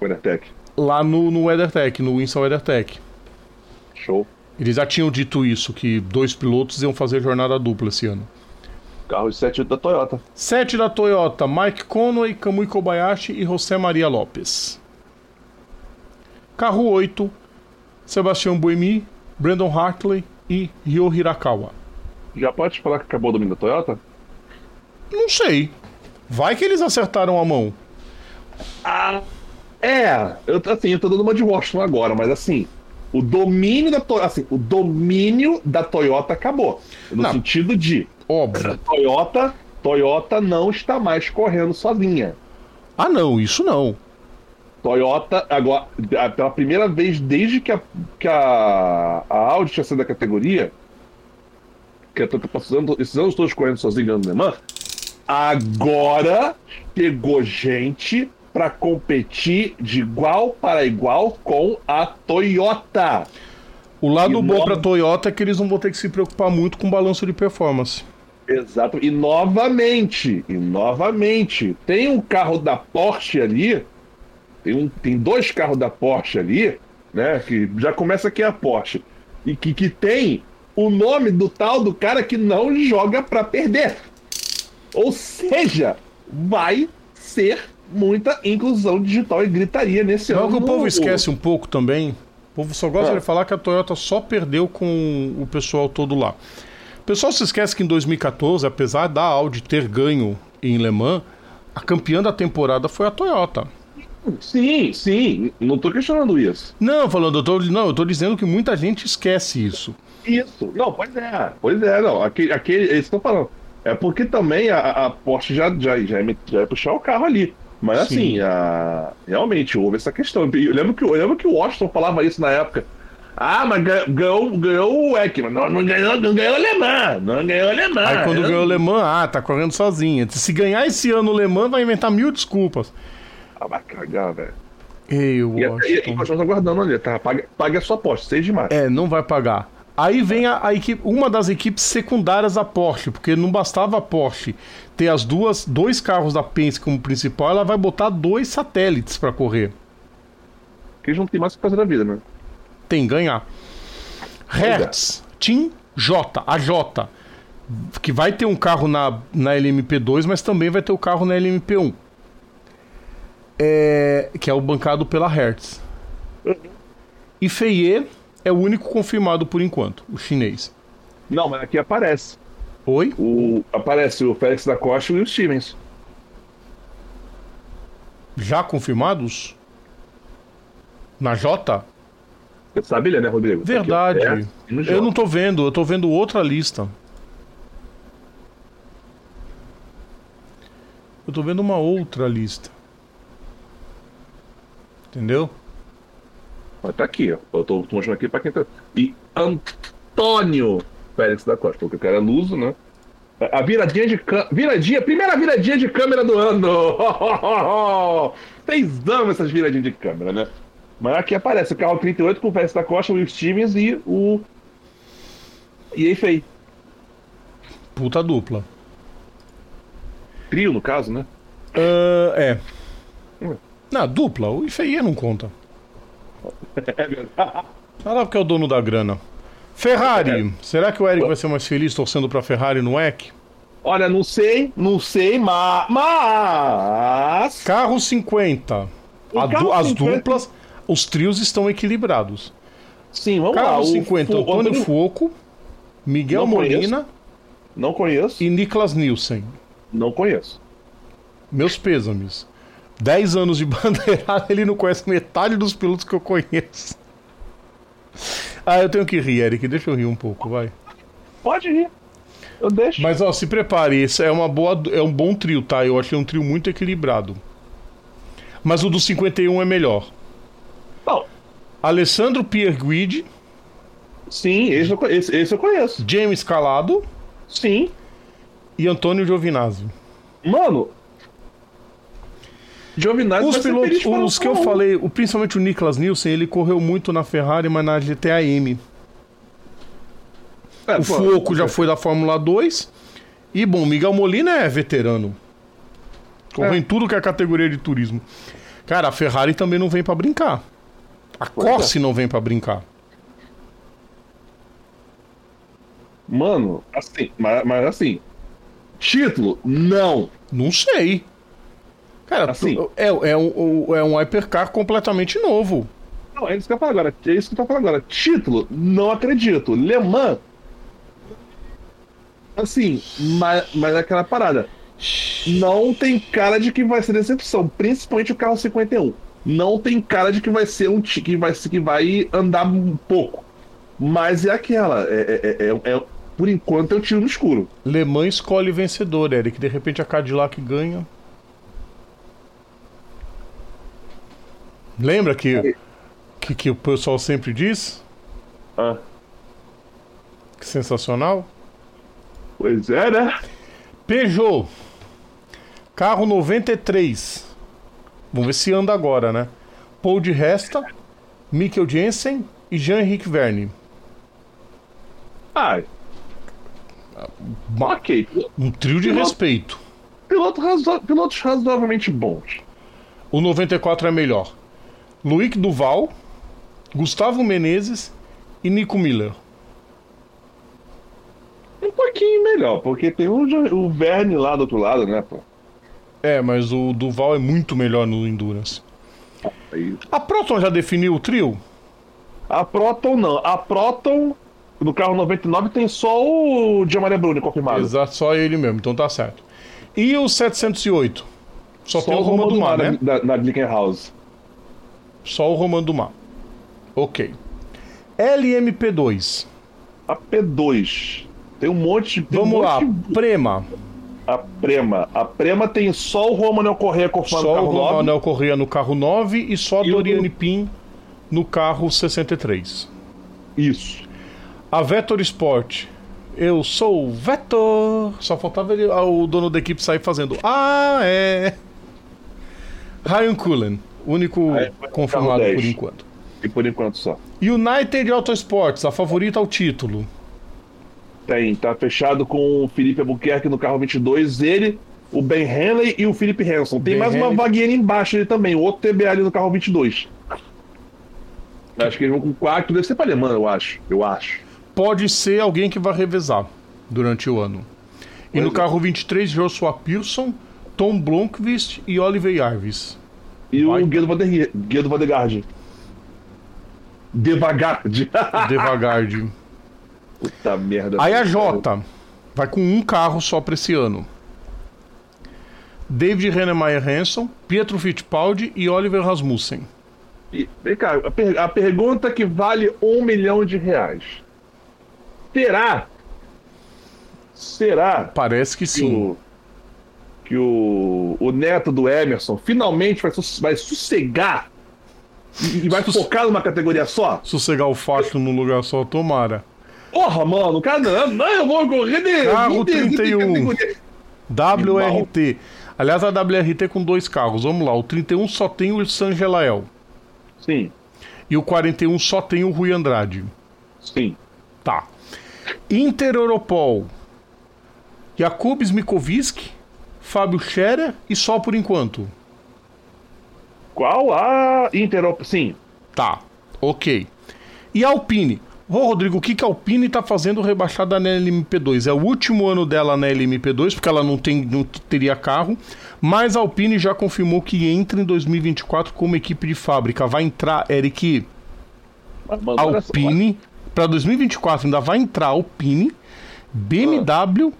WeatherTech. Lá no, no WeatherTech, no Winston WeatherTech. Show. Eles já tinham dito isso, que dois pilotos iam fazer jornada dupla esse ano. Carro 7 da Toyota. 7 da Toyota, Mike Conway, Kamui Kobayashi e José Maria Lopes. Carro 8, Sebastião Buemi, Brandon Hartley e Ryo Hirakawa. Já pode falar que acabou o domínio da Toyota? Não sei. Vai que eles acertaram a mão. Ah, é. Eu, assim, eu tô dando uma de Washington agora, mas assim, o domínio da Toyota, assim, o domínio da Toyota acabou. No Não. sentido de Óbvio. Toyota, Toyota não está mais correndo sozinha. Ah, não, isso não. Toyota, agora, pela primeira vez desde que a, que a, a Audi tinha saído da categoria, que a Toyota passando esses anos todos correndo sozinha no Le Mans, agora chegou gente para competir de igual para igual com a Toyota. O lado E bom nova- pra Toyota é que eles não vão ter que se preocupar muito com balanço de performance. Exato. E novamente, e novamente, tem um carro da Porsche ali, tem, um, tem dois carros da Porsche ali, né? Que já começa aqui a Porsche. E que, que tem o nome do tal do cara que não joga pra perder. Ou seja, vai ser muita inclusão digital e gritaria nesse Não, ano. o que o povo esquece um pouco também. O povo só gosta Ah. de falar que a Toyota só perdeu com o pessoal todo lá. O pessoal se esquece que em 2014, apesar da Audi ter ganho em Le Mans, a campeã da temporada foi a Toyota. Sim, sim. Não tô questionando isso. Não, falando, eu tô, não, eu tô dizendo que muita gente esquece isso. Isso. Não, pois é. Pois é, não. Aquele, aquele, é isso que eu tô falando. É porque também a, a Porsche já, já, já, ia, já ia puxar o carro ali. Mas Sim. assim, a, realmente houve essa questão. Eu lembro, que, eu lembro que o Washington falava isso na época. Ah, mas ganhou, ganhou, o Ekman. Não, não ganhou, não ganhou o Le Mans. Não ganhou o Le Mans. Aí quando Eu- ganhou o Le Mans, ah, tá correndo sozinha. Se ganhar esse ano o Le Mans, vai inventar mil desculpas. Ah, vai cagar, velho. Ei, o E, e, e Washington. continuamos aguardando ali, tá? Pague, pague a sua aposta, 6 de março. É, não vai pagar. Aí vem a, a equipe, uma das equipes secundárias da Porsche, porque não bastava a Porsche ter as duas, dois carros da Penske como principal, ela vai botar dois satélites pra correr. Eles não tem mais o que fazer da vida, né? Tem ganhar. Hertz, Team J, a J, que vai ter um carro na, na LMP2, mas também vai ter o carro na LMP1. É, que é o bancado pela Hertz. E Feier é o único confirmado por enquanto, o chinês. Não, mas aqui aparece. Oi? O, aparece o Félix da Costa e o Stevens. Já confirmados? Na J? Você sabe ler, né, Rodrigo? Verdade. Aqui, é, Eu não tô vendo, eu tô vendo outra lista. Eu tô vendo uma outra lista. Entendeu? Mas tá aqui, ó. Eu tô, tô mostrando aqui pra quem tá. E Antônio Félix da Costa, porque o cara é luso, né? A viradinha de câmera. Viradinha, primeira viradinha de câmera do ano! Vocês amam essas viradinhas de câmera, né? Mas aqui aparece o carro 38 com o Félix da Costa, o Will Stevens e o. E aí, Fei. Puta dupla. Trio, no caso, né? Ah, é. Hum. Na dupla, o IFEI não conta. É verdade. Lá porque é o dono da grana. Ferrari. Será que o Eric vai ser mais feliz torcendo pra Ferrari no EC? Olha, não sei, não sei, mas. Mas. Carro 50. O A du- carro as 50 duplas, os trios estão equilibrados. Sim, vamos lá. Carro o 50, Fu- Antônio Fuoco, Miguel Não conheço. Molina Não conheço. e Niklas Nielsen. Não conheço. Meus pêsames. 10 anos de bandeirada, ele não conhece metade dos pilotos que eu conheço. Ah, eu tenho que rir, Eric. Deixa eu rir um pouco, vai. Pode ir. Eu deixo. Mas ó, se prepare, esse é uma boa, é um bom trio, tá? Eu achei um trio muito equilibrado. Mas o do 51 é melhor. Não, Alessandro Pierguidi, sim, esse eu, esse, esse eu conheço. James Calado Sim. e Antônio Giovinazzi. Mano. Giovinazzi Os pilotos, para os que eu falei, o, principalmente o Niklas Nielsen, ele correu muito na Ferrari, mas na GTA M. 1. É, O pô, Fuoco já foi da Fórmula 2. E, bom, Miguel Molina é veterano. Correu É. em tudo que é categoria de turismo. Cara, a Ferrari também não vem pra brincar. A é. Corse não vem pra brincar. Mano, assim, mas, mas assim. Título? Não. Não sei. Cara, Assim. é, é, um, é um hypercar completamente novo. Não, é isso que eu falo agora. É isso que eu tô falando agora. Título, não acredito. Le Mans. Assim, mas, mas é aquela parada. Não tem cara de que vai ser decepção, principalmente o carro 51. Não tem cara de que vai ser um que vai que vai andar um pouco. Mas é aquela, é, é- é- é- por enquanto é o tiro no escuro. Le Mans escolhe vencedor, Eric. De repente a Cadillac ganha. Lembra que, que, que o pessoal sempre diz? Ah, Que sensacional. pois é, né? Peugeot. Carro 93. Vamos ver se anda agora, né? Paul de Resta, Mikkel Jensen e Jean-Henrique Verne. Ah, ok. Um trio de Piloto- respeito. Piloto razo- pilotos razoavelmente bons. O 94 é melhor. Luiz Duval, Gustavo Menezes e Nico Miller. Um pouquinho melhor, porque tem o, o Verne lá do outro lado, né, pô? É, mas o Duval é muito melhor no Endurance. Aí- A Proton já definiu o trio? A Proton não. A Proton, no carro 99, tem só o Gianmaria Bruni confirmado. Exato, só ele mesmo, então tá certo. E o 708? Só, tem o Roma do Mar, né? Da, da Glickenhaus. Só o Romano do Mar. Ok. LMP2. A P2. Tem um monte. Um Vamos lá, monte de- Prema. A Prema. A Prema tem só o Romanel Correia confirmado Só no o carro 9. Romanel Corrêa no carro 9 e só a E o- Doriane Pin no carro 63. Isso. A Vetor Sport. Eu sou o Vetor. Só faltava ele, o dono da equipe sair fazendo. Ah, é. Ryan Cullen. Único É, confirmado por 10. enquanto. E por enquanto só. United Autosports, a favorita ao título. Tem. Tá fechado com o Felipe Albuquerque no carro 22. Ele, o Ben Henley e o Felipe Hanson. Tem Ben mais uma Henley. vaguinha ali embaixo ali também. O outro TBA ali no carro 22. Acho que eles vão com 4. Deve ser pra alemã, eu acho. Eu acho. Pode ser alguém que vai revezar durante o ano. E Pois no é. carro 23, Joshua Pearson, Tom Blomqvist e Oliver Jarvis. E Vai. o Guido Vader- Guido Vadegaard. Devagar. De... Devagar de. Puta merda. Aí a Jota vai com um carro só pra esse ano. David Rennemeyer Hanson, Pietro Fittipaldi e Oliver Rasmussen. E, Vem cá, a, per- a pergunta que vale um milhão de reais. Será? Será Parece que que, sim. o, que o, o neto do Emerson finalmente vai, vai sossegar e, e vai Sus- focar numa categoria só? Sossegar o facho num lugar só, tomara. Porra, mano, o cara não, não, eu vou correr de. Carro de- de- de 31. categoria. WRT. Aliás, a WRT com dois carros. Vamos lá. O 31 só tem o Sangelael. Sim, E o 41 só tem o Rui Andrade. sim. Tá. Inter Europol. Jakub Smikovic, Fábio Scherer e só por enquanto. Qual a Interop? Sim. Tá. Ok. E a Alpine? Ô, Rodrigo, o que, que a Alpine tá fazendo rebaixada na LMP2? É o último ano dela na LMP2, porque ela não, tem, não teria carro, mas a Alpine já confirmou que entra em 2024 como equipe de fábrica. Vai entrar, Eric. Alpine. Para 2024 ainda vai entrar Alpine, BMW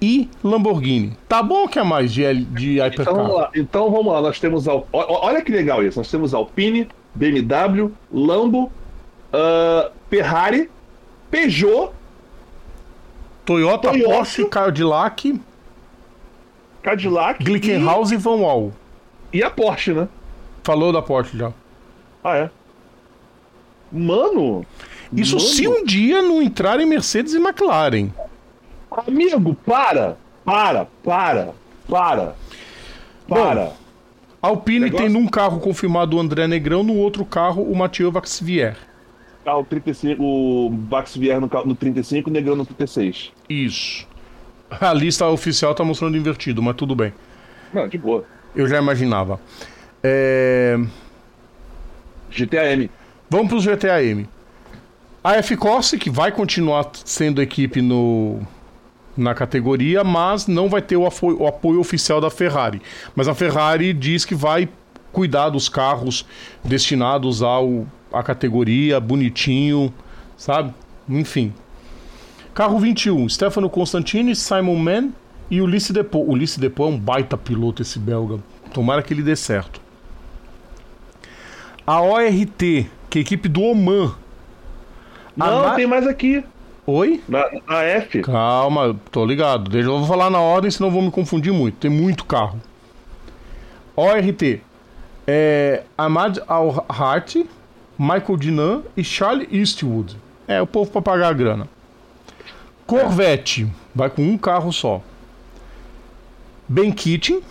e Lamborghini. Tá bom que é mais de, de Então vamos Hypercar. lá, então vamos lá, nós temos Al... olha que legal isso, nós temos Alpine, BMW, Lambo, ah, Ferrari, Peugeot, Toyota, Toyota. Porsche, Cadillac, Cadillac Glickenhaus e Van Wall. e, e a Porsche, né? Falou da Porsche já. Ah, é. Mano, Isso mano, se um dia não entrarem Mercedes e McLaren. Amigo, para, para, para, para, para. A Alpine Negócio- tem num carro confirmado o André Negrão, no outro carro o Mathieu Vaxivier. Carro 35, o Vax Vier no, no 35 e o Negrão no 36. Isso. A lista oficial tá mostrando invertido, mas tudo bem. Não, de boa. Eu já imaginava. É... GTAM. Vamos pro GTAM. A F-Corse, que vai continuar sendo equipe no, na categoria, mas não vai ter o apoio, o apoio oficial da Ferrari. Mas a Ferrari diz que vai cuidar dos carros destinados ao à categoria, bonitinho, sabe? Enfim. Carro 21, Stefano Constantini, Simon Mann e Ulisses Depot. Ulisses Depot é um baita piloto esse belga. Tomara que ele dê certo. A ORT, que é a equipe do Oman. A Não, Ma- tem mais aqui. Oi? Na, na F. Calma, tô ligado. Deixa eu vou falar na ordem, senão eu vou me confundir muito. Tem muito carro. ORT. É, Ahmad Al-Hart, Michael Dinan e Charlie Eastwood. É, o povo pra pagar a grana. Corvette. Vai com um carro só. Ben Keating,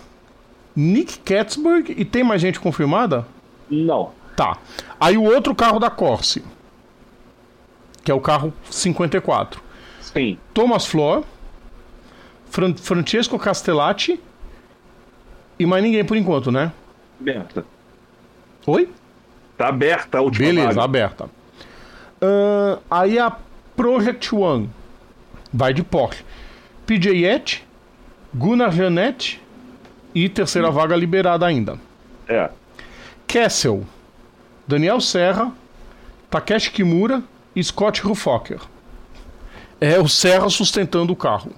Nick Katzberg e tem mais gente confirmada? Não. Tá. Aí o outro carro da Corse. Que é o carro 54. Sim. Thomas Flor, Fran- Francesco Castellati e mais ninguém por enquanto, né? Aberta. Oi? Tá aberta a última Beleza, vaga. aberta. Ahn, aí a Project One vai de Porsche. PJ Yet, Gunnar Janet e terceira vaga liberada ainda. É. Kessel, Daniel Serra, Takeshi Kimura Scott Rufocker. É o Serra sustentando o carro.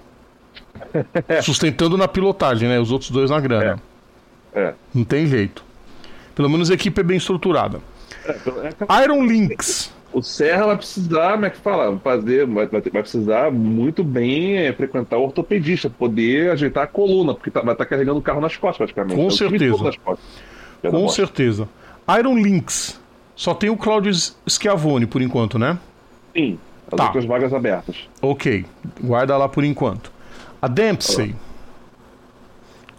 sustentando na pilotagem, né? Os outros dois na grana. É. Não tem jeito. Pelo menos a equipe é bem estruturada. É, é, Iron Lynx. O Serra vai precisar, como é que fala? Fazer, vai, vai, vai precisar muito bem é, frequentar o ortopedista, poder ajeitar a coluna, porque tá- vai estar carregando o carro nas costas, praticamente. Com É certeza. Com certeza. Iron Lynx. Só tem o Claudio Schiavone por enquanto, né? Sim, as Tá. outras vagas abertas. Ok. Guarda lá por enquanto. A Dempsey.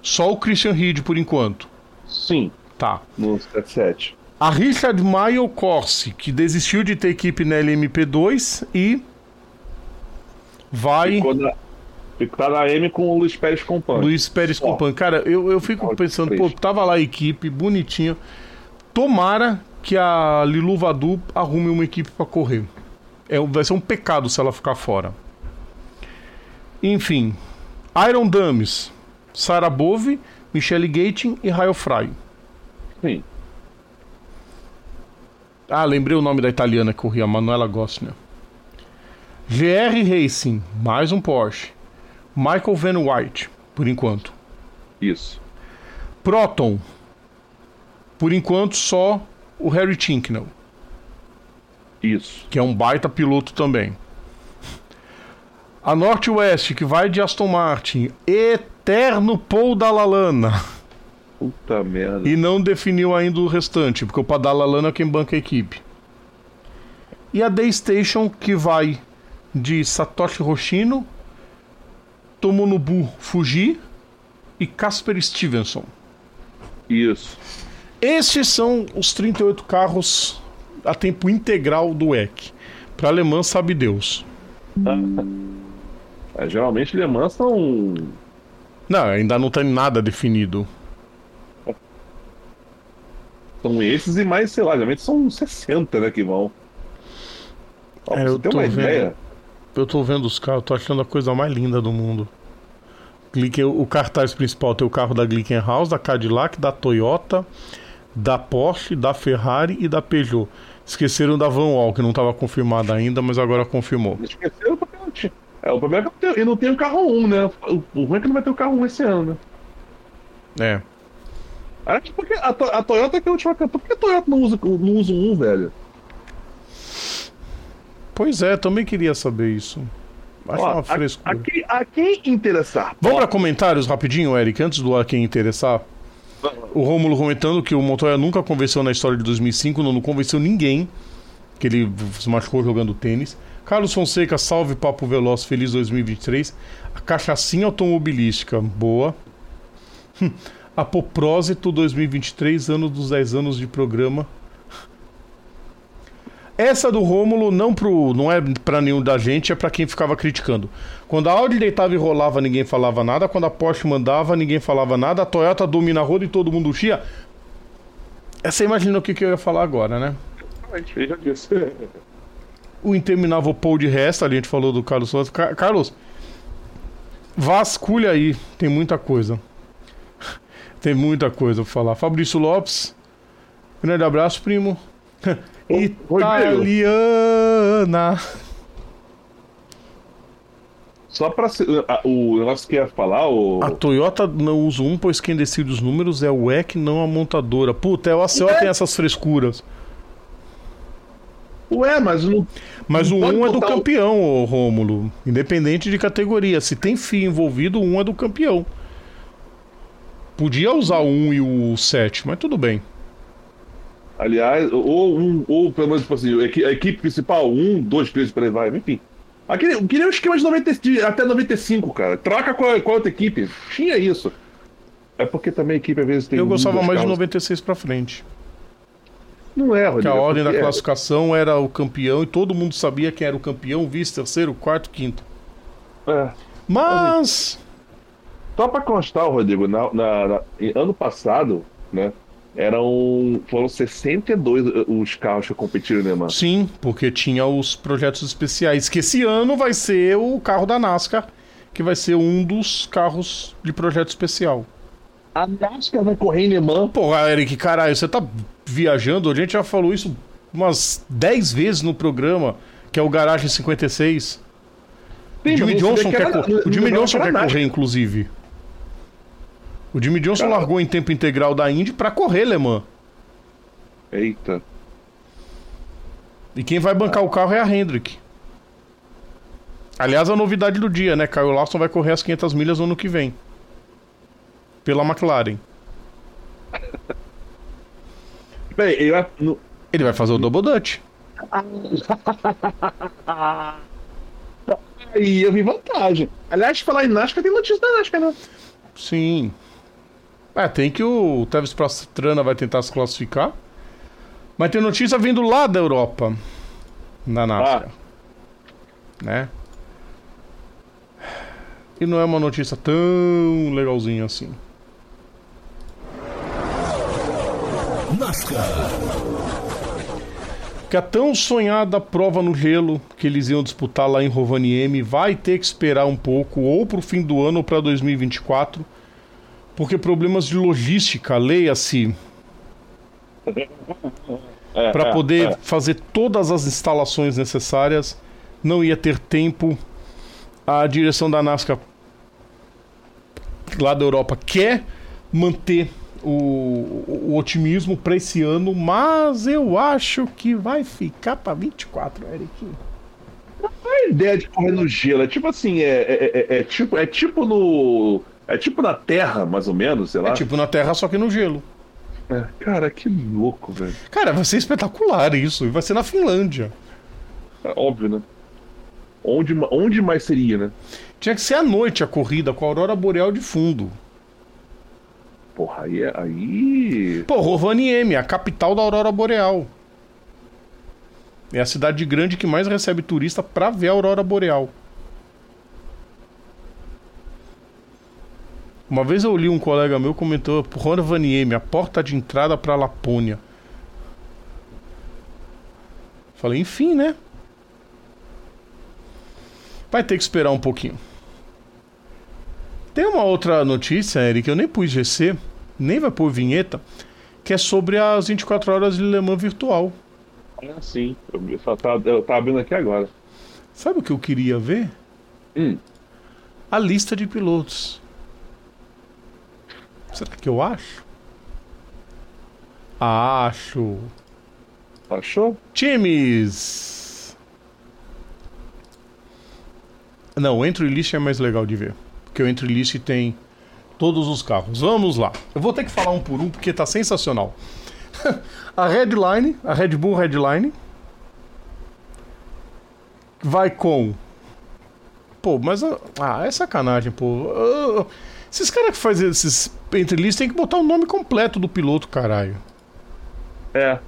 Só o Christian Reed por enquanto. Sim, Tá. no 77. A Richard Maio Corsi, que desistiu de ter equipe na LMP2 e vai Ficou na, ficou tá na M com o Luiz Pérez Companhia. Luiz Pérez Ó. Compan. Cara, eu, eu fico pensando, pô, tava lá a equipe, bonitinho. Tomara que a Lilu Vadu arrume uma equipe pra correr. É, vai ser um pecado se ela ficar fora. Enfim. Iron Dames, Sarah Bove, Michelle Gating e Raio Fry. Sim. Ah, lembrei o nome da italiana que corria, Manuela Gossner. GR Racing, mais um Porsche. Michael Van White, por enquanto. Isso. Proton, por enquanto só o Harry Tinknell, Isso. que é um baita piloto também. A Northwest, que vai de Aston Martin, eterno Paul Dalalana. Puta merda. E não definiu ainda o restante, porque o Padalalana é quem banca a equipe. E a Daystation, que vai de Satoshi Hoshino, Tomonobu Fuji e Casper Stevenson. Isso. Estes são os 38 carros a tempo integral do WEC. Para alemã, sabe Deus. É, geralmente Le Mans são. Não, ainda não tem nada definido. São esses e mais, sei lá, geralmente são 60, né, que vão. Ó, É, eu você ter uma vendo. ideia. Eu tô vendo os carros, tô achando a coisa mais linda do mundo. O cartaz principal tem o carro da Glickenhaus, da Cadillac, da Toyota, da Porsche, da Ferrari e da Peugeot. Esqueceram da Van Wall, que não estava confirmada ainda, mas agora confirmou. Esqueceram porque não tinha. É, o problema é que não tem, e não tem o carro 1, né? O, ruim é que não vai ter o carro 1 esse ano, né? É. Aliás, porque a, a Toyota que é a última. Por que a Toyota não usa, não usa um, velho? Pois é, também queria saber isso. Acho Ó, uma a, frescura. a, quem- a quem interessar. Vamos para comentários rapidinho, Eric, antes do a quem interessar. O Rômulo comentando que o Montoya nunca convenceu na história de 2005, não, não convenceu ninguém que ele se machucou jogando tênis. Carlos Fonseca, salve Papo Veloz, feliz 2023. A cachaçinha automobilística, boa. Apoprósito 2023, ano dos 10 anos de programa. Essa do Rômulo não, pro, não é pra nenhum da gente, é pra quem ficava criticando. Quando a Audi deitava e rolava, ninguém falava nada. Quando a Porsche mandava, ninguém falava nada. A Toyota domina a roda e todo mundo chia. Você imagina o que, que eu ia falar agora, né? Ele já disse. O interminável Paul de Resta, ali a gente falou do Carlos Santos. Ca- Carlos, vasculha aí, tem muita coisa. Tem muita coisa pra falar. Fabrício Lopes, grande abraço, primo. Italiana. Só pra. se- a- O negócio que ia falar, o. A Toyota não usa um, pois quem decide os números é o EC, não a montadora. Puta, é o ACO tem essas frescuras. Ué, mas não. Mas Não o pode 1 é do o- campeão, ô Rômulo. Independente de categoria. Se tem FIA envolvido, o 1 é do campeão. Podia usar o 1 e o 7, mas tudo bem. Aliás, ou um, ou pelo menos, tipo assim, a equi- a equipe principal, um, dois, três, por aí vai, enfim. Aquele, eu queria um esquema de, 90, de até 95, cara. Troca com a, com a outra equipe. Tinha isso. É porque também a equipe às vezes tem. Eu gostava mais de carros. 96 pra frente. Não é, Que Rodrigo. a é ordem da porque- classificação era o campeão e todo mundo sabia quem era o campeão, vice, terceiro, quarto, quinto. É. Mas. Só pra constar, Rodrigo, na, na- na- ano passado, né? Eram. Foram 62 os carros que competiram, né, mano? Sim, porque tinha os projetos especiais. Que esse ano vai ser o carro da NASCAR, que vai ser um dos carros de projeto especial. A NASCAR vai correr em Le Mans. Porra, Eric, caralho, você tá viajando? A gente já falou isso umas 10 vezes no programa, que é o Garagem 56. O Sim, Jimmy mas não Johnson quer, era- cor- o Jimmy Johnson quer correr, inclusive. O Jimmy Johnson Cara. largou em tempo integral da Indy pra correr, Le Mans. Eita. E quem vai bancar o carro é a Hendrick. Aliás, a novidade do dia, né? Caio Lawson vai correr as 500 milhas no ano que vem. Pela McLaren. Bem, eu, no- Ele vai fazer o Double Dutch. aí eu vi vantagem. Aliás, falar em NASCAR, tem notícia da NASCAR, né? Sim. É, tem que o Travis Pastrana vai tentar se classificar. Mas tem notícia vindo lá da Europa. Na NASCAR. Né? E não é uma notícia tão legalzinha assim. NASCAR. Que a tão sonhada prova no gelo que eles iam disputar lá em Rovaniemi vai ter que esperar um pouco, ou pro fim do ano ou para 2024, porque problemas de logística, leia-se, É, para é, poder é. fazer todas as instalações necessárias, não ia ter tempo. A direção da NASCAR lá da Europa quer manter o, o otimismo para esse ano, mas eu acho que vai ficar para 24, Eric. a ideia de correr no gelo é tipo assim, é, é, é- é tipo, é tipo no. É tipo na Terra, mais ou menos, sei lá. É tipo na Terra, só que no gelo. É, cara, que louco, velho. Cara, vai ser espetacular isso. E vai ser na Finlândia. É óbvio, né? Onde, onde mais seria, né? Tinha que ser à noite a corrida com a aurora boreal de fundo. Porra, aí. é- aí... Pô, Rovaniemi, a capital da aurora boreal. É a cidade grande que mais recebe turista pra ver a aurora boreal. Uma vez eu li um colega meu comentou Rovaniemi, a porta de entrada pra Lapônia. Falei, enfim, né? Vai ter que esperar um pouquinho. Tem uma outra notícia, Eric, eu nem pus GC, nem vai pôr vinheta, que é sobre as 24 horas de Le Mans virtual. É sim. Eu, só tá, eu tava abrindo aqui agora. Sabe o que eu queria ver? Hum. A lista de pilotos. Será que eu acho? Acho. Achou? Times. Não, o entry list é mais legal de ver. Porque o entry list tem todos os carros. Vamos lá. Eu vou ter que falar um por um porque tá sensacional. a Redline, a Red Bull Redline. Vai com. Pô, mas. ah, é sacanagem, pô. Ah, esses caras que fazem esses entry list tem que botar o nome completo do piloto, caralho. É.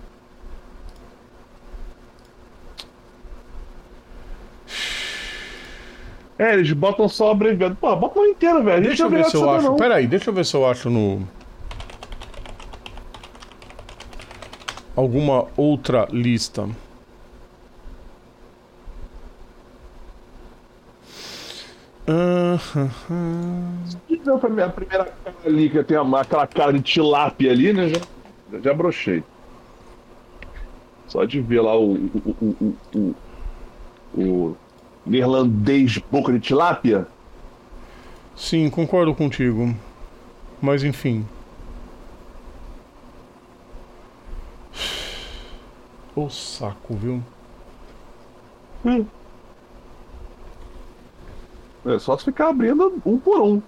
É, eles botam só abreviado. Pô, bota o inteiro, velho. Deixa eu ver se eu acho. Peraí, deixa eu ver se eu acho no. Alguma outra lista. Ah, Não, foi a minha primeira cara ali, que tem uma- aquela cara de tilápia ali, né? Já, já brochei. Só de ver lá o, o, o, o, o, o neerlandês boca de tilápia. sim, concordo contigo. Mas enfim. Ô saco, viu? É só se ficar abrindo um por um.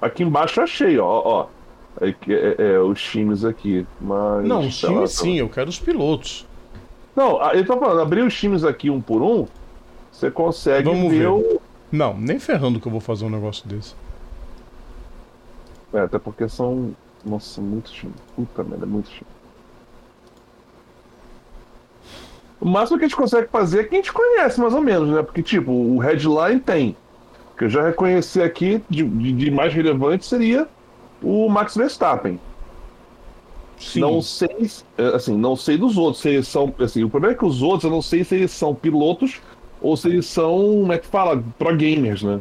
Aqui embaixo eu achei, ó. ó. É, é- é, os times aqui. Mas. Não, os lá, times sim, eu quero os pilotos. Não, ah, eu tô falando, abrir os times aqui um por um, você consegue Vamos ver, ver. o. Não, nem ferrando que eu vou fazer um negócio desse. É, até porque são. Nossa, muitos times. Puta merda, muitos times. O máximo que a gente consegue fazer é que a gente conhece, mais ou menos, né? Porque, tipo, o headline tem. Que eu já reconheci aqui, de, de- de mais relevante, seria o Max Verstappen. Sim. Não sei, é, assim, não sei dos outros, se eles são, assim, o problema é que os outros, eu não sei se eles são pilotos ou se eles são, como é que fala, pro gamers, né?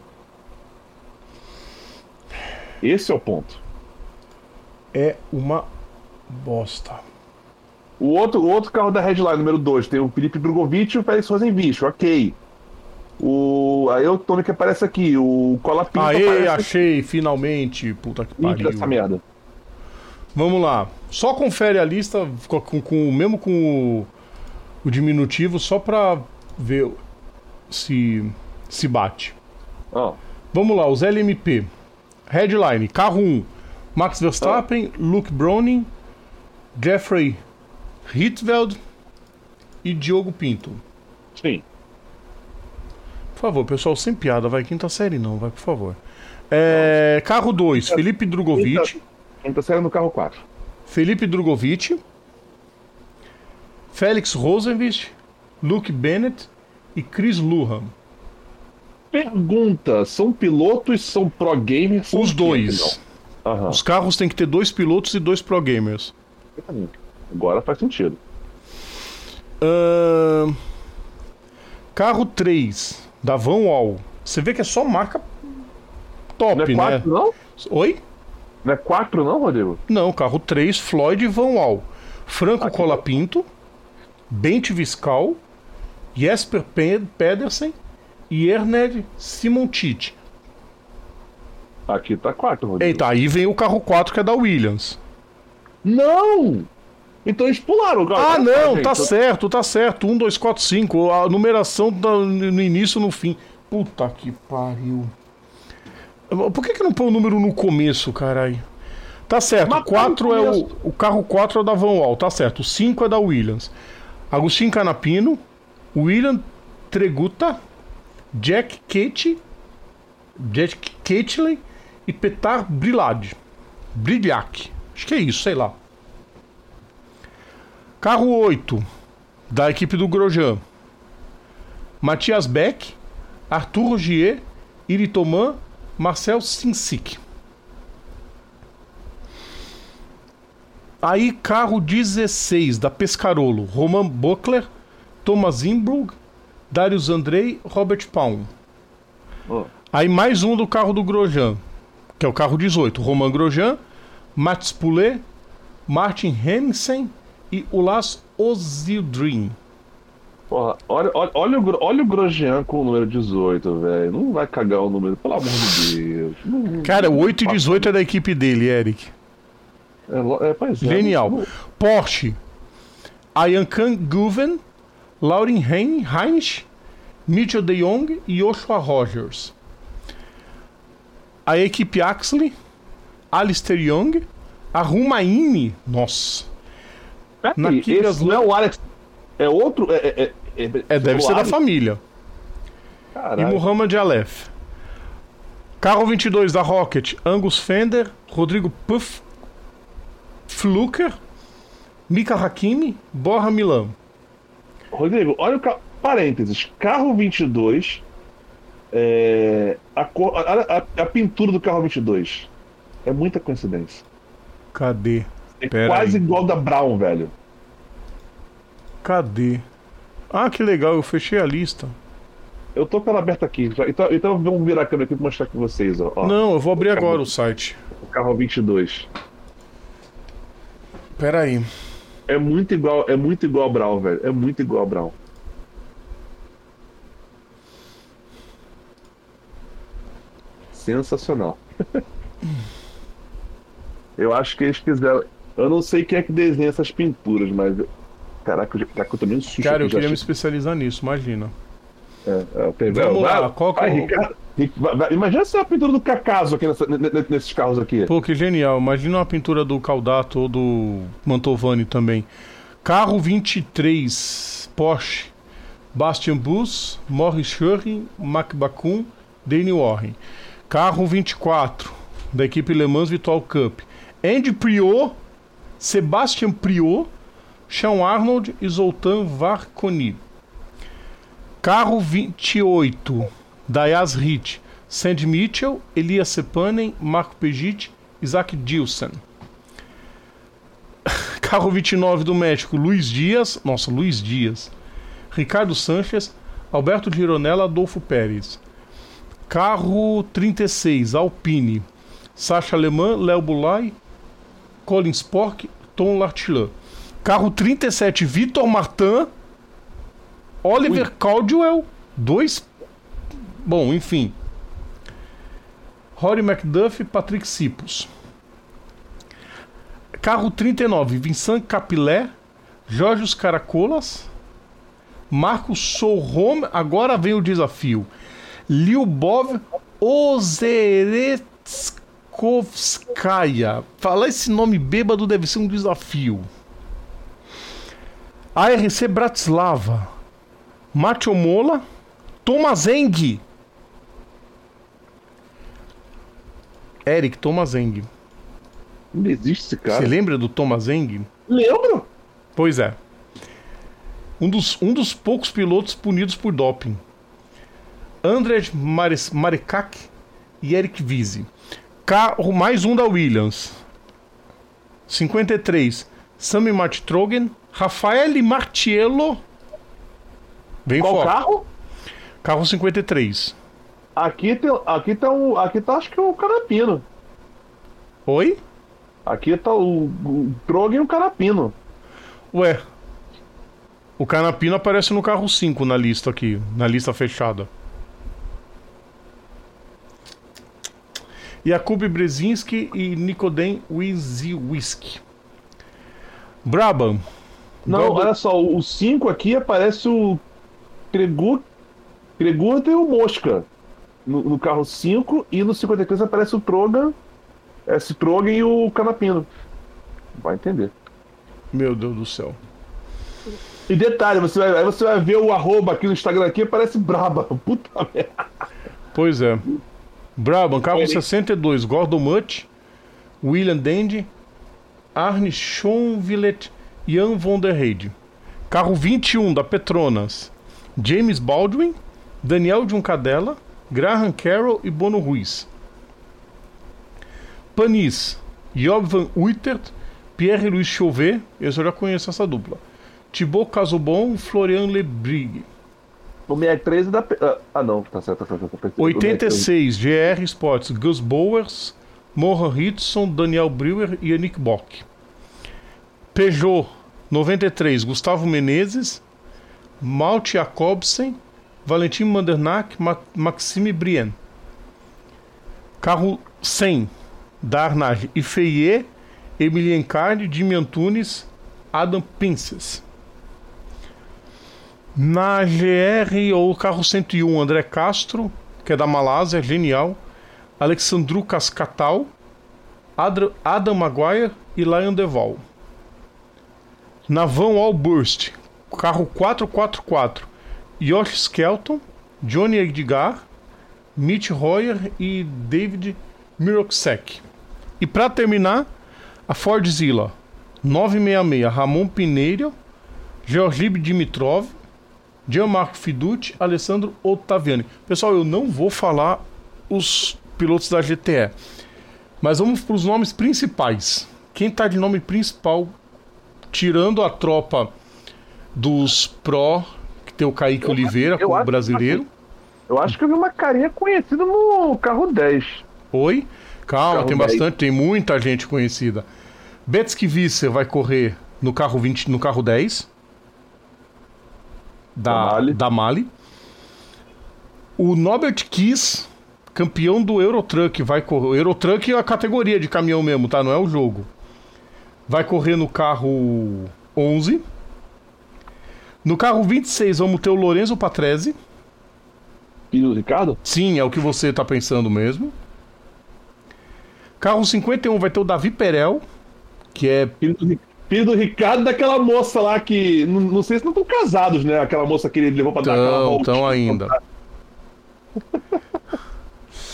Esse é o ponto. É uma bosta. O outro, o outro carro da Headline, número 2, tem o Felipe Drogovic e o Félix Rosenvich, ok. O, aí o Tony que aparece aqui, o Colapinto Aê, aparece achei, finalmente. Puta que pariu. merda. Vamos lá. Só confere a lista, com, com, com- mesmo com o, o diminutivo, só pra ver se, se bate. Ó, Vamos lá, os LMP. Headline, carro 1. Max Verstappen, Luke Browning, Jeffrey Hitveld e Diogo Pinto. sim. Por favor, pessoal, sem piada, vai. Quinta série não, vai, por favor. É, carro 2, Felipe Drogovic. Tá saindo no carro 4. Felipe Drogovic, Félix Rosenwich, Luke Bennett e Chris Luhan. Pergunta: são pilotos, são pro gamers? Os dois. Os carros têm que ter dois pilotos e dois pro gamers. Agora faz sentido. Ahn, Carro 3 da Van Wall. Você vê que é só marca top, Não é né? 4, não? Oi? Não é 4, não, Rodrigo? Não, carro 3, Floyd Van Wall. Franco Aqui. Colapinto, Bent Viscal, Jesper Pe- Pedersen e Erned Simoncic. Aqui tá 4, Rodrigo. Eita, aí vem o carro 4 que é da Williams. Não! Então eles pularam o carro. Ah, não, tá certo, tá certo. 1, 2, 4, 5. A numeração tá no início e no fim. Puta que pariu. Por que, que não põe o número no começo, caralho? Tá certo, Mas o 4 tá no é o. O carro 4 é o da Van Wall, tá certo. O 5 é da Williams. Agostinho Canapino, William Treguta, Jack Kate, Jack Catley e Petar Brilad. Brilhac. Acho que é isso, sei lá. Carro 8, da equipe do Grosjean. Matias Beck, Arthur Rogier, Iri Toman, Marcel Sinsic. Aí, carro 16, da Pescarolo. Roman Buckler, Thomas Imbrug, Darius Andrei, Robert Palm. Ó. Aí mais um do carro do Grosjean, que é o carro 18. Roman Grosjean, Mats Poulet, Martin Hensen e Ulas Ozildrin. Porra, olha, olha, olha, o, olha o Grosjean com o número 18, velho. Não vai cagar o número, pelo amor de Deus. Não- Cara, o 8 e 18 é da equipe dele, Eric. É, é, pois é. Genial. Não- Porsche. Ayankan Guven, Lauren Hein- Heinz, Mitchell de Jong e Joshua Rogers. A equipe Axley, Alistair Young, a Rumaini, nossa, Peraí, na não é o Alex. É outro. É, é, é, é, deve o ser da Alex? família. E Caralho. Muhammad Aleph. Carro 22 da Rocket, Angus Fender, Rodrigo Puff, Fluker, Mika Hakimi, Borra Milan. Rodrigo, olha o carro. Parênteses. Carro 22. É, a, cor- a, a- a pintura do carro 22. É muita coincidência. Cadê? É Pera quase aí. igual da Brown, velho. Cadê? Ah, que legal, eu fechei a lista. Eu tô com ela aberta aqui. Então, então vamos virar a câmera aqui pra mostrar pra vocês, ó. Não, eu vou abrir agora o site. O carro 22. Pera aí. É muito igual, é muito igual ao Brown, velho. É muito igual ao Brown. Sensacional. eu acho que eles quiseram. Eu não sei quem é que desenha essas pinturas, mas. Caraca, eu já- caraca, eu tomei um susto. Cara, eu queria me achei- especializar nisso, imagina. É, é, tem- Vamos vai- lá, qual que vai, é Ricardo, Ric- vai- vai- Imagina se é a pintura do Cacaso aqui nessa- nesses carros aqui. Pô, que genial. Imagina uma pintura do Caldato ou do Mantovani também. Carro 23, Porsche. Bastian Bus, Morris Schurring, Mac Bakun, Danny Warren. Carro 24, da equipe Le Mans Virtual Cup. Andy Priot, Sebastian Priot, Sean Arnold e Zoltan Varconi. Carro 28, da Yas Hit. Sandy Mitchell, Elias Sepanen, Marco Pegit, Isaac Dilson. Carro 29 do México, Luiz Dias. Nossa, Luiz Dias. Ricardo Sanches, Alberto Gironella, Adolfo Pérez. Carro 36, Alpine. Sacha Alemã, Léo Bulay, Colin Spork, Tom Lartilan. Carro 37, Vitor Martin, Oliver Caldwell, dois. Bom, enfim. Rory McDuff, Patrick Sipos. Carro 39, Vincent Capilé, Jorge Caracolas, Marcos Sorrom, agora vem o desafio. Lyubov Ozeretskowskaya. Falar esse nome bêbado deve ser um desafio. ARC Bratislava, Macho Mola, Tomazeng. Eric Tomazeng. Não existe esse cara. Você lembra do Tomazeng? Lembro? Pois é. Um dos, um dos poucos pilotos punidos por doping. Andrzej Mares- Marekak e Eric Vise. Carro mais um da Williams. 53. Sami Martrogen, Rafael Martiello. Vem Qual forte. carro? Carro 53. Aqui tem, aqui tá o, aqui tá acho que o Carapino. Oi? Aqui tá o, o Trogen e o Carapino. Ué. O Canapino aparece no carro 5 na lista aqui, na lista fechada. Jakub Brzezinski e Nikodem Wiziwiski. Brabham. Não, olha só, o 5 aqui aparece o Kregut, Kregut e o Mosca. No, no carro 5 e no 53 aparece o Trogan, esse Trogan e o Canapino. Vai entender. Meu Deus do céu. E detalhe, você vai, aí você vai ver o arroba aqui no Instagram aqui, parece braba. Puta merda. Pois é. Brabham, carro Oi. 62, Gordon Mutt, William Dandy, Arne Schonvillet e Jan von der Heide. Carro 21 da Petronas, James Baldwin, Daniel Juncadella, Graham Carroll e Bono Ruiz. Panis, Job van Uitert, Pierre-Louis Chauvet, esse eu já conheço essa dupla. Thibaut Casobon Florian Lebrig. O 63 é da. Ah, Ah, não, tá certo, tá certo. tá certo. 86, GR Sports, Gus Bowers, Mohan Hitson, Daniel Brewer e Yannick Bock. Peugeot 93, Gustavo Menezes, Malte Jacobsen, Valentim Mandernack, Ma Maxime Brien. Carro 100, da Arnage, Ifeie, Emilien Cardi, Jimmy Antunes, Adam Pinces. Na GR ou carro 101, André Castro, que é da Malásia, genial. Alexandru Cascatal, Adam Maguire e Lion Deval. Na Van Allburst, carro 444, Josh Skelton, Johnny Edgar, Mitch Royer e David Miroksek. E para terminar, a Ford Zilla 966, Ramon Pineiro, Georgib Dimitrov, Gianmarco Fiducci, Alessandro Ottaviani. Pessoal, eu não vou falar os pilotos da GTE, mas vamos para os nomes principais. Quem está de nome principal, tirando a tropa dos Pro, que tem o Kaique Oliveira eu como que brasileiro. Eu acho que eu vi uma carinha conhecida no carro 10. Oi? Calma, Carro tem 10. bastante, tem muita gente conhecida. Betsky Visser vai correr no carro 20, no carro 10 Da da, Mali. da Mali. O Norbert Kiss, campeão do Eurotruck, vai correr. Eurotruck é a categoria de caminhão mesmo, tá? Não é o jogo. Vai correr no carro 11. No carro 26 vamos ter o Lorenzo Patrese. Filho do Ricardo? Sim, é o que você tá pensando mesmo. Carro 51 vai ter o Davi Perel, que é. Filho do, Ri- filho do Ricardo daquela moça lá que. Não, não sei se não estão casados, né? Aquela moça que ele levou pra dar aquela Tão, volta. tão ainda.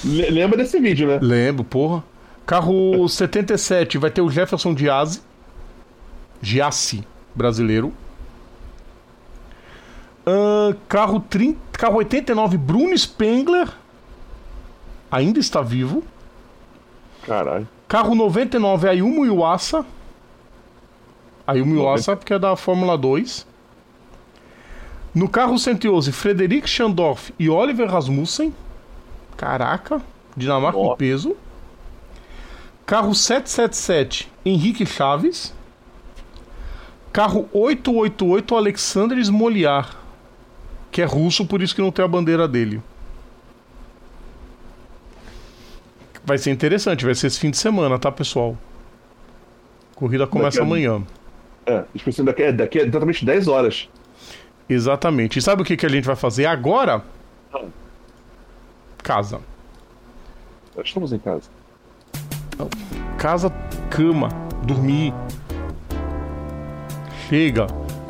Le- Lembra desse vídeo, né? Lembro, porra. Carro 77 vai ter o Jefferson Diazzi. Giassi, brasileiro. Ahn, carro, 30, carro 89, Bruno Spengler. Ainda está vivo. Caralho. Carro 99, Ayumu Iwasa. Ayumu Iwasa, porque é da Fórmula 2. No carro 111, Frederic Schandorf e Oliver Rasmussen. Caraca, Dinamarca em Ó. peso. Carro 777, Henrique Chaves. Carro 888, Alexander Smoliar. Que é russo, por isso que não tem a bandeira dele. Vai ser interessante, vai ser esse fim de semana, tá, pessoal? Corrida começa Daqui a- amanhã. É, esqueci daqui, é, daqui a exatamente 10 horas. Exatamente. E sabe o que, que a gente vai fazer agora? Casa. Nós estamos em casa. Casa, cama, dormir. Chega.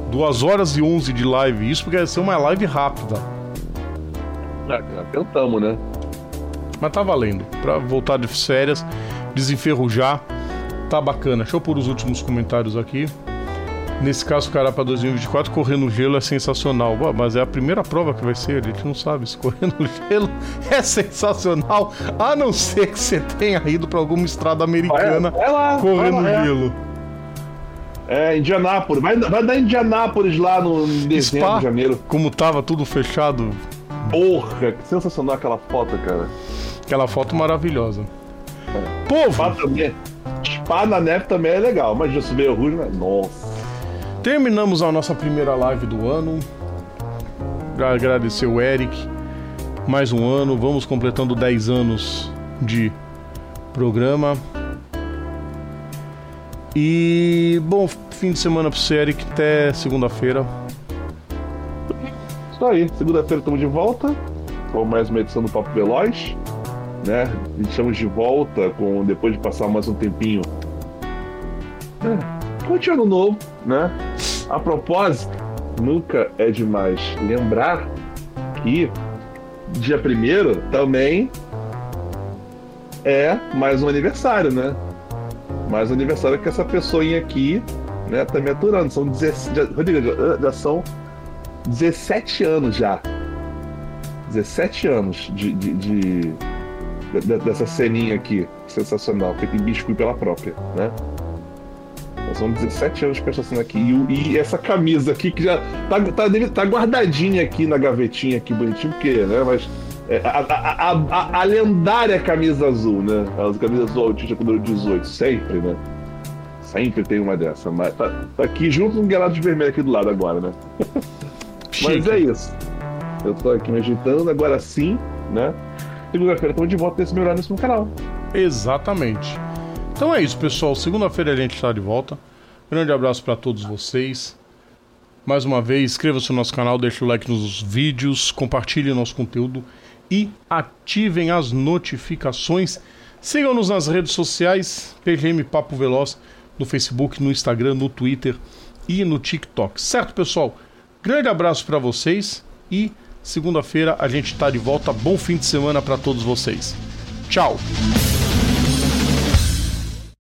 2 horas e 11 de live. Isso porque vai ser uma live rápida. Ah, tentamos, né? Mas tá valendo. Pra voltar de férias, desenferrujar. Tá bacana. Deixa eu pôr os últimos comentários aqui. Nesse caso, cara, pra 2024, correr no gelo é sensacional. Ué, mas é a primeira prova que vai ser, a gente não sabe se correr no gelo é sensacional, a não ser que você tenha ido pra alguma estrada americana Vai lá, correr vai lá, no é. gelo. É, Indianápolis. Vai, vai dar Indianápolis lá no em dezembro, Spa, janeiro. como tava tudo fechado, Porra, que sensacional aquela foto, cara. aquela foto maravilhosa. Spa Povo, também. Spa na neve também é legal, mas já subiu ruim, né? Nossa. Terminamos a nossa primeira live do ano. Agradecer o Eric. Mais um ano, vamos completando 10 anos de programa. E bom fim de semana pro Eric, até segunda-feira. Isso aí, segunda-feira estamos de volta com mais uma edição do Papo Veloz, né? Estamos de volta com depois de passar mais um tempinho. É, curte ano novo, né? A propósito, nunca é demais lembrar que dia primeiro também é mais um aniversário, né? Mais um aniversário que essa pessoinha aqui, né, tá me aturando. São 17, já, Rodrigo, já, já são 17 anos já. 17 anos de, de, de- de- dessa ceninha aqui, sensacional, feita em biscuit pela própria, né? São 17 anos cena aqui. E, o- e essa camisa aqui que já tá, tá, deve- tá guardadinha aqui na gavetinha aqui, bonitinho, porque, né? Mas é, a, a, a, a- lendária camisa azul, né? A camisa azul autista com número 18, sempre, né? Sempre tem uma dessa. Mas tá, tá aqui junto com um guelado de vermelho aqui do lado agora, né? Mas é isso. Eu tô aqui me agitando, agora sim, né? Segunda-feira estamos de volta nesse meu horário nesse meu canal. Exatamente. Então é isso, pessoal. Segunda-feira a gente está de volta. Grande abraço para todos vocês. Mais uma vez, inscreva-se no nosso canal, deixe o like nos vídeos, compartilhe nosso conteúdo e ativem as notificações. Sigam-nos nas redes sociais, PGM Papo Veloz, no Facebook, no Instagram, no Twitter e no TikTok. Certo, pessoal? Grande abraço para vocês e segunda-feira a gente está de volta. Bom fim de semana para todos vocês. Tchau!